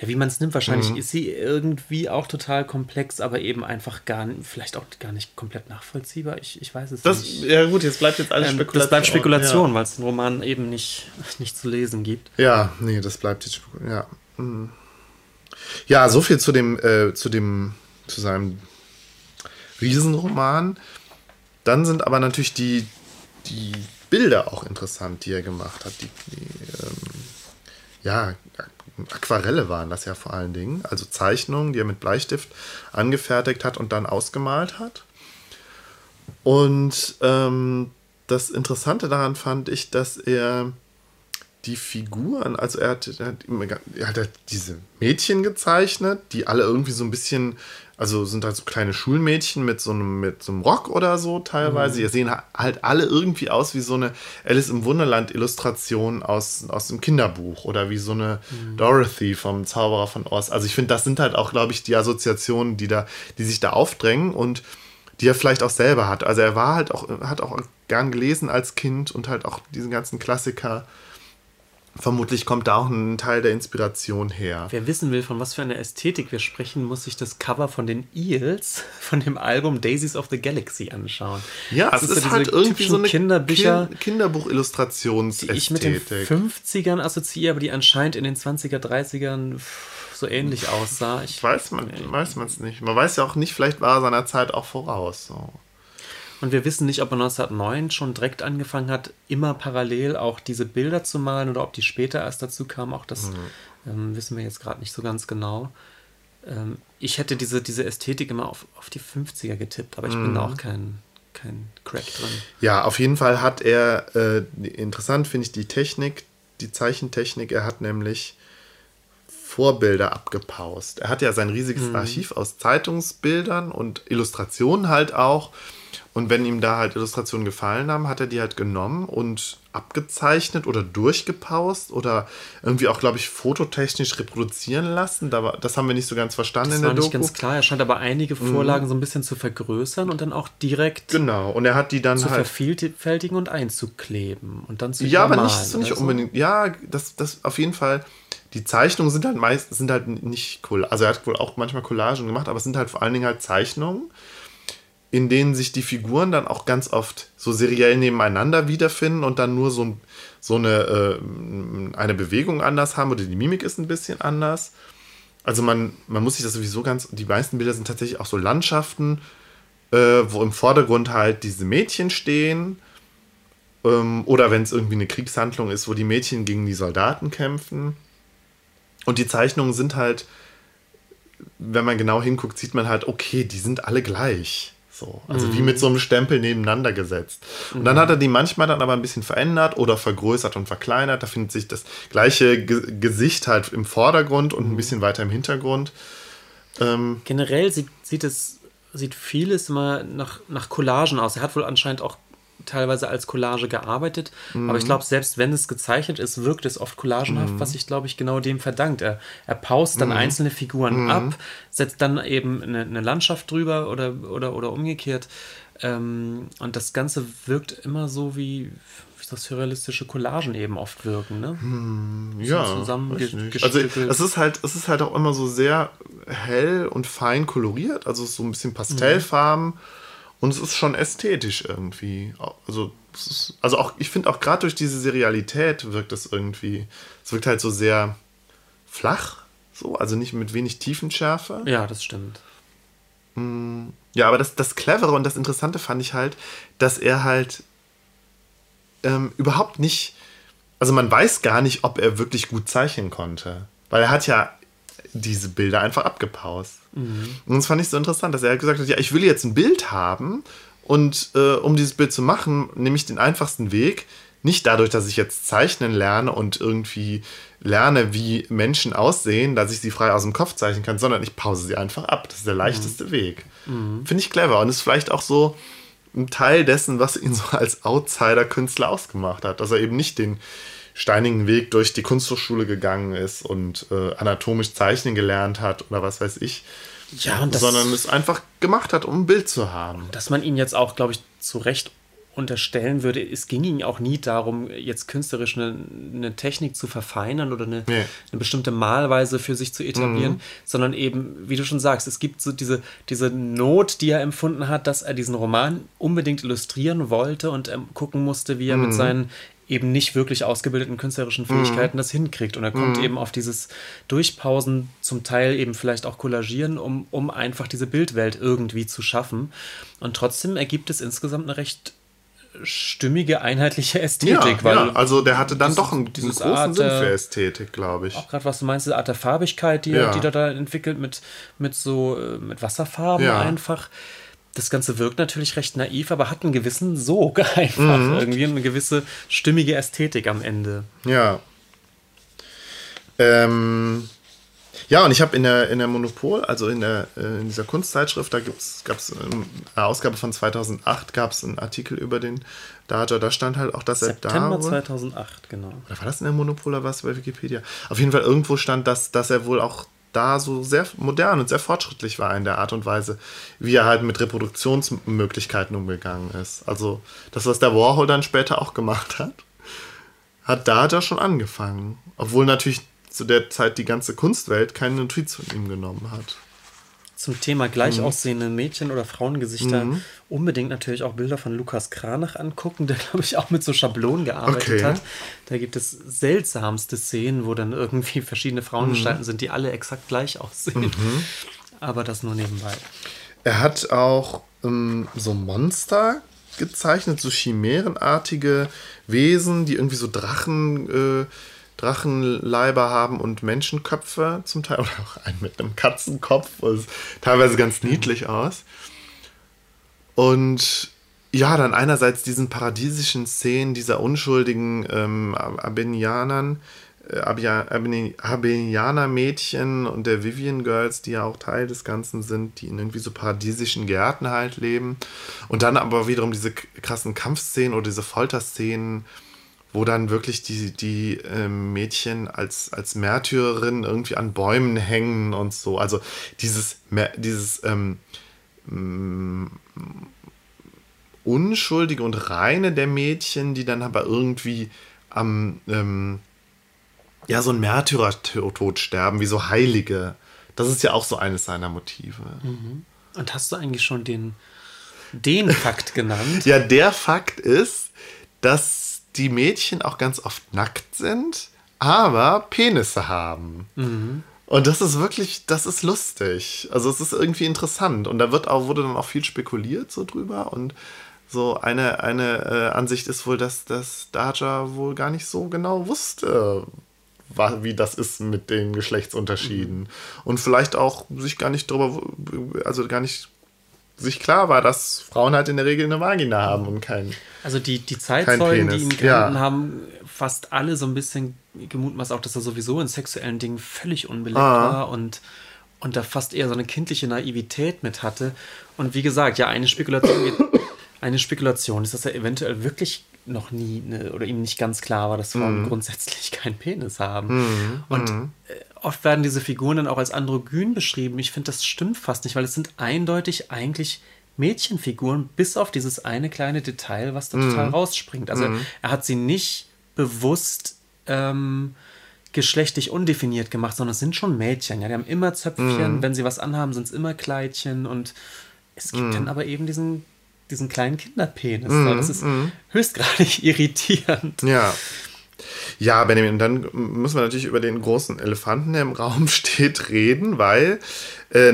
Ja, wie man es nimmt, wahrscheinlich mhm. ist sie irgendwie auch total komplex, aber eben einfach gar vielleicht auch gar nicht komplett nachvollziehbar. Ich, ich weiß es das, nicht. Ja, gut, jetzt bleibt jetzt alles ähm, Spekulation. Das bleibt Spekulation, ja. weil es den Roman eben nicht, nicht zu lesen gibt. Ja, nee, das bleibt jetzt Ja. Mhm. Ja, so viel zu dem, äh, zu dem, zu seinem Riesenroman. Dann sind aber natürlich die, die Bilder auch interessant, die er gemacht hat. Die, die ähm, ja, Aquarelle waren das ja vor allen Dingen, also Zeichnungen, die er mit Bleistift angefertigt hat und dann ausgemalt hat. Und ähm, das Interessante daran fand ich, dass er die Figuren, also er hat, er hat, er hat diese Mädchen gezeichnet, die alle irgendwie so ein bisschen, also sind halt so kleine Schulmädchen mit so einem, mit so einem Rock oder so teilweise. Mhm. Die sehen halt alle irgendwie aus wie so eine Alice im Wunderland-Illustration aus, aus dem Kinderbuch oder wie so eine mhm. Dorothy vom Zauberer von Oz. Also ich finde, das sind halt auch, glaube ich, die Assoziationen, die da, die sich da aufdrängen und die er vielleicht auch selber hat. Also er war halt auch, hat auch gern gelesen als Kind und halt auch diesen ganzen Klassiker Vermutlich kommt da auch ein Teil der Inspiration her. Wer wissen will, von was für einer Ästhetik wir sprechen, muss sich das Cover von den Eels von dem Album Daisies of the Galaxy anschauen. Ja, das es ist, ist halt irgendwie so eine Kinderbücher, Kinderbuch-Illustrationsästhetik. Die ich mit den 50ern assoziiere, aber die anscheinend in den 20er, 30ern so ähnlich aussah. Ich, weiß man es nicht. Man weiß ja auch nicht, vielleicht war er seiner Zeit auch voraus. So. Und wir wissen nicht, ob er 1909 schon direkt angefangen hat, immer parallel auch diese Bilder zu malen oder ob die später erst dazu kamen. Auch das mhm. ähm, wissen wir jetzt gerade nicht so ganz genau. Ähm, ich hätte diese, diese Ästhetik immer auf, auf die 50er getippt, aber ich mhm. bin da auch kein, kein Crack drin. Ja, auf jeden Fall hat er, äh, interessant finde ich die Technik, die Zeichentechnik. Er hat nämlich Vorbilder abgepaust. Er hat ja sein riesiges mhm. Archiv aus Zeitungsbildern und Illustrationen halt auch. Und wenn ihm da halt Illustrationen gefallen haben, hat er die halt genommen und abgezeichnet oder durchgepaust oder irgendwie auch, glaube ich, fototechnisch reproduzieren lassen. Das haben wir nicht so ganz verstanden das in der war nicht Doku. ganz klar. Er scheint aber einige mhm. Vorlagen mhm. so ein bisschen zu vergrößern und dann auch direkt genau. Und er hat die dann zu halt vervielfältigen und einzukleben und dann zu Ja, aber nicht so nicht unbedingt. Ja, das, das auf jeden Fall. Die Zeichnungen sind halt meist sind halt nicht cool. Also er hat wohl auch manchmal Collagen gemacht, aber es sind halt vor allen Dingen halt Zeichnungen in denen sich die Figuren dann auch ganz oft so seriell nebeneinander wiederfinden und dann nur so, so eine, äh, eine Bewegung anders haben oder die Mimik ist ein bisschen anders. Also man, man muss sich das sowieso ganz, die meisten Bilder sind tatsächlich auch so Landschaften, äh, wo im Vordergrund halt diese Mädchen stehen. Ähm, oder wenn es irgendwie eine Kriegshandlung ist, wo die Mädchen gegen die Soldaten kämpfen. Und die Zeichnungen sind halt, wenn man genau hinguckt, sieht man halt, okay, die sind alle gleich. So, also mhm. wie mit so einem Stempel nebeneinander gesetzt. Und mhm. dann hat er die manchmal dann aber ein bisschen verändert oder vergrößert und verkleinert. Da findet sich das gleiche Ge Gesicht halt im Vordergrund und ein mhm. bisschen weiter im Hintergrund. Ähm, Generell sieht, sieht es sieht vieles immer nach, nach Collagen aus. Er hat wohl anscheinend auch teilweise als Collage gearbeitet. Mhm. Aber ich glaube, selbst wenn es gezeichnet ist, wirkt es oft collagenhaft, mhm. was sich, glaube ich, genau dem verdankt. Er, er paust dann mhm. einzelne Figuren mhm. ab, setzt dann eben eine, eine, Landschaft drüber oder, oder, oder umgekehrt. Ähm, und das Ganze wirkt immer so wie, wie das surrealistische Collagen eben oft wirken, ne? Hm, ja. Also es ist halt, es ist halt auch immer so sehr hell und fein koloriert, also so ein bisschen Pastellfarben. Mhm und es ist schon ästhetisch irgendwie. Also, ist, also auch, ich finde auch gerade durch diese Serialität wirkt das irgendwie, es wirkt halt so sehr flach, so, also nicht mit wenig Tiefenschärfe. Ja, das stimmt. Mm, ja, aber das, das Clevere und das Interessante fand ich halt, dass er halt ähm, überhaupt nicht, also man weiß gar nicht, ob er wirklich gut zeichnen konnte. Weil er hat ja diese Bilder einfach abgepaust. Mhm. Und das fand ich so interessant, dass er gesagt hat, ja, ich will jetzt ein Bild haben und äh, um dieses Bild zu machen, nehme ich den einfachsten Weg. Nicht dadurch, dass ich jetzt zeichnen lerne und irgendwie lerne, wie Menschen aussehen, dass ich sie frei aus dem Kopf zeichnen kann, sondern ich pause sie einfach ab. Das ist der leichteste mhm. Weg. Mhm. Finde ich clever und ist vielleicht auch so ein Teil dessen, was ihn so als Outsider-Künstler ausgemacht hat. Dass er eben nicht den steinigen Weg durch die Kunsthochschule gegangen ist und äh, anatomisch zeichnen gelernt hat oder was weiß ich, ja, das, sondern es einfach gemacht hat, um ein Bild zu haben. Dass man ihn jetzt auch, glaube ich, zu Recht unterstellen würde, es ging ihm auch nie darum, jetzt künstlerisch eine, eine Technik zu verfeinern oder eine, nee. eine, bestimmte Malweise für sich zu etablieren, mhm. sondern eben, wie du schon sagst, es gibt so diese, diese Not, die er empfunden hat, dass er diesen Roman unbedingt illustrieren wollte und ähm, gucken musste, wie er mhm. mit seinen eben nicht wirklich ausgebildeten künstlerischen Fähigkeiten mhm. das hinkriegt. Und er kommt mhm. eben auf dieses Durchpausen, zum Teil eben vielleicht auch kollagieren, um, um einfach diese Bildwelt irgendwie zu schaffen. Und trotzdem ergibt es insgesamt eine recht stimmige, einheitliche Ästhetik. Ja, weil ja. also der hatte dann doch einen, diesen großen Art, Sinn für Ästhetik, glaube ich. Auch gerade, was du meinst, diese Art der Farbigkeit, die, ja. die er da entwickelt mit, mit so äh, mit Wasserfarben einfach. Das Ganze wirkt natürlich recht naiv, aber hat einen gewissen Sog einfach. Mhm. Irgendwie eine gewisse stimmige Ästhetik am Ende. Ja. Ähm, ja, und ich habe in der, in der Monopol, also in, der, äh, in dieser Kunstzeitschrift, da gab es eine Ausgabe von 2008, gab es einen Artikel über den Dodger, da stand halt auch, dass September er da... September 2008, genau. Oder war das in der Monopol oder was bei Wikipedia? Auf jeden Fall irgendwo stand, dass, dass er wohl auch da so sehr modern und sehr fortschrittlich war in der Art und Weise, wie er halt mit Reproduktionsmöglichkeiten umgegangen ist. Also das, was der Warhol dann später auch gemacht hat, hat Dada schon angefangen. Obwohl natürlich zu der Zeit die ganze Kunstwelt keine Notiz von ihm genommen hat. Zum Thema gleich mhm. aussehende Mädchen- oder Frauengesichter mhm. unbedingt natürlich auch Bilder von Lukas Kranach angucken, der, glaube ich, auch mit so Schablonen gearbeitet okay. hat. Da gibt es seltsamste Szenen, wo dann irgendwie verschiedene Frauengestalten mhm. sind, die alle exakt gleich aussehen. Mhm. Aber das nur nebenbei. Er hat auch ähm, so Monster gezeichnet, so chimärenartige Wesen, die irgendwie so Drachen. Äh, Drachenleiber haben und Menschenköpfe zum Teil oder auch einen mit einem Katzenkopf. Das teilweise ganz niedlich aus. Und ja, dann einerseits diesen paradiesischen Szenen dieser unschuldigen ähm, Abenianern, äh, Abenianer-Mädchen und der Vivian Girls, die ja auch Teil des Ganzen sind, die in irgendwie so paradiesischen Gärten halt leben. Und dann aber wiederum diese krassen Kampfszenen oder diese Folterszenen, wo dann wirklich die, die äh, Mädchen als, als Märtyrerin irgendwie an Bäumen hängen und so. Also dieses, dieses ähm, mm, Unschuldige und Reine der Mädchen, die dann aber irgendwie am, ähm, ja, so ein Märtyrertod sterben, wie so Heilige. Das ist ja auch so eines seiner Motive. Mhm. Und hast du eigentlich schon den, den Fakt genannt? ja, der Fakt ist, dass die Mädchen auch ganz oft nackt sind, aber Penisse haben. Mhm. Und das ist wirklich, das ist lustig. Also es ist irgendwie interessant. Und da wird auch, wurde dann auch viel spekuliert so drüber. Und so eine, eine äh, Ansicht ist wohl, dass das Daja wohl gar nicht so genau wusste, wie das ist mit den Geschlechtsunterschieden. Mhm. Und vielleicht auch sich gar nicht drüber, also gar nicht sich klar war, dass Frauen halt in der Regel eine Vagina haben und kein. Also die, die Zeitzeugen, die ihn kannten, ja. haben fast alle so ein bisschen gemutmaßt, auch dass er sowieso in sexuellen Dingen völlig unbelegt ah. war und, und da fast eher so eine kindliche Naivität mit hatte. Und wie gesagt, ja, eine Spekulation, eine Spekulation ist, dass er eventuell wirklich noch nie eine, oder ihm nicht ganz klar war, dass Frauen mm. grundsätzlich keinen Penis haben. Mm. Und mm. Oft werden diese Figuren dann auch als androgyn beschrieben. Ich finde, das stimmt fast nicht, weil es sind eindeutig eigentlich Mädchenfiguren, bis auf dieses eine kleine Detail, was da total mhm. rausspringt. Also mhm. er hat sie nicht bewusst ähm, geschlechtlich undefiniert gemacht, sondern es sind schon Mädchen. Ja, die haben immer Zöpfchen, mhm. wenn sie was anhaben, sind es immer Kleidchen und es gibt mhm. dann aber eben diesen diesen kleinen Kinderpenis. Mm, das ist mm. höchstgradig irritierend. Ja. Ja, Benjamin, dann müssen wir natürlich über den großen Elefanten, der im Raum steht, reden, weil äh,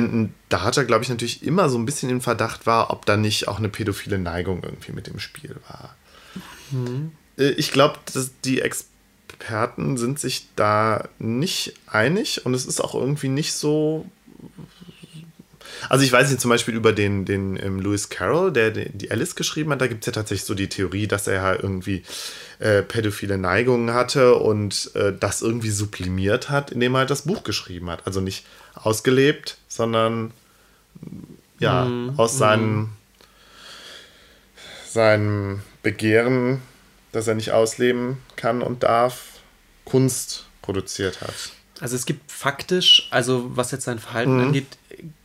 da hat er, glaube ich, natürlich immer so ein bisschen im Verdacht war, ob da nicht auch eine pädophile Neigung irgendwie mit dem Spiel war. Mhm. Ich glaube, die Experten sind sich da nicht einig und es ist auch irgendwie nicht so also ich weiß nicht, zum Beispiel über den, den ähm, Lewis Carroll, der die Alice geschrieben hat, da gibt es ja tatsächlich so die Theorie, dass er halt irgendwie äh, pädophile Neigungen hatte und äh, das irgendwie sublimiert hat, indem er halt das Buch geschrieben hat. Also nicht ausgelebt, sondern ja, mm, aus seinem, mm. seinem Begehren, das er nicht ausleben kann und darf, Kunst produziert hat. Also es gibt faktisch, also was jetzt sein Verhalten mhm. angeht,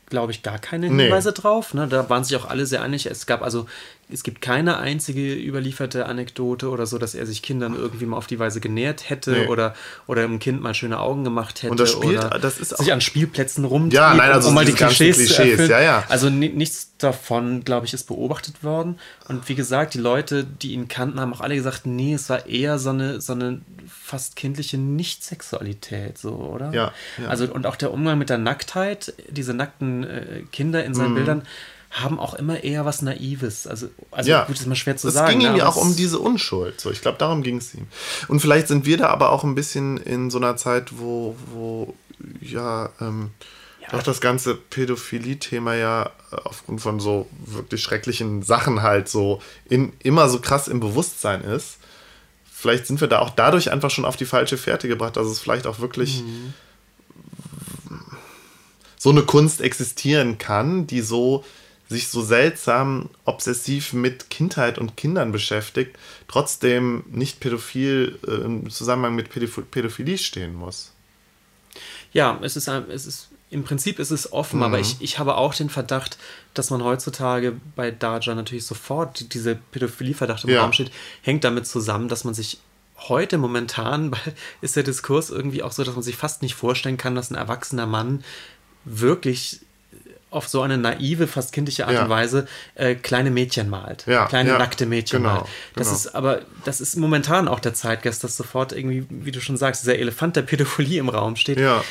glaube ich, gar keine Hinweise nee. drauf. Ne? Da waren sich auch alle sehr einig. Es gab also, es gibt keine einzige überlieferte Anekdote oder so, dass er sich Kindern irgendwie mal auf die Weise genährt hätte nee. oder, oder einem Kind mal schöne Augen gemacht hätte. Und das spielt, oder das ist sich an Spielplätzen rum. Ja, nein, also um mal die Klischees, Klischees ja, ja. Also nichts davon, glaube ich, ist beobachtet worden. Und wie gesagt, die Leute, die ihn kannten, haben auch alle gesagt, nee, es war eher so eine, so eine fast kindliche Nichtsexualität, so, oder? Ja, ja. Also, und auch der Umgang mit der Nacktheit, diese nackten äh, Kinder in seinen mhm. Bildern, haben auch immer eher was Naives. Also, also ja, gut, ist mal schwer zu es sagen. Es ging ihm ne, ja auch um diese Unschuld. So, ich glaube, darum ging es ihm. Und vielleicht sind wir da aber auch ein bisschen in so einer Zeit, wo, wo ja, ähm, ja. doch das ganze Pädophilie-Thema ja aufgrund von so wirklich schrecklichen Sachen halt so in, immer so krass im Bewusstsein ist vielleicht sind wir da auch dadurch einfach schon auf die falsche Fährte gebracht, dass es vielleicht auch wirklich mhm. so eine Kunst existieren kann, die so sich so seltsam obsessiv mit Kindheit und Kindern beschäftigt, trotzdem nicht pädophil äh, im Zusammenhang mit Pädophilie stehen muss. Ja, es ist, es ist im Prinzip ist es offen, mhm. aber ich, ich habe auch den Verdacht, dass man heutzutage bei Daja natürlich sofort diese Pädophilie-Verdacht im ja. Raum steht, hängt damit zusammen, dass man sich heute momentan ist der Diskurs irgendwie auch so, dass man sich fast nicht vorstellen kann, dass ein erwachsener Mann wirklich auf so eine naive, fast kindliche Art ja. und Weise äh, kleine Mädchen malt. Ja, kleine ja, nackte Mädchen genau, malt. Das genau. ist aber, das ist momentan auch der Zeitgeist, dass sofort irgendwie, wie du schon sagst, dieser Elefant der Pädophilie im Raum steht. Ja.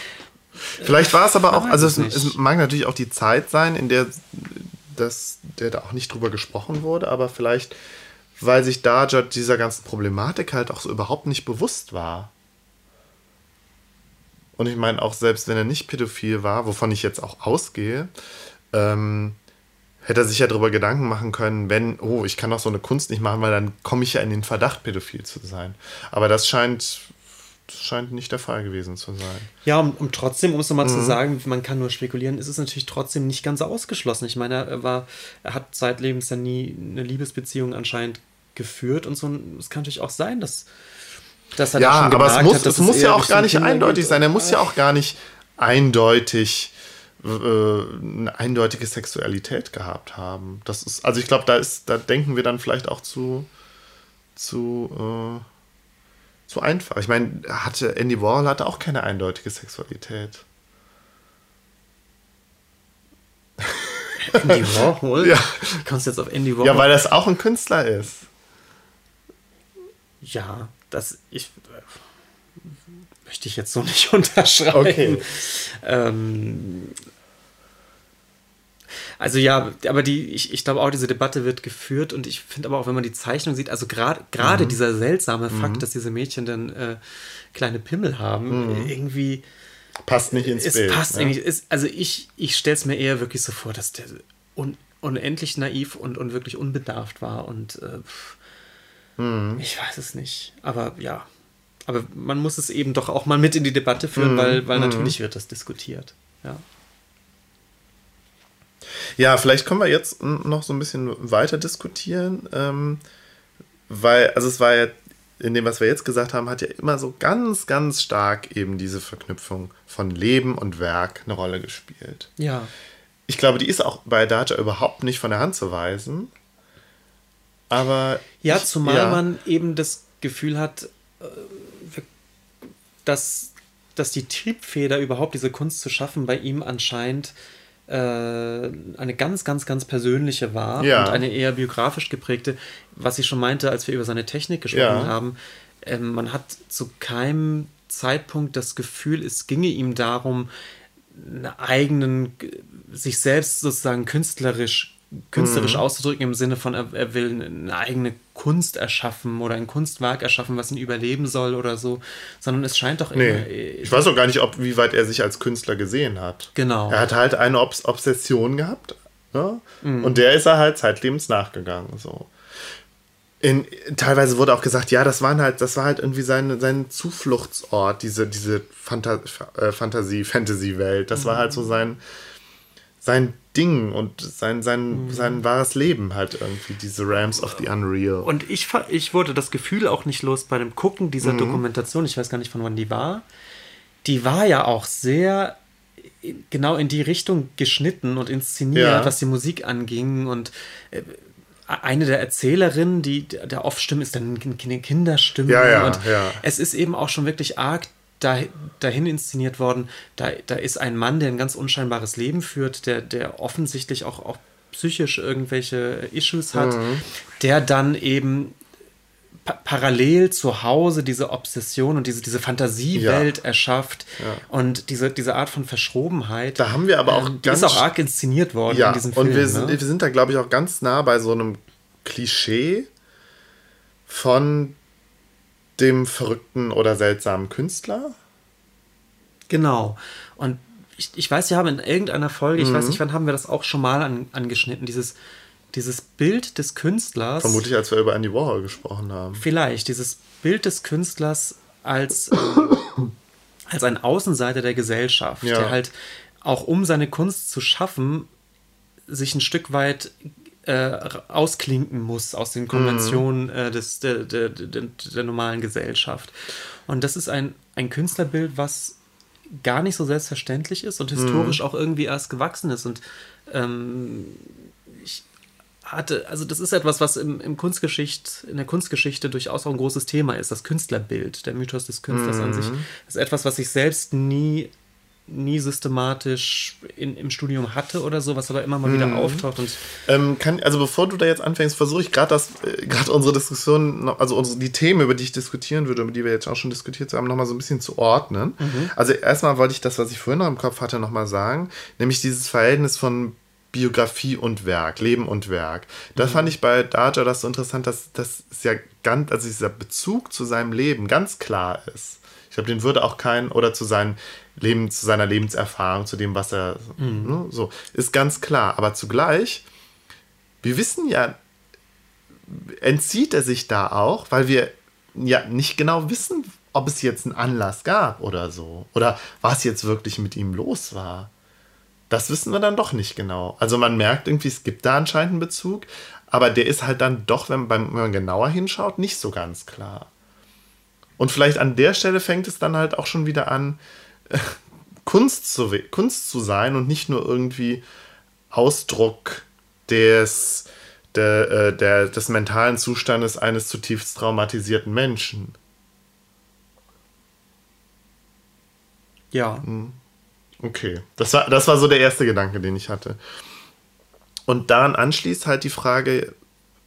Vielleicht war es aber auch, also es, es, mag natürlich auch die Zeit sein, in der das, der da auch nicht drüber gesprochen wurde, aber vielleicht, weil sich Daja dieser ganzen Problematik halt auch so überhaupt nicht bewusst war. Und ich meine, auch selbst wenn er nicht pädophil war, wovon ich jetzt auch ausgehe, ähm, hätte er sich ja darüber Gedanken machen können, wenn, oh, ich kann doch so eine Kunst nicht machen, weil dann komme ich ja in den Verdacht, pädophil zu sein. Aber das scheint scheint nicht der Fall gewesen zu sein. Ja, und um trotzdem, um es nochmal mhm. zu sagen, man kann nur spekulieren, ist es natürlich trotzdem nicht ganz ausgeschlossen. Ich meine, er war, er hat zeitlebens ja nie eine Liebesbeziehung anscheinend geführt und so. Es kann natürlich auch sein, dass, dass er ja, da schon aber es muss, hat, es muss ja auch gar nicht eindeutig sein. Er muss ja auch gar nicht eindeutig äh, eine eindeutige Sexualität gehabt haben. Das ist, also ich glaube, da ist, da denken wir dann vielleicht auch zu, zu äh, so einfach. Ich meine, hatte Andy Warhol hatte auch keine eindeutige Sexualität. Andy Warhol? ja. Wie kommst du jetzt auf Andy Warhol? Ja, weil das auch ein Künstler ist. Ja, das ich äh, möchte ich jetzt so nicht unterschreiben. Okay. Ähm, also ja, aber die, ich, ich glaube auch, diese Debatte wird geführt und ich finde aber auch, wenn man die Zeichnung sieht, also gerade mhm. dieser seltsame mhm. Fakt, dass diese Mädchen dann äh, kleine Pimmel haben, mhm. irgendwie passt nicht ins es Bild. Passt ne? irgendwie, ist, also ich, ich stelle es mir eher wirklich so vor, dass der un, unendlich naiv und, und wirklich unbedarft war und äh, mhm. ich weiß es nicht. Aber ja, aber man muss es eben doch auch mal mit in die Debatte führen, mhm. weil, weil mhm. natürlich wird das diskutiert. Ja. Ja, vielleicht können wir jetzt noch so ein bisschen weiter diskutieren, ähm, weil, also es war ja, in dem, was wir jetzt gesagt haben, hat ja immer so ganz, ganz stark eben diese Verknüpfung von Leben und Werk eine Rolle gespielt. Ja. Ich glaube, die ist auch bei Daja überhaupt nicht von der Hand zu weisen. Aber. Ja, zumal ja. man eben das Gefühl hat, äh, dass, dass die Triebfeder überhaupt diese Kunst zu schaffen bei ihm anscheinend äh, eine ganz, ganz, ganz persönliche war ja. und eine eher biografisch geprägte, was ich schon meinte, als wir über seine Technik gesprochen ja. haben. Ähm, man hat zu keinem Zeitpunkt das Gefühl, es ginge ihm darum, einen eigenen, sich selbst sozusagen künstlerisch künstlerisch mhm. auszudrücken im Sinne von, er, er, will eine eigene Kunst erschaffen oder ein Kunstwerk erschaffen, was ihn überleben soll oder so, sondern es scheint doch nee. immer. Ich weiß auch gar nicht, ob, wie weit er sich als Künstler gesehen hat. Genau. Er hat halt eine Obs Obsession gehabt ne? mhm. und der ist er halt zeitlebens nachgegangen. So. In, teilweise wurde auch gesagt, ja, das waren halt, das war halt irgendwie sein, sein Zufluchtsort, diese, diese Phanta äh, Fantasie, Fantasy-Welt. Das mhm. war halt so sein, sein Ding und sein, sein, mhm. sein wahres Leben halt irgendwie, diese Rams of the Unreal. Und ich, ich wurde das Gefühl auch nicht los bei dem Gucken dieser mhm. Dokumentation, ich weiß gar nicht von wann die war, die war ja auch sehr genau in die Richtung geschnitten und inszeniert, Ja. was die Musik anging. Und äh, eine der Erzählerinnen, die der Off-Stimme ist dann eine Kinderstimme. Ja, ja, und ja. es ist eben auch schon wirklich arg dahin inszeniert worden. Da, da ist ein Mann, der ein ganz unscheinbares Leben führt, der, der offensichtlich auch, auch psychisch irgendwelche Issues hat, Mhm. der dann eben pa parallel zu Hause diese Obsession und diese, diese Fantasiewelt erschafft und diese, diese Art von Verschrobenheit. Da haben wir aber auch ähm, ganz ist auch arg inszeniert worden Ja, in diesem Film. und wir sind, ne? wir sind da, glaube ich, auch ganz nah bei so einem Klischee von dem verrückten oder seltsamen Künstler. Genau. Und ich, ich weiß, wir haben in irgendeiner Folge, ich Mhm. weiß nicht, wann haben wir das auch schon mal an, angeschnitten, dieses, dieses Bild des Künstlers. Vermutlich, als wir über Andy Warhol gesprochen haben. Vielleicht, dieses Bild des Künstlers als, ähm, als ein Außenseiter der Gesellschaft, Ja. der halt auch um seine Kunst zu schaffen, sich ein Stück weit äh, ausklinken muss aus den Konventionen äh, des, der, der, der, der normalen Gesellschaft. Und das ist ein, ein Künstlerbild, was gar nicht so selbstverständlich ist und historisch auch irgendwie erst gewachsen ist. Und ähm, ich hatte, also das ist etwas, was im, im Kunstgeschicht, in der Kunstgeschichte durchaus auch ein großes Thema ist, das Künstlerbild, der Mythos des Künstlers an sich. Das ist etwas, was ich selbst nie, nie systematisch in, im Studium hatte oder so, was aber immer mal wieder auftaucht. Und Ähm, kann, also bevor du da jetzt anfängst, versuche ich gerade das, äh, gerade unsere Diskussion, also unsere, die Themen, über die ich diskutieren würde, über die wir jetzt auch schon diskutiert haben, nochmal so ein bisschen zu ordnen. Also erstmal wollte ich das, was ich vorhin noch im Kopf hatte, nochmal sagen, nämlich dieses Verhältnis von Biografie und Werk, Leben und Werk. Da fand ich bei Daja das so interessant, dass das ist ja ganz, also dieser Bezug zu seinem Leben ganz klar ist. Ich glaube, den würde auch kein, oder zu seinem Leben, zu seiner Lebenserfahrung, zu dem, was er, ne, so, ist ganz klar. Aber zugleich, wir wissen ja, entzieht er sich da auch, weil wir ja nicht genau wissen, ob es jetzt einen Anlass gab oder so. Oder was jetzt wirklich mit ihm los war. Das wissen wir dann doch nicht genau. Also man merkt irgendwie, es gibt da anscheinend einen Bezug, aber der ist halt dann doch, wenn, wenn man genauer hinschaut, nicht so ganz klar. Und vielleicht an der Stelle fängt es dann halt auch schon wieder an, Kunst zu, Kunst zu sein und nicht nur irgendwie Ausdruck des, der, äh, der, des mentalen Zustandes eines zutiefst traumatisierten Menschen. ja, Okay, das war, das war so der erste Gedanke, den ich hatte. Und daran anschließt halt die Frage,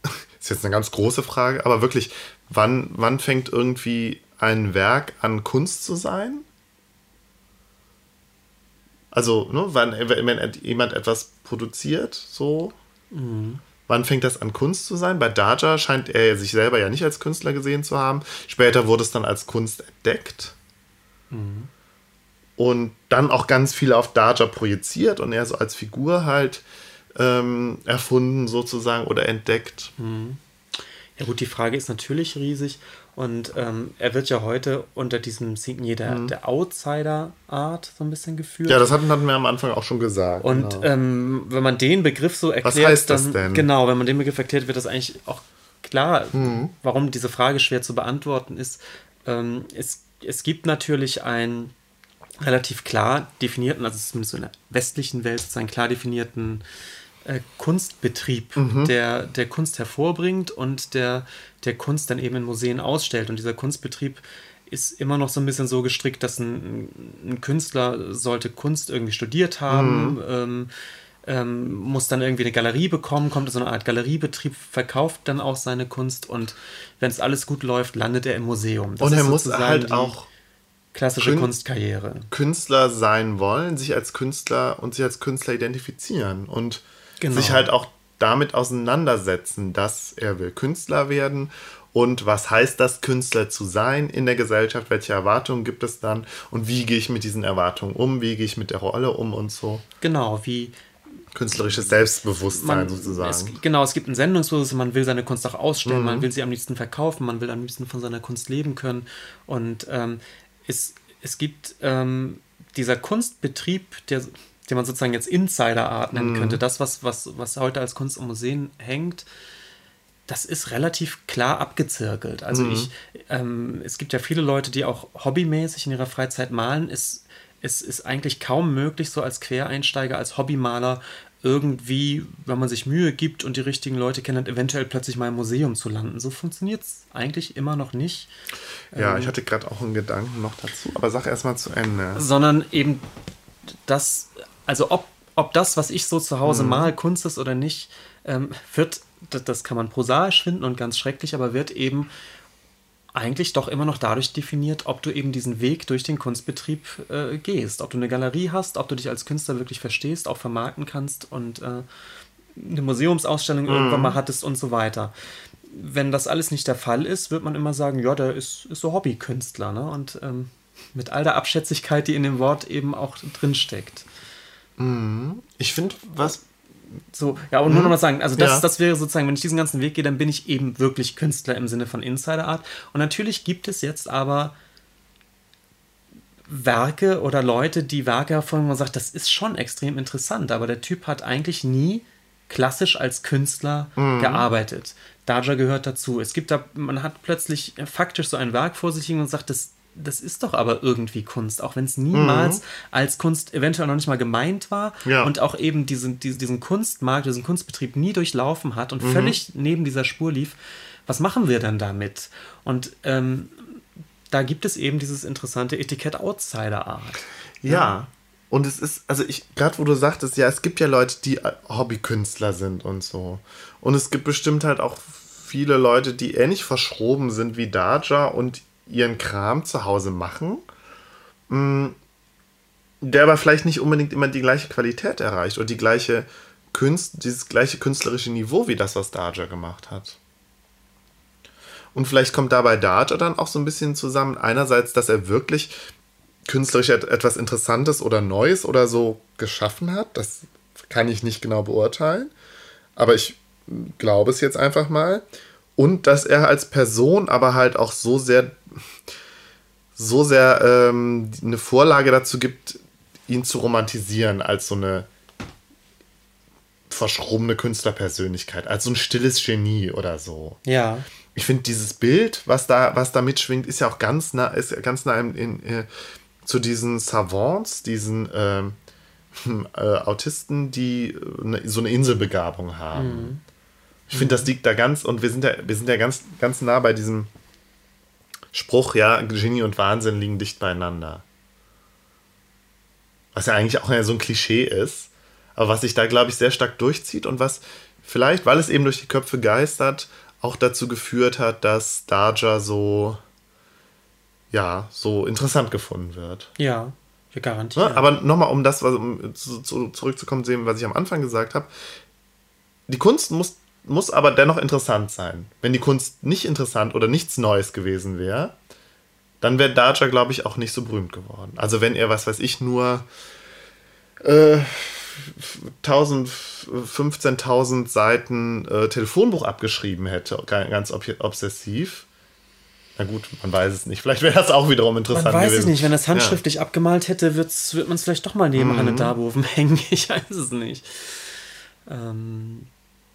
ist jetzt eine ganz große Frage, aber wirklich, wann, wann fängt irgendwie ein Werk an Kunst zu sein? Also, ne, wann, wenn jemand etwas produziert, so, wann fängt das an Kunst zu sein? Bei Daja scheint er sich selber ja nicht als Künstler gesehen zu haben. Später wurde es dann als Kunst entdeckt und dann auch ganz viel auf Daja projiziert und er so als Figur halt ähm, erfunden sozusagen oder entdeckt. Ja gut, die Frage ist natürlich riesig und ähm, er wird ja heute unter diesem Signier der, der Outsider-Art so ein bisschen geführt. Mhm. Ja, das hatten, hatten wir am Anfang auch schon gesagt. und genau. ähm, wenn man den Begriff so erklärt, heißt das dann, denn? Genau, wenn man den Begriff erklärt, wird das eigentlich auch klar, Mhm. warum diese Frage schwer zu beantworten ist. Ähm, es, es gibt natürlich einen relativ klar definierten, also zumindest so in der westlichen Welt, sozusagen klar definierten äh, Kunstbetrieb, Mhm. der, der Kunst hervorbringt und der, der Kunst dann eben in Museen ausstellt. Und dieser Kunstbetrieb ist immer noch so ein bisschen so gestrickt, dass ein, ein Künstler sollte Kunst irgendwie studiert haben, Mhm. ähm, ähm, muss dann irgendwie eine Galerie bekommen, kommt in so eine Art Galeriebetrieb, verkauft dann auch seine Kunst und wenn es alles gut läuft, landet er im Museum. Das und er muss halt auch klassische Kün- Kunstkarriere. Künstler sein wollen, sich als Künstler und sich als Künstler identifizieren und Genau. sich halt auch damit auseinandersetzen, dass er will Künstler werden und was heißt das, Künstler zu sein in der Gesellschaft, welche Erwartungen gibt es dann und wie gehe ich mit diesen Erwartungen um, wie gehe ich mit der Rolle um und so. Genau, wie Künstlerisches Selbstbewusstsein man, sozusagen. Es, genau, es gibt ein Sendungsbewusstsein, man will seine Kunst auch ausstellen, Mhm. man will sie am liebsten verkaufen, man will am liebsten von seiner Kunst leben können. Und ähm, es, es gibt ähm, dieser Kunstbetrieb, der, den man sozusagen jetzt Insider-Art nennen Mhm. könnte, das, was, was, was heute als Kunst im Museen hängt, das ist relativ klar abgezirkelt. Also Mhm. ich, ähm, es gibt ja viele Leute, die auch hobbymäßig in ihrer Freizeit malen. Es, es ist eigentlich kaum möglich, so als Quereinsteiger, als Hobbymaler irgendwie, wenn man sich Mühe gibt und die richtigen Leute kennt, eventuell plötzlich mal im Museum zu landen. So funktioniert es eigentlich immer noch nicht. Ja, ähm, ich hatte gerade auch einen Gedanken noch dazu, aber sag erst mal zu Ende. Sondern eben das, also ob, ob das, was ich so zu Hause mhm. mal, Kunst ist oder nicht, ähm, wird, das, das kann man prosaisch finden und ganz schrecklich, aber wird eben eigentlich doch immer noch dadurch definiert, ob du eben diesen Weg durch den Kunstbetrieb äh, gehst. Ob du eine Galerie hast, ob du dich als Künstler wirklich verstehst, auch vermarkten kannst und äh, eine Museumsausstellung mhm. irgendwann mal hattest und so weiter. Wenn das alles nicht der Fall ist, wird man immer sagen, ja, der ist, ist so Hobbykünstler. Ne? Und ähm, mit all der Abschätzigkeit, die in dem Wort eben auch drinsteckt. Mhm. Ich finde, was so, ja, und nur mhm. noch mal sagen, also das, ja. das wäre sozusagen, wenn ich diesen ganzen Weg gehe, dann bin ich eben wirklich Künstler im Sinne von Insider Art. Und natürlich gibt es jetzt aber Werke oder Leute, die Werke hervorheben, wo man sagt, das ist schon extrem interessant, aber der Typ hat eigentlich nie klassisch als Künstler mhm. gearbeitet. Daja gehört dazu. Es gibt da, man hat plötzlich faktisch so ein Werk vor sich liegen und sagt, das das ist doch aber irgendwie Kunst, auch wenn es niemals mhm. als Kunst eventuell noch nicht mal gemeint war ja. und auch eben diesen, diesen, Kunstmarkt, diesen Kunstbetrieb nie durchlaufen hat und mhm. völlig neben dieser Spur lief. Was machen wir denn damit? Und ähm, da gibt es eben dieses interessante Etikett Outsider-Art. Ja. ja. Und es ist, also ich, gerade wo du sagtest, ja, es gibt ja Leute, die Hobbykünstler sind und so. Und es gibt bestimmt halt auch viele Leute, die ähnlich verschroben sind wie Daja und ihren Kram zu Hause machen, mm, der aber vielleicht nicht unbedingt immer die gleiche Qualität erreicht oder die gleiche Künst, dieses gleiche künstlerische Niveau wie das, was Daja gemacht hat. Und vielleicht kommt dabei Daja dann auch so ein bisschen zusammen. Einerseits, dass er wirklich künstlerisch etwas Interessantes oder Neues oder so geschaffen hat. Das kann ich nicht genau beurteilen. Aber ich glaube es jetzt einfach mal. Und dass er als Person aber halt auch so sehr, so sehr ähm, eine Vorlage dazu gibt, ihn zu romantisieren als so eine verschrobene Künstlerpersönlichkeit, als so ein stilles Genie oder so. Ja. Ich finde dieses Bild, was da, was da mitschwingt, ist ja auch ganz nah, ist ganz nah in, in, äh, zu diesen Savants, diesen ähm, äh, Autisten, die äh, so eine Inselbegabung haben. Mhm. Ich finde, das liegt da ganz, und wir sind ja, wir sind ja ganz, ganz nah bei diesem Spruch, ja, Genie und Wahnsinn liegen dicht beieinander. Was ja eigentlich auch so ein Klischee ist, aber was sich da, glaube ich, sehr stark durchzieht und was vielleicht, weil es eben durch die Köpfe geistert, auch dazu geführt hat, dass Daja so, ja, so interessant gefunden wird. Ja, wir garantieren. Ne? Aber nochmal, um das, um zu, zu, zurückzukommen, sehen, was ich am Anfang gesagt habe, die Kunst muss muss aber dennoch interessant sein. Wenn die Kunst nicht interessant oder nichts Neues gewesen wäre, dann wäre Daja, glaube ich, auch nicht so berühmt geworden. Also wenn er, was weiß ich, nur äh, 15.000 Seiten äh, Telefonbuch abgeschrieben hätte, ganz ob obsessiv. Na gut, man weiß es nicht. Vielleicht wäre das auch wiederum interessant man weiß gewesen. es nicht. Wenn das handschriftlich ja. abgemalt hätte, wird man es vielleicht doch mal neben mhm. Anne Darboven hängen. Ich weiß es nicht. Ähm,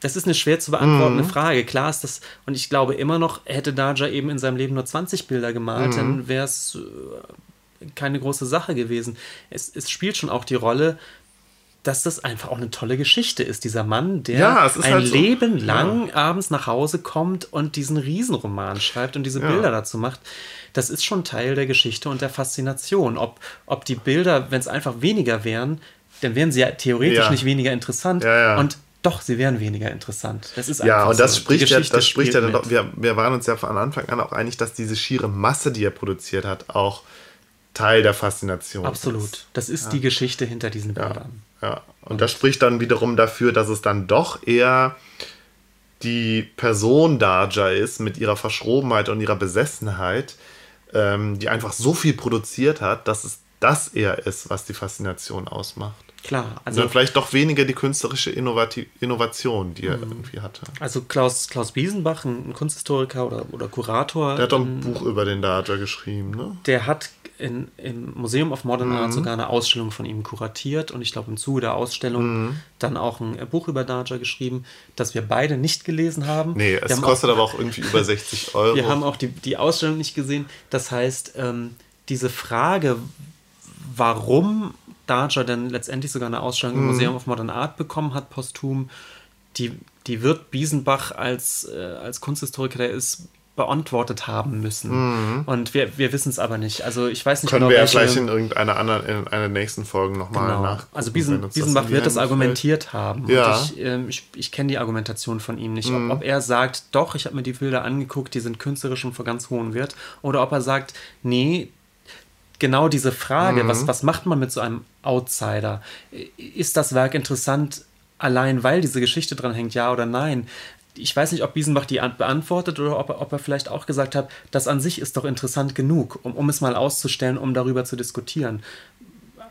das ist eine schwer zu beantwortende mhm. Frage. Klar ist das, und ich glaube immer noch, hätte Daja eben in seinem Leben nur 20 Bilder gemalt, mhm. dann wäre es äh, keine große Sache gewesen. Es, es spielt schon auch die Rolle, dass das einfach auch eine tolle Geschichte ist. Dieser Mann, der ja, ein halt so. Leben lang ja. abends nach Hause kommt und diesen Riesenroman schreibt und diese ja. Bilder dazu macht. Das ist schon Teil der Geschichte und der Faszination. Ob, ob die Bilder, wenn es einfach weniger wären, dann wären sie ja theoretisch nicht weniger interessant. Und doch, sie wären weniger interessant. Das ist ja, und das so. spricht ja, das spricht ja dann doch, wir, wir waren uns ja von Anfang an auch einig, dass diese schiere Masse, die er produziert hat, auch Teil der Faszination Absolut. Ist. Das ist ja. die Geschichte hinter diesen Bildern. Ja, ja. Und, und das spricht dann wiederum dafür, dass es dann doch eher die Person Daja ist mit ihrer Verschrobenheit und ihrer Besessenheit, ähm, die einfach so viel produziert hat, dass es das eher ist, was die Faszination ausmacht. Klar. Also vielleicht doch weniger die künstlerische Innovati Innovation, die er mhm. irgendwie hatte. Also Klaus, Klaus Biesenbach, ein Kunsthistoriker oder, oder Kurator. Der hat doch ein Buch über den Dodger geschrieben, ne? Der hat in, im Museum of Modern mhm. Art sogar eine Ausstellung von ihm kuratiert und ich glaube im Zuge der Ausstellung mhm. dann auch ein Buch über Dodger geschrieben, das wir beide nicht gelesen haben. Nee, es kostet auch, aber auch irgendwie über 60 Euro. Wir haben auch die, die Ausstellung nicht gesehen. Das heißt, ähm, diese Frage, warum Dodger denn letztendlich sogar eine Ausstellung im mhm. Museum of Modern Art bekommen hat, posthum, die, die wird Biesenbach als, äh, als Kunsthistoriker, der ist, beantwortet haben müssen. Mhm. Und wir, wir wissen es aber nicht. Also ich weiß nicht Können genau, wir ja vielleicht in irgendeiner anderen, in einer nächsten Folgen nochmal genau. nach. Also Biesen, Biesenbach wird das argumentiert fällt. haben. Ja. ich, äh, ich, ich kenne die Argumentation von ihm nicht. Mhm. Ob, ob, er sagt, doch, ich habe mir die Bilder angeguckt, die sind künstlerisch und vor ganz hohen Wert. Oder ob er sagt, nee, genau diese Frage, mhm. was, was macht man mit so einem Outsider? Ist das Werk interessant allein, weil diese Geschichte dran hängt, ja oder nein? Ich weiß nicht, ob Biesenbach die beantwortet oder ob er, ob er vielleicht auch gesagt hat, das an sich ist doch interessant genug, um, um es mal auszustellen, um darüber zu diskutieren.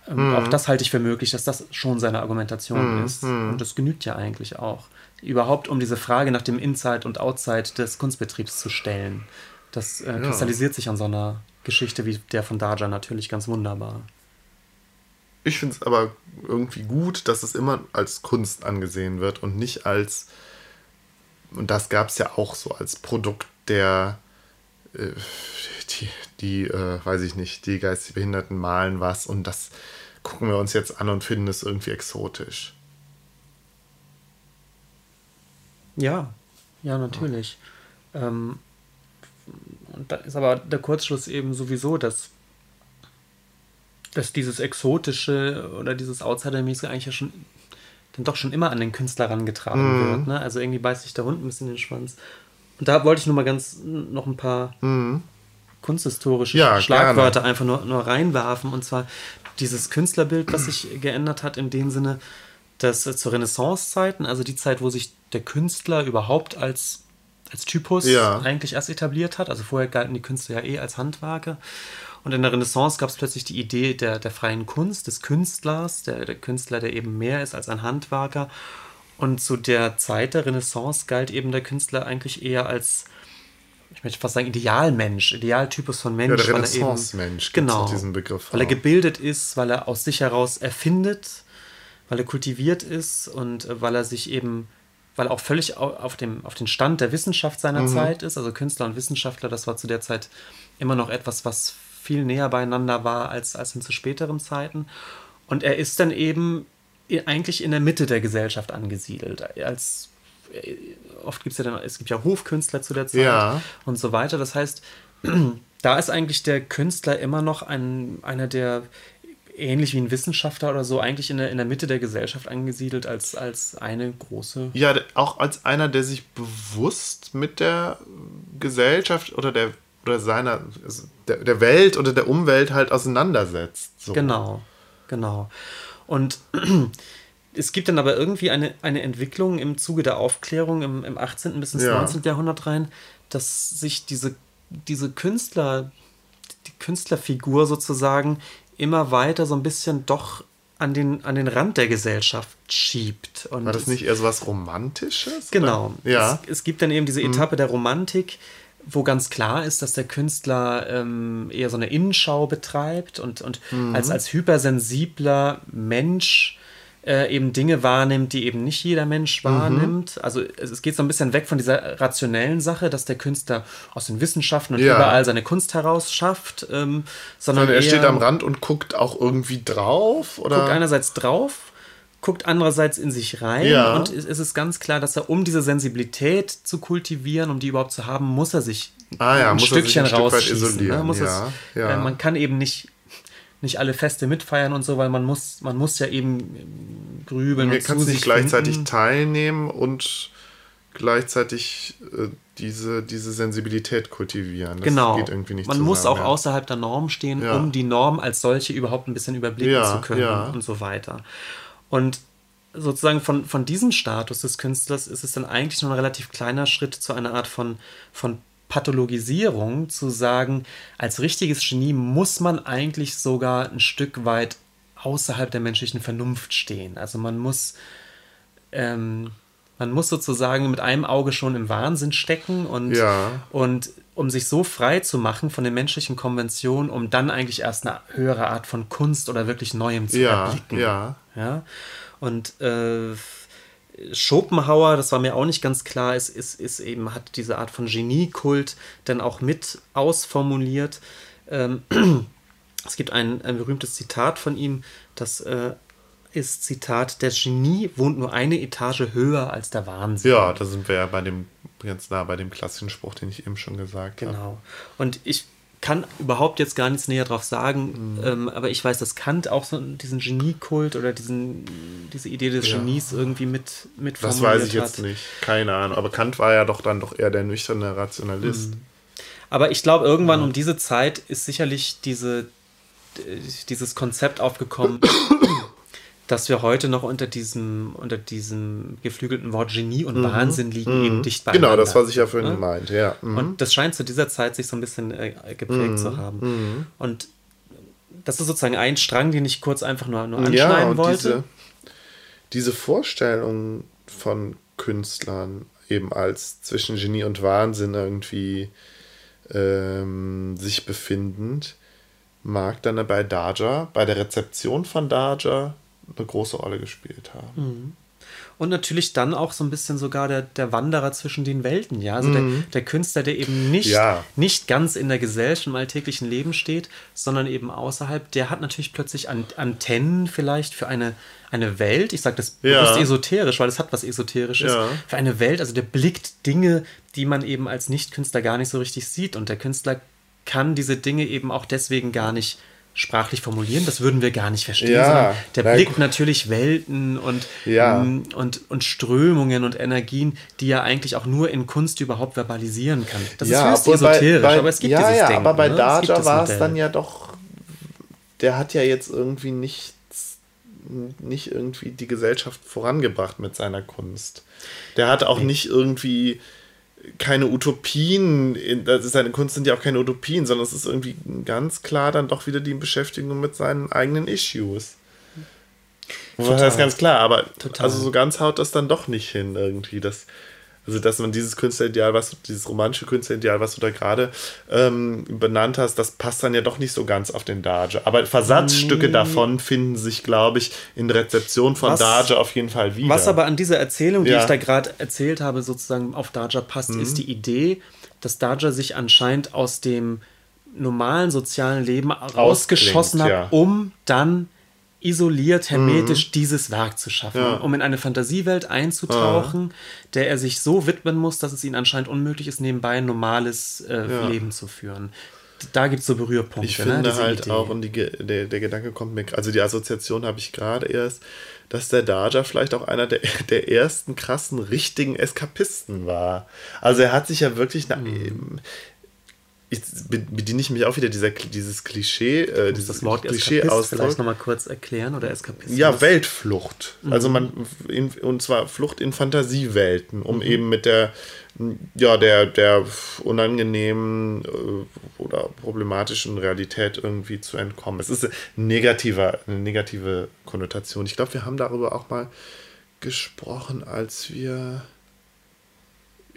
Mhm. Auch das halte ich für möglich, dass das schon seine Argumentation mhm. ist. Mhm. Und das genügt ja eigentlich auch. Überhaupt, um diese Frage nach dem Inside und Outside des Kunstbetriebs zu stellen. Das äh, kristallisiert sich an so einer Geschichte wie der von Daja natürlich ganz wunderbar. Ich finde es aber irgendwie gut, dass es immer als Kunst angesehen wird und nicht als, und das gab es ja auch so, als Produkt der, äh, die, die äh, weiß ich nicht, die geistig Behinderten malen was und das gucken wir uns jetzt an und finden es irgendwie exotisch. Ja, ja, natürlich. Ja. Ähm, und da ist aber der Kurzschluss eben sowieso, dass, dass dieses Exotische oder dieses Outsider-mäßige eigentlich ja schon dann doch schon immer an den Künstler herangetragen mhm. wird. Ne? Also irgendwie beißt sich der Hund ein bisschen in den Schwanz. Und da wollte ich nur mal ganz noch ein paar mhm. kunsthistorische ja, Schlagwörter gerne. einfach nur, nur reinwerfen. Und zwar dieses Künstlerbild, was sich geändert hat, in dem Sinne, dass zu Renaissance-Zeiten, also die Zeit, wo sich der Künstler überhaupt als als Typus ja. eigentlich erst etabliert hat. Also vorher galten die Künstler ja eh als Handwerker. Und in der Renaissance gab es plötzlich die Idee der, der freien Kunst, des Künstlers, der, der Künstler, der eben mehr ist als ein Handwerker. Und zu der Zeit der Renaissance galt eben der Künstler eigentlich eher als, ich möchte fast sagen, Idealmensch, Idealtypus von Mensch. Ja, der Renaissance-Mensch, genau, diesen Begriff. Weil er gebildet ist, weil er aus sich heraus erfindet, weil er kultiviert ist und weil er sich eben weil er auch völlig auf, dem, auf den Stand der Wissenschaft seiner mhm. Zeit ist. Also Künstler und Wissenschaftler, das war zu der Zeit immer noch etwas, was viel näher beieinander war als, als in zu späteren Zeiten. Und er ist dann eben eigentlich in der Mitte der Gesellschaft angesiedelt. Als äh, oft gibt es ja dann, es gibt ja Hofkünstler zu der Zeit ja. und so weiter. Das heißt, da ist eigentlich der Künstler immer noch ein, einer der ähnlich wie ein Wissenschaftler oder so, eigentlich in der, in der Mitte der Gesellschaft angesiedelt als, als eine große. Ja, auch als einer, der sich bewusst mit der Gesellschaft oder der oder seiner also der, der Welt oder der Umwelt halt auseinandersetzt. So. Genau, genau. Und es gibt dann aber irgendwie eine, eine Entwicklung im Zuge der Aufklärung im, im 18. bis ins ja. 19. Jahrhundert rein, dass sich diese, diese Künstler, die Künstlerfigur sozusagen immer weiter so ein bisschen doch an den, an den Rand der Gesellschaft schiebt. Und War das nicht eher so was Romantisches? Genau. Ja. Es, es, gibt dann eben diese mhm. Etappe mhm. der Romantik, wo ganz klar ist, dass der Künstler ähm, eher so eine Innenschau betreibt und, und mhm. als, als hypersensibler Mensch äh, eben Dinge wahrnimmt, die eben nicht jeder Mensch mhm. wahrnimmt. Mhm. Also es geht so ein bisschen weg von dieser rationellen Sache, dass der Künstler aus den Wissenschaften und ja. überall seine Kunst heraus schafft, ähm, sondern er steht am Rand und guckt auch irgendwie drauf, oder? Guckt einerseits drauf, guckt andererseits in sich rein ja. und es ist ganz klar, dass er, um diese Sensibilität zu kultivieren, um die überhaupt zu haben, muss er sich ah, ja, ein Stückchen rausschießen. Ne? Muss ja, es, äh, man kann eben nicht nicht alle Feste mitfeiern und so, weil man muss, man muss ja eben grübeln. Man kann nicht gleichzeitig finden. teilnehmen und gleichzeitig äh, diese, diese Sensibilität kultivieren. Das genau. geht irgendwie nicht Man zusammen, muss auch ja. außerhalb der Norm stehen, ja. um die Norm als solche überhaupt ein bisschen überblicken ja, zu können und so weiter. Und sozusagen von, von diesem Status des Künstlers ist es dann eigentlich nur ein relativ kleiner Schritt zu einer Art von, von Pathologisierung zu sagen, als richtiges Genie muss man eigentlich sogar ein Stück weit außerhalb der menschlichen Vernunft stehen. Also man muss, ähm, man muss sozusagen mit einem Auge schon im Wahnsinn stecken und, Ja. und um sich so frei zu machen von den menschlichen Konventionen, um dann eigentlich erst eine höhere Art von Kunst oder wirklich Neuem zu Ja, erblicken. ja. Ja. Und äh, Schopenhauer, das war mir auch nicht ganz klar, ist, ist, ist eben, hat diese Art von Geniekult dann auch mit ausformuliert. Ähm, es gibt ein, ein berühmtes Zitat von ihm, das äh, ist Zitat, der Genie wohnt nur eine Etage höher als der Wahnsinn. Ja, da sind wir ja bei dem ganz nah bei dem klassischen Spruch, den ich eben schon gesagt habe. Genau. Und ich kann überhaupt jetzt gar nichts näher drauf sagen, Mhm. ähm, aber ich weiß, dass Kant auch so diesen Geniekult oder diesen, diese Idee des Ja. Genies irgendwie mit, mit Das weiß ich jetzt hat. nicht. Keine Ahnung. Aber Kant war ja doch dann doch eher der nüchterne Rationalist. Aber ich glaube, irgendwann um diese Zeit ist sicherlich diese, äh, dieses Konzept aufgekommen, dass wir heute noch unter diesem, unter diesem geflügelten Wort Genie und Wahnsinn liegen, eben dicht beieinander. Genau, das, was ich ja vorhin Ne? meinte, ja. Mhm. Und das scheint zu dieser Zeit sich so ein bisschen äh, geprägt zu haben. Und das ist sozusagen ein Strang, den ich kurz einfach nur, nur anschneiden ja, und wollte. Diese, diese Vorstellung von Künstlern eben als zwischen Genie und Wahnsinn irgendwie ähm, sich befindend, mag dann bei Daja, bei der Rezeption von Daja, eine große Rolle gespielt haben. Und natürlich dann auch so ein bisschen sogar der, der Wanderer zwischen den Welten, ja. Also der, der Künstler, der eben nicht, Mhm. Ja. nicht ganz in der Gesellschaft, im alltäglichen Leben steht, sondern eben außerhalb, der hat natürlich plötzlich An Antennen vielleicht für eine, eine Welt. Ich sage das Ja. bewusst esoterisch, weil es hat was Esoterisches. Ja. Für eine Welt, also der blickt Dinge, die man eben als Nicht-Künstler gar nicht so richtig sieht. Und der Künstler kann diese Dinge eben auch deswegen gar nicht sprachlich formulieren, das würden wir gar nicht verstehen, Ja, der na blickt natürlich Welten und, Ja. ähm, und, und Strömungen und Energien, die er eigentlich auch nur in Kunst überhaupt verbalisieren kann. Das ist höchst obwohl bei- esoterisch, bei, aber es gibt ja, dieses ja, Denken. aber bei ne? Daja war es dann ja doch, der hat ja jetzt irgendwie nichts, nicht irgendwie die Gesellschaft vorangebracht mit seiner Kunst. Der hat auch nicht irgendwie keine Utopien, also seine Kunst sind ja auch keine Utopien, sondern es ist irgendwie ganz klar dann doch wieder die Beschäftigung mit seinen eigenen Issues. Das Total. heißt ganz klar, aber Total. also so ganz haut das dann doch nicht hin irgendwie. Das, also dass man dieses Künstlerideal, was dieses romantische Künstlerideal, was du da gerade ähm, benannt hast, das passt dann ja doch nicht so ganz auf den Daja. Aber Versatzstücke Nee. davon finden sich, glaube ich, in der Rezeption von Was- Daja auf jeden Fall wieder. Was aber an dieser Erzählung, die Ja. ich da gerade erzählt habe, sozusagen auf Daja passt, Mhm. ist die Idee, dass Daja sich anscheinend aus dem normalen sozialen Leben rausgeschossen hat, ja. um dann isoliert, hermetisch dieses Werk zu schaffen, Mhm. Ja. um in eine Fantasiewelt einzutauchen, der er sich so widmen muss, dass es ihm anscheinend unmöglich ist, nebenbei ein normales äh, Ja. Leben zu führen. Da gibt es so Berührpunkte. Ich ne, finde diese halt Idee. auch, und die, der, der Gedanke kommt mir, also die Assoziation habe ich gerade erst, dass der Daja vielleicht auch einer der, der ersten krassen, richtigen Eskapisten war. Also er hat sich ja wirklich, nach, Mhm. Ich bediene ich mich auch wieder dieser, dieses Klischee, äh, dieses das Wort Klischee Eskapist vielleicht nochmal kurz erklären oder Eskapismus? Ja, Weltflucht. Also Mhm. man in, und zwar Flucht in Fantasiewelten, Mhm. um eben mit der ja der der unangenehmen äh, oder problematischen Realität irgendwie zu entkommen. Es ist ein negativer, eine negative Konnotation. Ich glaube, wir haben darüber auch mal gesprochen, als wir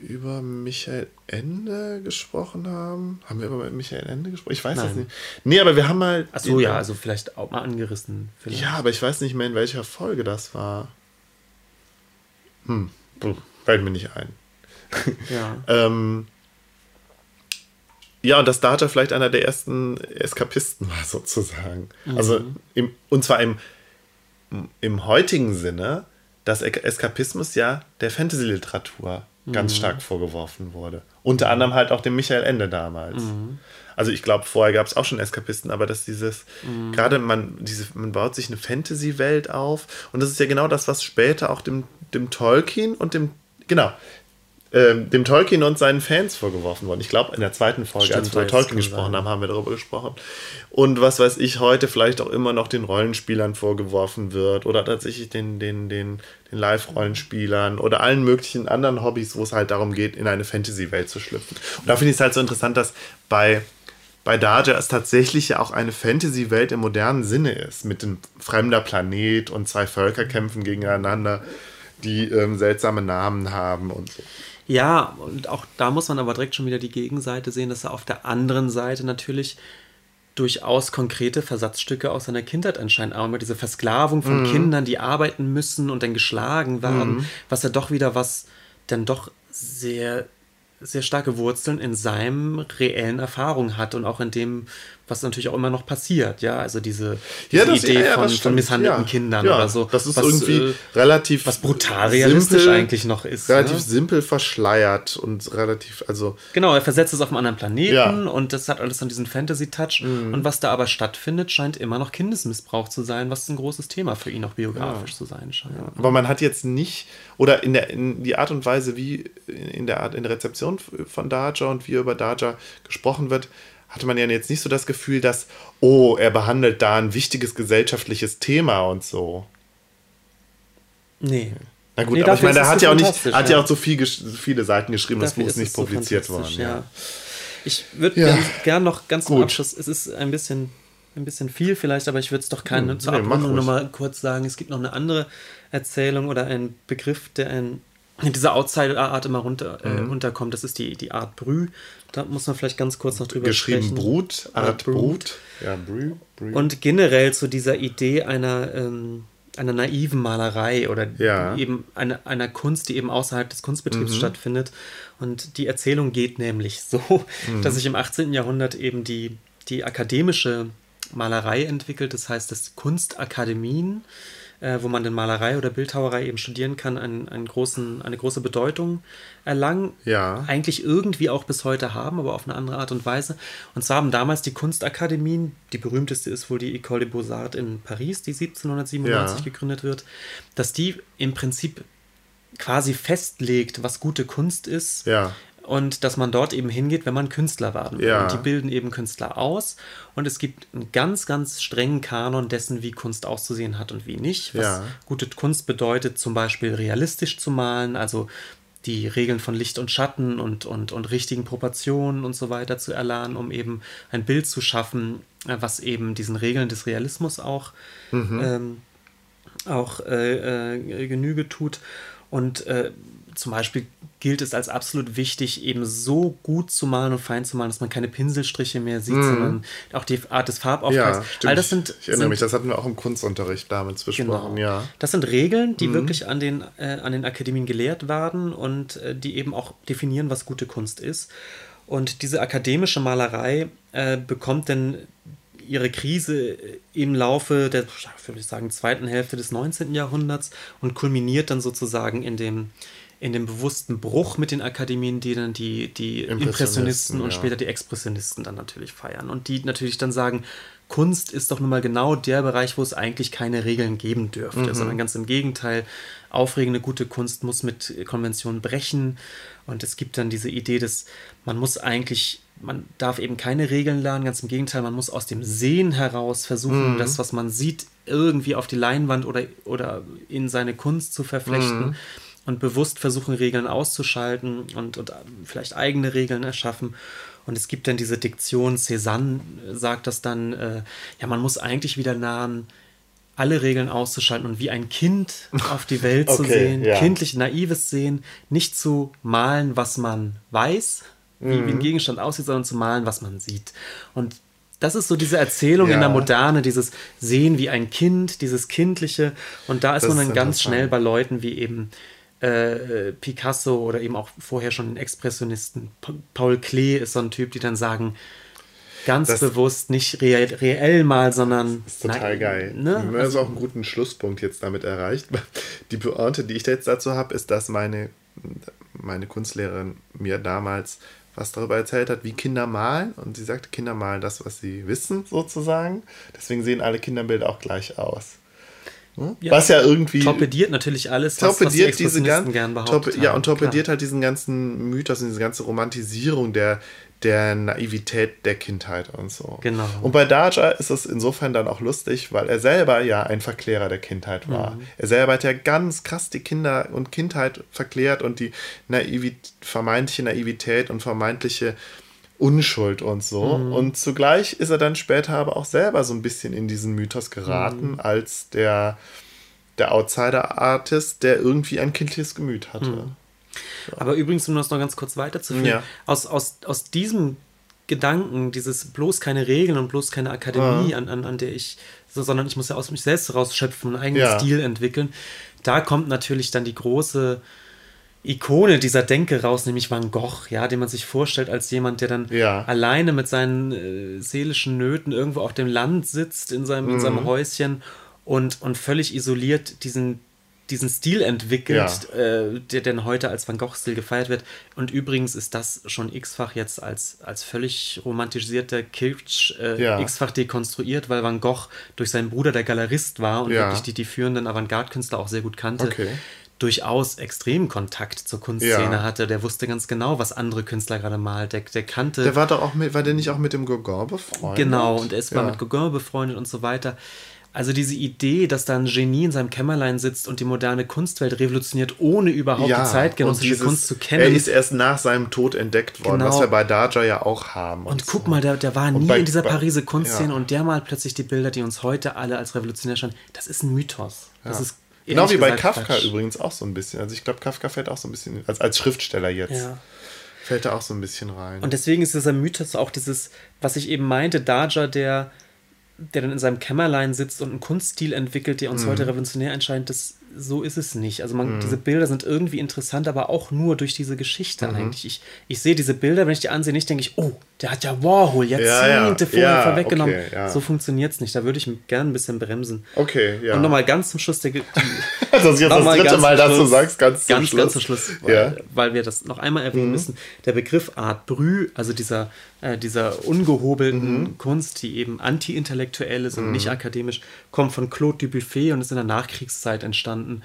über Michael Ende gesprochen haben. Haben wir über Michael Ende gesprochen? Ich weiß das Nein. nicht. Nee, aber wir haben mal. Ach so, ja, also vielleicht auch mal angerissen. Vielleicht. Ja, aber ich weiß nicht mehr, in welcher Folge das war. Hm, puh, fällt mir nicht ein. ja. Ähm, ja, und dass Data vielleicht einer der ersten Eskapisten war, sozusagen. Also, im, und zwar im, im heutigen Sinne, dass Eskapismus ja der Fantasy-Literatur ganz stark vorgeworfen wurde. Unter anderem halt auch dem Michael Ende damals. Also ich glaube, vorher gab es auch schon Eskapisten, aber dass dieses, gerade man, diese, man baut sich eine Fantasy-Welt auf und das ist ja genau das, was später auch dem, dem Tolkien und dem, genau, ähm, dem Tolkien und seinen Fans vorgeworfen worden. Ich glaube, in der zweiten Folge, Stimmt, als wir über Tolkien gesprochen sein. haben, haben wir darüber gesprochen. Und was weiß ich, heute vielleicht auch immer noch den Rollenspielern vorgeworfen wird oder tatsächlich den, den, den, den Live-Rollenspielern oder allen möglichen anderen Hobbys, wo es halt darum geht, in eine Fantasy-Welt zu schlüpfen. Und da finde ich es halt so interessant, dass bei bei Daja es tatsächlich ja auch eine Fantasy-Welt im modernen Sinne ist, mit einem fremder Planet und zwei Völker kämpfen gegeneinander, die ähm, seltsame Namen haben und so. Ja, und auch da muss man aber direkt schon wieder die Gegenseite sehen, dass er auf der anderen Seite natürlich durchaus konkrete Versatzstücke aus seiner Kindheit anscheinend auch immer diese Versklavung von mhm. Kindern, die arbeiten müssen und dann geschlagen werden, mhm. was ja doch wieder was dann doch sehr sehr starke Wurzeln in seinem reellen Erfahrung hat und auch in dem, was natürlich auch immer noch passiert, ja, also diese, diese ja, das, Idee ja, ja, von, von, misshandelten Kindern oder so. Das ist was, irgendwie äh, relativ was brutal realistisch simpel, eigentlich noch ist. Relativ ne? simpel verschleiert und relativ, also. Genau, er versetzt es auf einen anderen Planeten und das hat alles dann diesen Fantasy-Touch. Mhm. Und was da aber stattfindet, scheint immer noch Kindesmissbrauch zu sein, was ein großes Thema für ihn auch biografisch zu sein scheint. Aber man hat jetzt nicht, oder in der in die Art und Weise, wie in der Art, in der Rezeption von Daja und wie über Daja gesprochen wird, hatte man ja jetzt nicht so das Gefühl, dass, oh, er behandelt da ein wichtiges gesellschaftliches Thema und so. Nee. Na gut, nee, aber ich meine, er hat ja auch nicht, hat ja auch so viel, viele Seiten geschrieben, das Buch ist nicht publiziert so worden. Ja. ja. Ich würde ja. gern, gern, noch ganz zum Abschluss, es ist ein bisschen, ein bisschen viel vielleicht, aber ich würde es doch keine hm, zur nee, Abrundung nochmal kurz sagen. Es gibt noch eine andere Erzählung oder einen Begriff, der in, in dieser Outsider-Art immer runter, äh, mhm. unterkommt. Das ist die, die Art Brü. Da muss man vielleicht ganz kurz noch drüber Geschrieben sprechen. Brut, Art Brut. Brut. Ja, Brü, Brü. Und generell zu dieser Idee einer, ähm, einer naiven Malerei oder ja. eben eine, einer Kunst, die eben außerhalb des Kunstbetriebs mhm. stattfindet. Und die Erzählung geht nämlich so, mhm. dass sich im 18. Jahrhundert eben die, die akademische Malerei entwickelt. Das heißt, dass Kunstakademien äh, wo man in Malerei oder Bildhauerei eben studieren kann, einen, einen großen, eine große Bedeutung erlangen. Ja. Eigentlich irgendwie auch bis heute haben, aber auf eine andere Art und Weise. Und zwar haben damals die Kunstakademien, die berühmteste ist wohl die École des Beaux-Arts in Paris, die 1797 ja. gegründet wird, dass die im Prinzip quasi festlegt, was gute Kunst ist, ja und dass man dort eben hingeht, wenn man Künstler werden will. Ja. Und die bilden eben Künstler aus und es gibt einen ganz, ganz strengen Kanon dessen, wie Kunst auszusehen hat und wie nicht. Was ja. gute Kunst bedeutet, zum Beispiel realistisch zu malen, also die Regeln von Licht und Schatten und, und, und richtigen Proportionen und so weiter zu erlernen, um eben ein Bild zu schaffen, äh, was eben diesen Regeln des Realismus auch, mhm. ähm, auch äh, äh, Genüge tut. Und äh, zum Beispiel gilt es als absolut wichtig, eben so gut zu malen und fein zu malen, dass man keine Pinselstriche mehr sieht, mm. sondern auch die Art des Farbauftrags. Ja, stimmt. All das sind, ich erinnere sind, mich, das hatten wir auch im Kunstunterricht damals besprochen, genau. ja. Das sind Regeln, die mm. wirklich an den, äh, an den Akademien gelehrt werden und äh, die eben auch definieren, was gute Kunst ist. Und diese akademische Malerei äh, bekommt dann ihre Krise im Laufe der, würde ich sagen, zweiten Hälfte des 19. Jahrhunderts und kulminiert dann sozusagen in dem in dem bewussten Bruch mit den Akademien, die dann die, die Impressionisten, Impressionisten und ja. später die Expressionisten dann natürlich feiern. Und die natürlich dann sagen, Kunst ist doch nun mal genau der Bereich, wo es eigentlich keine Regeln geben dürfte, mhm. sondern ganz im Gegenteil, aufregende, gute Kunst muss mit Konventionen brechen. Und es gibt dann diese Idee, dass man muss eigentlich, man darf eben keine Regeln lernen, ganz im Gegenteil, man muss aus dem Sehen heraus versuchen, mhm. das, was man sieht, irgendwie auf die Leinwand oder, oder in seine Kunst zu verflechten. Mhm und bewusst versuchen, Regeln auszuschalten und, und vielleicht eigene Regeln erschaffen. Und es gibt dann diese Diktion, Cézanne sagt das dann, äh, ja, man muss eigentlich wieder lernen, alle Regeln auszuschalten und wie ein Kind auf die Welt okay, zu sehen, ja. kindlich naives Sehen, nicht zu malen, was man weiß, wie, mhm. wie ein mhm. Gegenstand aussieht, sondern zu malen, was man sieht. Und das ist so diese Erzählung ja. in der Moderne, dieses Sehen wie ein Kind, dieses Kindliche. Und da ist das man dann ganz schnell bei Leuten wie eben äh, Picasso oder eben auch vorher schon Expressionisten. Paul Klee ist so ein Typ, die dann sagen, ganz das, bewusst nicht reell, reell mal, sondern. Ist total na, geil. Ne? Du hast auch einen guten Schlusspunkt jetzt damit erreicht. Die Pointe, die ich jetzt dazu habe, ist, dass meine, meine Kunstlehrerin mir damals was darüber erzählt hat, wie Kinder malen. Und sie sagte, Kinder malen das, was sie wissen, sozusagen. Deswegen sehen alle Kinderbilder auch gleich aus. Hm? Ja, was ja irgendwie. Torpediert natürlich alles, was, torpediert was die diese gan gern torpe Ja, und torpediert klar. halt diesen ganzen Mythos und diese ganze Romantisierung der, der Naivität der Kindheit und so. Genau. Und bei Daja ist es insofern dann auch lustig, weil er selber ja ein Verklärer der Kindheit war. Mhm. Er selber hat ja ganz krass die Kinder und Kindheit verklärt und die Naivit vermeintliche Naivität und vermeintliche Unschuld und so. Mhm. Und zugleich ist er dann später aber auch selber so ein bisschen in diesen Mythos geraten, mhm. als der, der Outsider-Artist, der irgendwie ein kindliches Gemüt hatte. Mhm. Ja. Aber übrigens, um das noch ganz kurz weiterzuführen, ja. aus, aus, aus diesem Gedanken, dieses bloß keine Regeln und bloß keine Akademie, ja. an, an, an der ich, so, sondern ich muss ja aus mich selbst rausschöpfen, einen eigenen Stil entwickeln, da kommt natürlich dann die große Ikone dieser Denke raus, nämlich Van Gogh, ja, den man sich vorstellt als jemand, der dann ja. alleine mit seinen äh, seelischen Nöten irgendwo auf dem Land sitzt, in seinem, mhm. in seinem mhm. Häuschen und, und völlig isoliert diesen, diesen Stil entwickelt, ja. äh, der denn heute als Van Gogh-Stil gefeiert wird. Und übrigens ist das schon x-fach jetzt als, als völlig romantisierter Kitsch äh, ja. x-fach dekonstruiert, weil Van Gogh durch seinen Bruder der Galerist war und wirklich die, die führenden Avantgarde-Künstler auch sehr gut kannte. Okay durchaus extremen Kontakt zur Kunstszene ja. hatte. Der wusste ganz genau, was andere Künstler gerade malt. Der, der kannte. Der war doch auch mit, war der nicht auch mit dem Gauguin befreundet? Genau, und er ist ja. mal mit Gauguin befreundet und so weiter. Also diese Idee, dass da ein Genie in seinem Kämmerlein sitzt und die moderne Kunstwelt revolutioniert, ohne überhaupt ja, die zeitgenössische Kunst zu kennen. Er ist erst nach seinem Tod entdeckt worden, genau. was wir bei Daja ja auch haben. Und, und guck so. mal, der, der war nie bei, in dieser Pariser Kunstszene ja. und der malt plötzlich die Bilder, die uns heute alle als revolutionär scheinen. Das ist ein Mythos. Das ist Genau wie bei Kafka Quatsch. übrigens auch so ein bisschen. Also ich glaube, Kafka fällt auch so ein bisschen, als, als Schriftsteller jetzt, ja. fällt er auch so ein bisschen rein. Und deswegen ist dieser Mythos auch dieses, was ich eben meinte, Daja, der, der dann in seinem Kämmerlein sitzt und einen Kunststil entwickelt, der uns mhm. heute revolutionär erscheint, das so ist es nicht. Also man, mhm. diese Bilder sind irgendwie interessant, aber auch nur durch diese Geschichte mhm. eigentlich. Ich, ich sehe diese Bilder, wenn ich die ansehe, nicht denke ich, oh, der hat ja Warhol Jahrzehnte ja, ja. vorher ja, vorweggenommen. Okay, ja. So funktioniert es nicht. Da würde ich gerne ein bisschen bremsen. Okay, ja. Und nochmal ganz zum Schluss. Der, die, das ist jetzt das dritte Mal, dass du sagst, ganz zum ganz, Schluss. Ganz zum Schluss, weil, weil wir das noch einmal erwähnen mhm. müssen. Der Begriff Art Brü, also dieser, äh, dieser ungehobelten mhm. Kunst, die eben anti-intellektuell ist und mhm. nicht akademisch, kommt von Claude Dubuffet und ist in der Nachkriegszeit entstanden.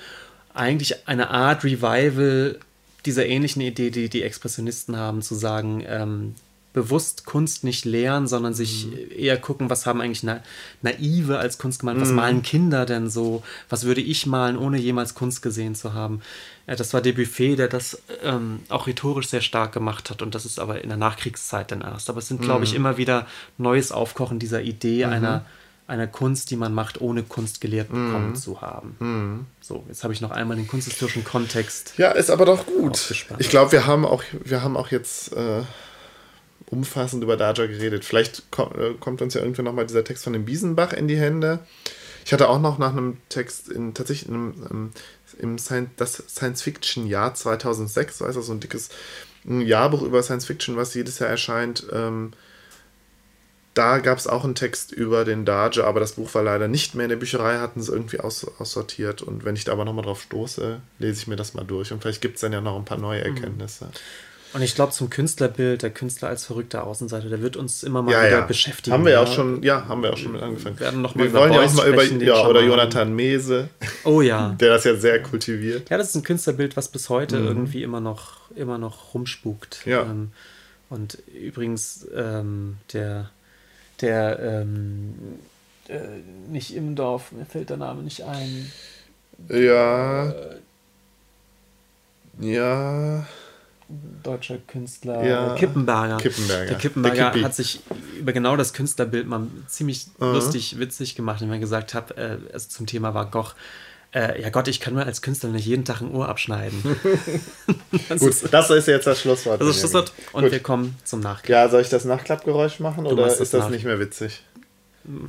Eigentlich eine Art Revival dieser ähnlichen Idee, die die Expressionisten haben, zu sagen, ähm, bewusst Kunst nicht lehren, sondern sich mhm. eher gucken, was haben eigentlich Na Naive als Kunst gemalt, was mhm. malen Kinder denn so, was würde ich malen, ohne jemals Kunst gesehen zu haben. Ja, das war Debuffet, der das ähm, auch rhetorisch sehr stark gemacht hat und das ist aber in der Nachkriegszeit dann erst. Aber es sind, mhm. glaube ich, immer wieder neues Aufkochen dieser Idee mhm. einer einer Kunst, die man macht, ohne Kunst gelehrt mhm. bekommen mm. zu haben. So, jetzt habe ich noch einmal den kunsthistorischen Kontext. Ja, ist aber doch gut. Ich glaube, wir haben auch, wir haben auch jetzt äh, umfassend über Daja geredet. Vielleicht kommt, äh, kommt uns ja irgendwie nochmal dieser Text von dem Biesenbach in die Hände. Ich hatte auch noch nach einem Text in tatsächlich in einem, ähm, im Science, das Science-Fiction-Jahr 2006, so heißt das so ein dickes Jahrbuch über Science-Fiction, was jedes Jahr erscheint. Ähm, da gab es auch einen Text über den Daja, aber das Buch war leider nicht mehr in der Bücherei, hatten sie irgendwie aus, aussortiert. Und wenn ich da aber nochmal drauf stoße, lese ich mir das mal durch. Und vielleicht gibt es dann ja noch ein paar neue mhm. Erkenntnisse. Mhm. Und ich glaube, zum Künstlerbild, der Künstler als verrückter Außenseiter, der wird uns immer mal ja, wieder ja. beschäftigen. Haben wir ja auch schon, ja, haben wir auch schon mit angefangen. Wir, werden noch mal wir wollen ja auch mal über, ja, oder Jonathan Mese. Oh ja. Der das ja sehr kultiviert. Ja, das ist ein Künstlerbild, was bis heute mhm. irgendwie immer noch, immer noch rumspukt. Ja. Ähm, und übrigens, ähm, der, der, ähm, äh, nicht im Dorf, mir fällt der Name nicht ein. Ja. Äh, ja deutscher Künstler ja, Kippenberger. Kippenberger. Der Kippenberger Der hat sich über genau das Künstlerbild mal ziemlich uh lustig, witzig gemacht, indem er gesagt hat, äh, also zum Thema war Goch, äh, ja Gott, ich kann mir als Künstler nicht jeden Tag ein Ohr abschneiden. das Gut, ist, das ist jetzt das Schlusswort. Das ist das Schlusswort und Gut. wir kommen zum Nachklapp. Ja, soll ich das Nachklappgeräusch machen du oder ist das, das nicht mehr witzig?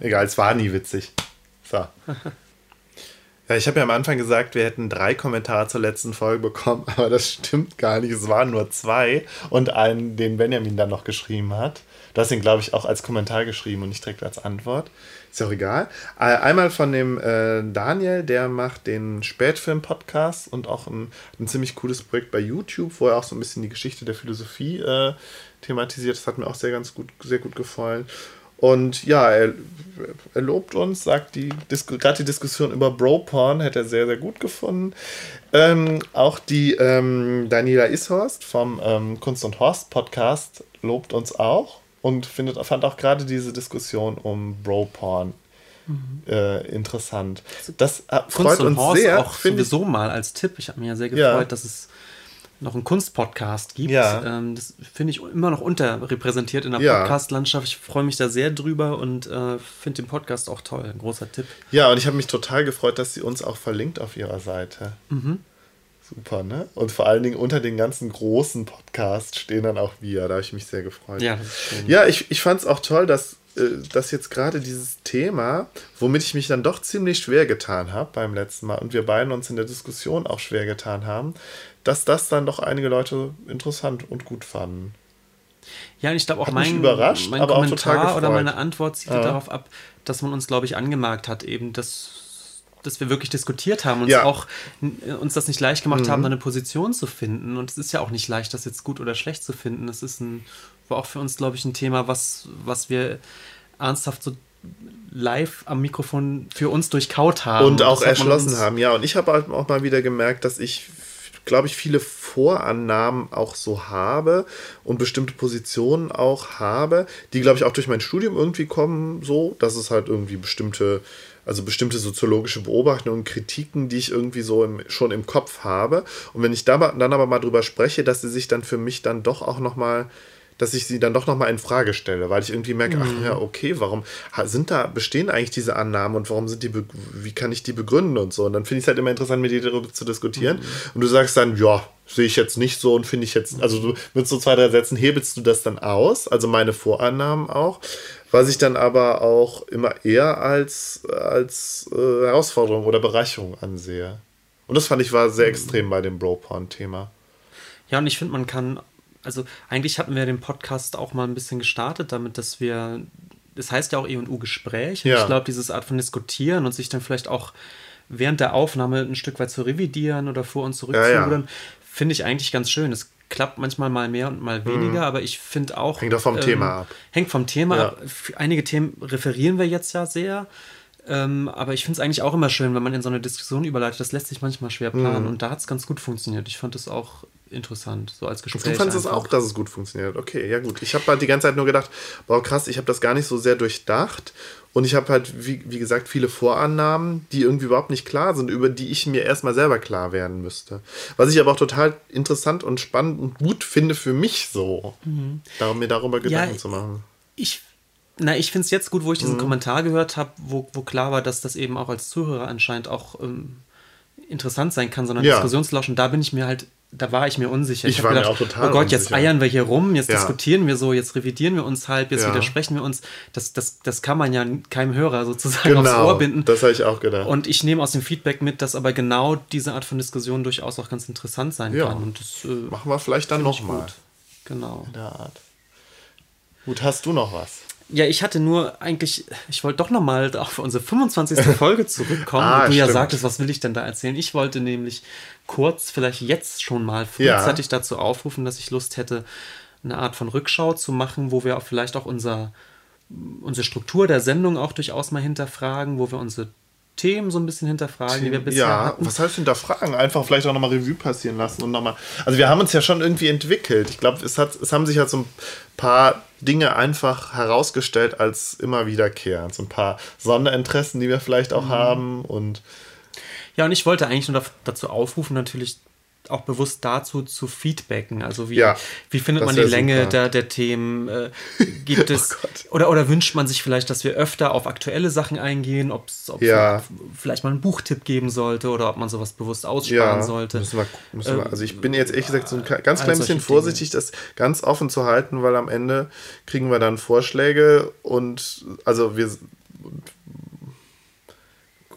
Egal, es war nie witzig. So. Ja, ich habe ja am Anfang gesagt, wir hätten drei Kommentare zur letzten Folge bekommen, aber das stimmt gar nicht. Es waren nur zwei und einen, den Benjamin dann noch geschrieben hat. Du hast ihn, glaube ich, auch als Kommentar geschrieben und nicht direkt als Antwort. Ist ja auch egal. Äh, einmal von dem äh, Daniel, der macht den Spätfilm-Podcast und auch ein, ein ziemlich cooles Projekt bei YouTube, wo er auch so ein bisschen die Geschichte der Philosophie äh, thematisiert. Das hat mir auch sehr ganz gut, sehr gut gefallen. Und ja, er, er lobt uns, sagt, die gerade die Diskussion über Bro-Porn hätte er sehr, sehr gut gefunden. Ähm, auch die ähm, Daniela Ishorst vom ähm, Kunst und Horst Podcast lobt uns auch und findet, fand auch gerade diese Diskussion um Bro-Porn mhm. äh, interessant. Das äh, freut Kunst und uns Horst sehr. auch sowieso mal als Tipp. Ich habe mir ja sehr gefreut, ja. dass es noch einen Kunstpodcast gibt. Ja. Ähm, das finde ich immer noch unterrepräsentiert in der Ja. Podcast-Landschaft. Ich freue mich da sehr drüber und äh, finde den Podcast auch toll. Ein großer Tipp. Ja, und ich habe mich total gefreut, dass sie uns auch verlinkt auf ihrer Seite. Super, ne? Und vor allen Dingen unter den ganzen großen Podcasts stehen dann auch wir. Da habe ich mich sehr gefreut. Ja. Ja, ich, ich fand es auch toll, dass, äh, dass jetzt gerade dieses Thema, womit ich mich dann doch ziemlich schwer getan habe beim letzten Mal und wir beiden uns in der Diskussion auch schwer getan haben, dass das dann doch einige Leute interessant und gut fanden. Ja, und ich glaube auch Hat mein, überrascht, mein aber Kommentar oder meine Antwort zielt Ja. darauf ab, dass man uns, glaube ich, angemerkt hat, eben, dass, dass wir wirklich diskutiert haben und Ja. Mhm. auch n- uns das nicht leicht gemacht haben, da eine Position zu finden. Und es ist ja auch nicht leicht, das jetzt gut oder schlecht zu finden. Es ist ein, war auch für uns, glaube ich, ein Thema, was, was wir ernsthaft so live am Mikrofon für uns durchkaut haben. und auch das erschlossen haben. Ja, und ich habe halt auch mal wieder gemerkt, dass ich, glaube ich, viele Vorannahmen auch so habe und bestimmte Positionen auch habe, die, glaube ich, auch durch mein Studium irgendwie kommen, so, dass es halt irgendwie bestimmte, also bestimmte soziologische Beobachtungen Kritiken, die ich irgendwie so im, schon im Kopf habe. Und wenn ich da, dann aber mal drüber spreche, dass sie sich dann für mich dann doch auch nochmal dass ich sie dann doch nochmal in Frage stelle, weil ich irgendwie merke, ach ja, okay, warum sind da, bestehen eigentlich diese Annahmen und warum sind die, wie kann ich die begründen und so. Und dann finde ich es halt immer interessant, mit dir darüber zu diskutieren. Und du sagst dann, ja, sehe ich jetzt nicht so und finde ich jetzt, also du mit so zwei, drei Sätzen hebelst du das dann aus, also meine Vorannahmen auch, was ich dann aber auch immer eher als, als äh, Herausforderung oder Bereicherung ansehe. Und das fand ich war sehr extrem bei dem Bro-Porn-Thema. Ja, und ich finde, man kann, also eigentlich hatten wir den Podcast auch mal ein bisschen gestartet damit, dass wir, das heißt ja auch E&U-Gespräch. Und Ja. ich glaube, dieses Art von Diskutieren und sich dann vielleicht auch während der Aufnahme ein Stück weit zu revidieren oder vor und zurück Ja, zu ja. finde ich eigentlich ganz schön. Es klappt manchmal mal mehr und mal weniger, aber ich finde auch. Mhm. Hängt auch vom Thema ab. Hängt vom Thema Ja. ab. Einige Themen referieren wir jetzt ja sehr. Ähm, aber ich finde es eigentlich auch immer schön, wenn man in so eine Diskussion überleitet. Das lässt sich manchmal schwer planen. Und da hat es ganz gut funktioniert. Ich fand es auch interessant, so als Gespräch. Du fandest es auch, dass es gut funktioniert. Okay, ja gut. Ich habe halt die ganze Zeit nur gedacht, boah krass, ich habe das gar nicht so sehr durchdacht. Und ich habe halt, wie, wie gesagt, viele Vorannahmen, die irgendwie überhaupt nicht klar sind, über die ich mir erstmal selber klar werden müsste. Was ich aber auch total interessant und spannend und gut finde für mich so, darum, mir darüber Gedanken zu machen. Ich, na, ich finde es jetzt gut, wo ich diesen Mhm. Kommentar gehört habe, wo, wo klar war, dass das eben auch als Zuhörer anscheinend auch ähm, interessant sein kann, sondern Ja. Diskussionslauschen. Da bin ich mir halt, da war ich mir unsicher. Ich hab war mir auch total Oh Gott, jetzt unsicher. eiern wir hier rum, jetzt Ja. diskutieren wir so, jetzt revidieren wir uns halb, jetzt Ja. widersprechen wir uns. Das, das, das kann man ja keinem Hörer sozusagen aufs Genau, Ohr binden. das habe ich auch gedacht. Und ich nehme aus dem Feedback mit, dass aber genau diese Art von Diskussion durchaus auch ganz interessant sein Ja. kann. Und das äh, Machen wir vielleicht dann ich nochmal. Genau. In der Art. Gut, hast du noch was? Ja, ich hatte nur eigentlich, ich wollte doch nochmal auf unsere 25. Folge zurückkommen. Ah, und du ja stimmt. sagtest, was will ich denn da erzählen? Ich wollte nämlich kurz, vielleicht jetzt schon mal Ja. frühzeitig dazu aufrufen, dass ich Lust hätte, eine Art von Rückschau zu machen, wo wir auch vielleicht auch unser, unsere Struktur der Sendung auch durchaus mal hinterfragen, wo wir unsere Themen so ein bisschen hinterfragen, die wir bisher ja, hatten. was heißt hinterfragen? Einfach vielleicht auch nochmal Revue passieren lassen und nochmal. Also wir haben uns ja schon irgendwie entwickelt. Ich glaube, es, hat, es haben sich halt so ein paar Dinge einfach herausgestellt als immer wiederkehrend. So ein paar Sonderinteressen, die wir vielleicht Mhm. auch haben und Ja, und ich wollte eigentlich nur dazu aufrufen, natürlich auch bewusst dazu zu feedbacken. Also wie, Ja, wie findet man die Länge der, der Themen? Äh, gibt es Oh oder, oder wünscht man sich vielleicht, dass wir öfter auf aktuelle Sachen eingehen, ob es Ja. vielleicht mal einen Buchtipp geben sollte oder ob man sowas bewusst aussparen ja, sollte. Müssen wir, müssen wir, Ähm, also ich bin jetzt ehrlich gesagt so ein ganz klein bisschen Dinge. vorsichtig, das ganz offen zu halten, weil am Ende kriegen wir dann Vorschläge und also wir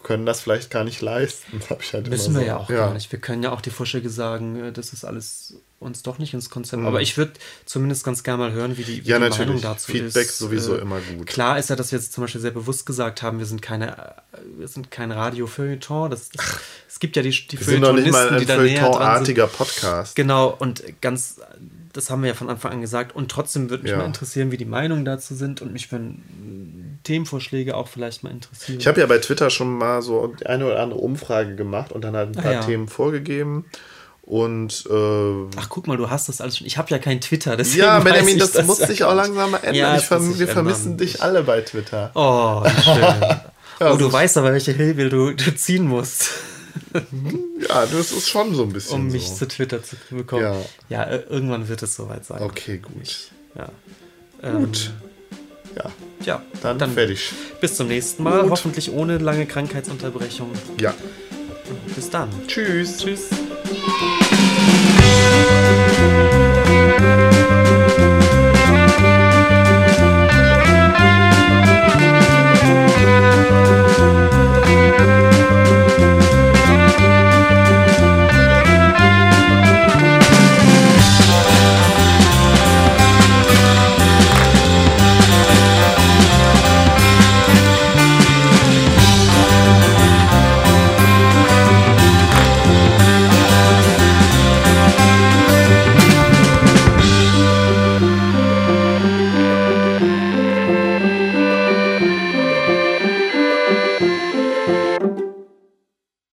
können das vielleicht gar nicht leisten. Hab ich halt Müssen immer wir so. ja auch gar nicht. Wir können ja auch die Vorschläge sagen, äh, das ist alles uns doch nicht ins Konzept. Aber ich würde zumindest ganz gerne mal hören, wie die, wie Mhm. Ja, die natürlich. Meinung dazu Feedback ist. sowieso Äh, immer gut. Klar ist ja, dass wir jetzt zum Beispiel sehr bewusst gesagt haben, wir sind keine, äh, wir sind kein Radio-Feuilleton. Das, das, es gibt ja die, die Wir sind noch nicht mal ein die da. Feuilletonartiger Podcast. Genau, und ganz, das haben wir ja von Anfang an gesagt. Und trotzdem würde mich Ja. mal interessieren, wie die Meinungen dazu sind und mich würden Themenvorschläge auch vielleicht mal interessieren. Ich habe ja bei Twitter schon mal so die eine oder andere Umfrage gemacht und dann halt ein Ah, paar ja. Themen vorgegeben. Und äh, Ach, guck mal, du hast das alles schon. Ich habe ja kein Twitter. ja, Benjamin, ich das, muss ja sich auch langsam mal ändern. Ja, ich verm wir vermissen ändern. dich alle bei Twitter. Oh, wie schön. oh, du weißt aber, welche Hilfe du, du ziehen musst. ja, das ist schon so ein bisschen. Um mich so. zu Twitter zu bekommen. Ja. Ja, äh, irgendwann wird es soweit sein. Okay, gut. Ja. Gut. Ja, Ja, dann, dann fertig. bis zum nächsten Mal. Gut. Hoffentlich ohne lange Krankheitsunterbrechung. Ja. Bis dann. Tschüss. Tschüss.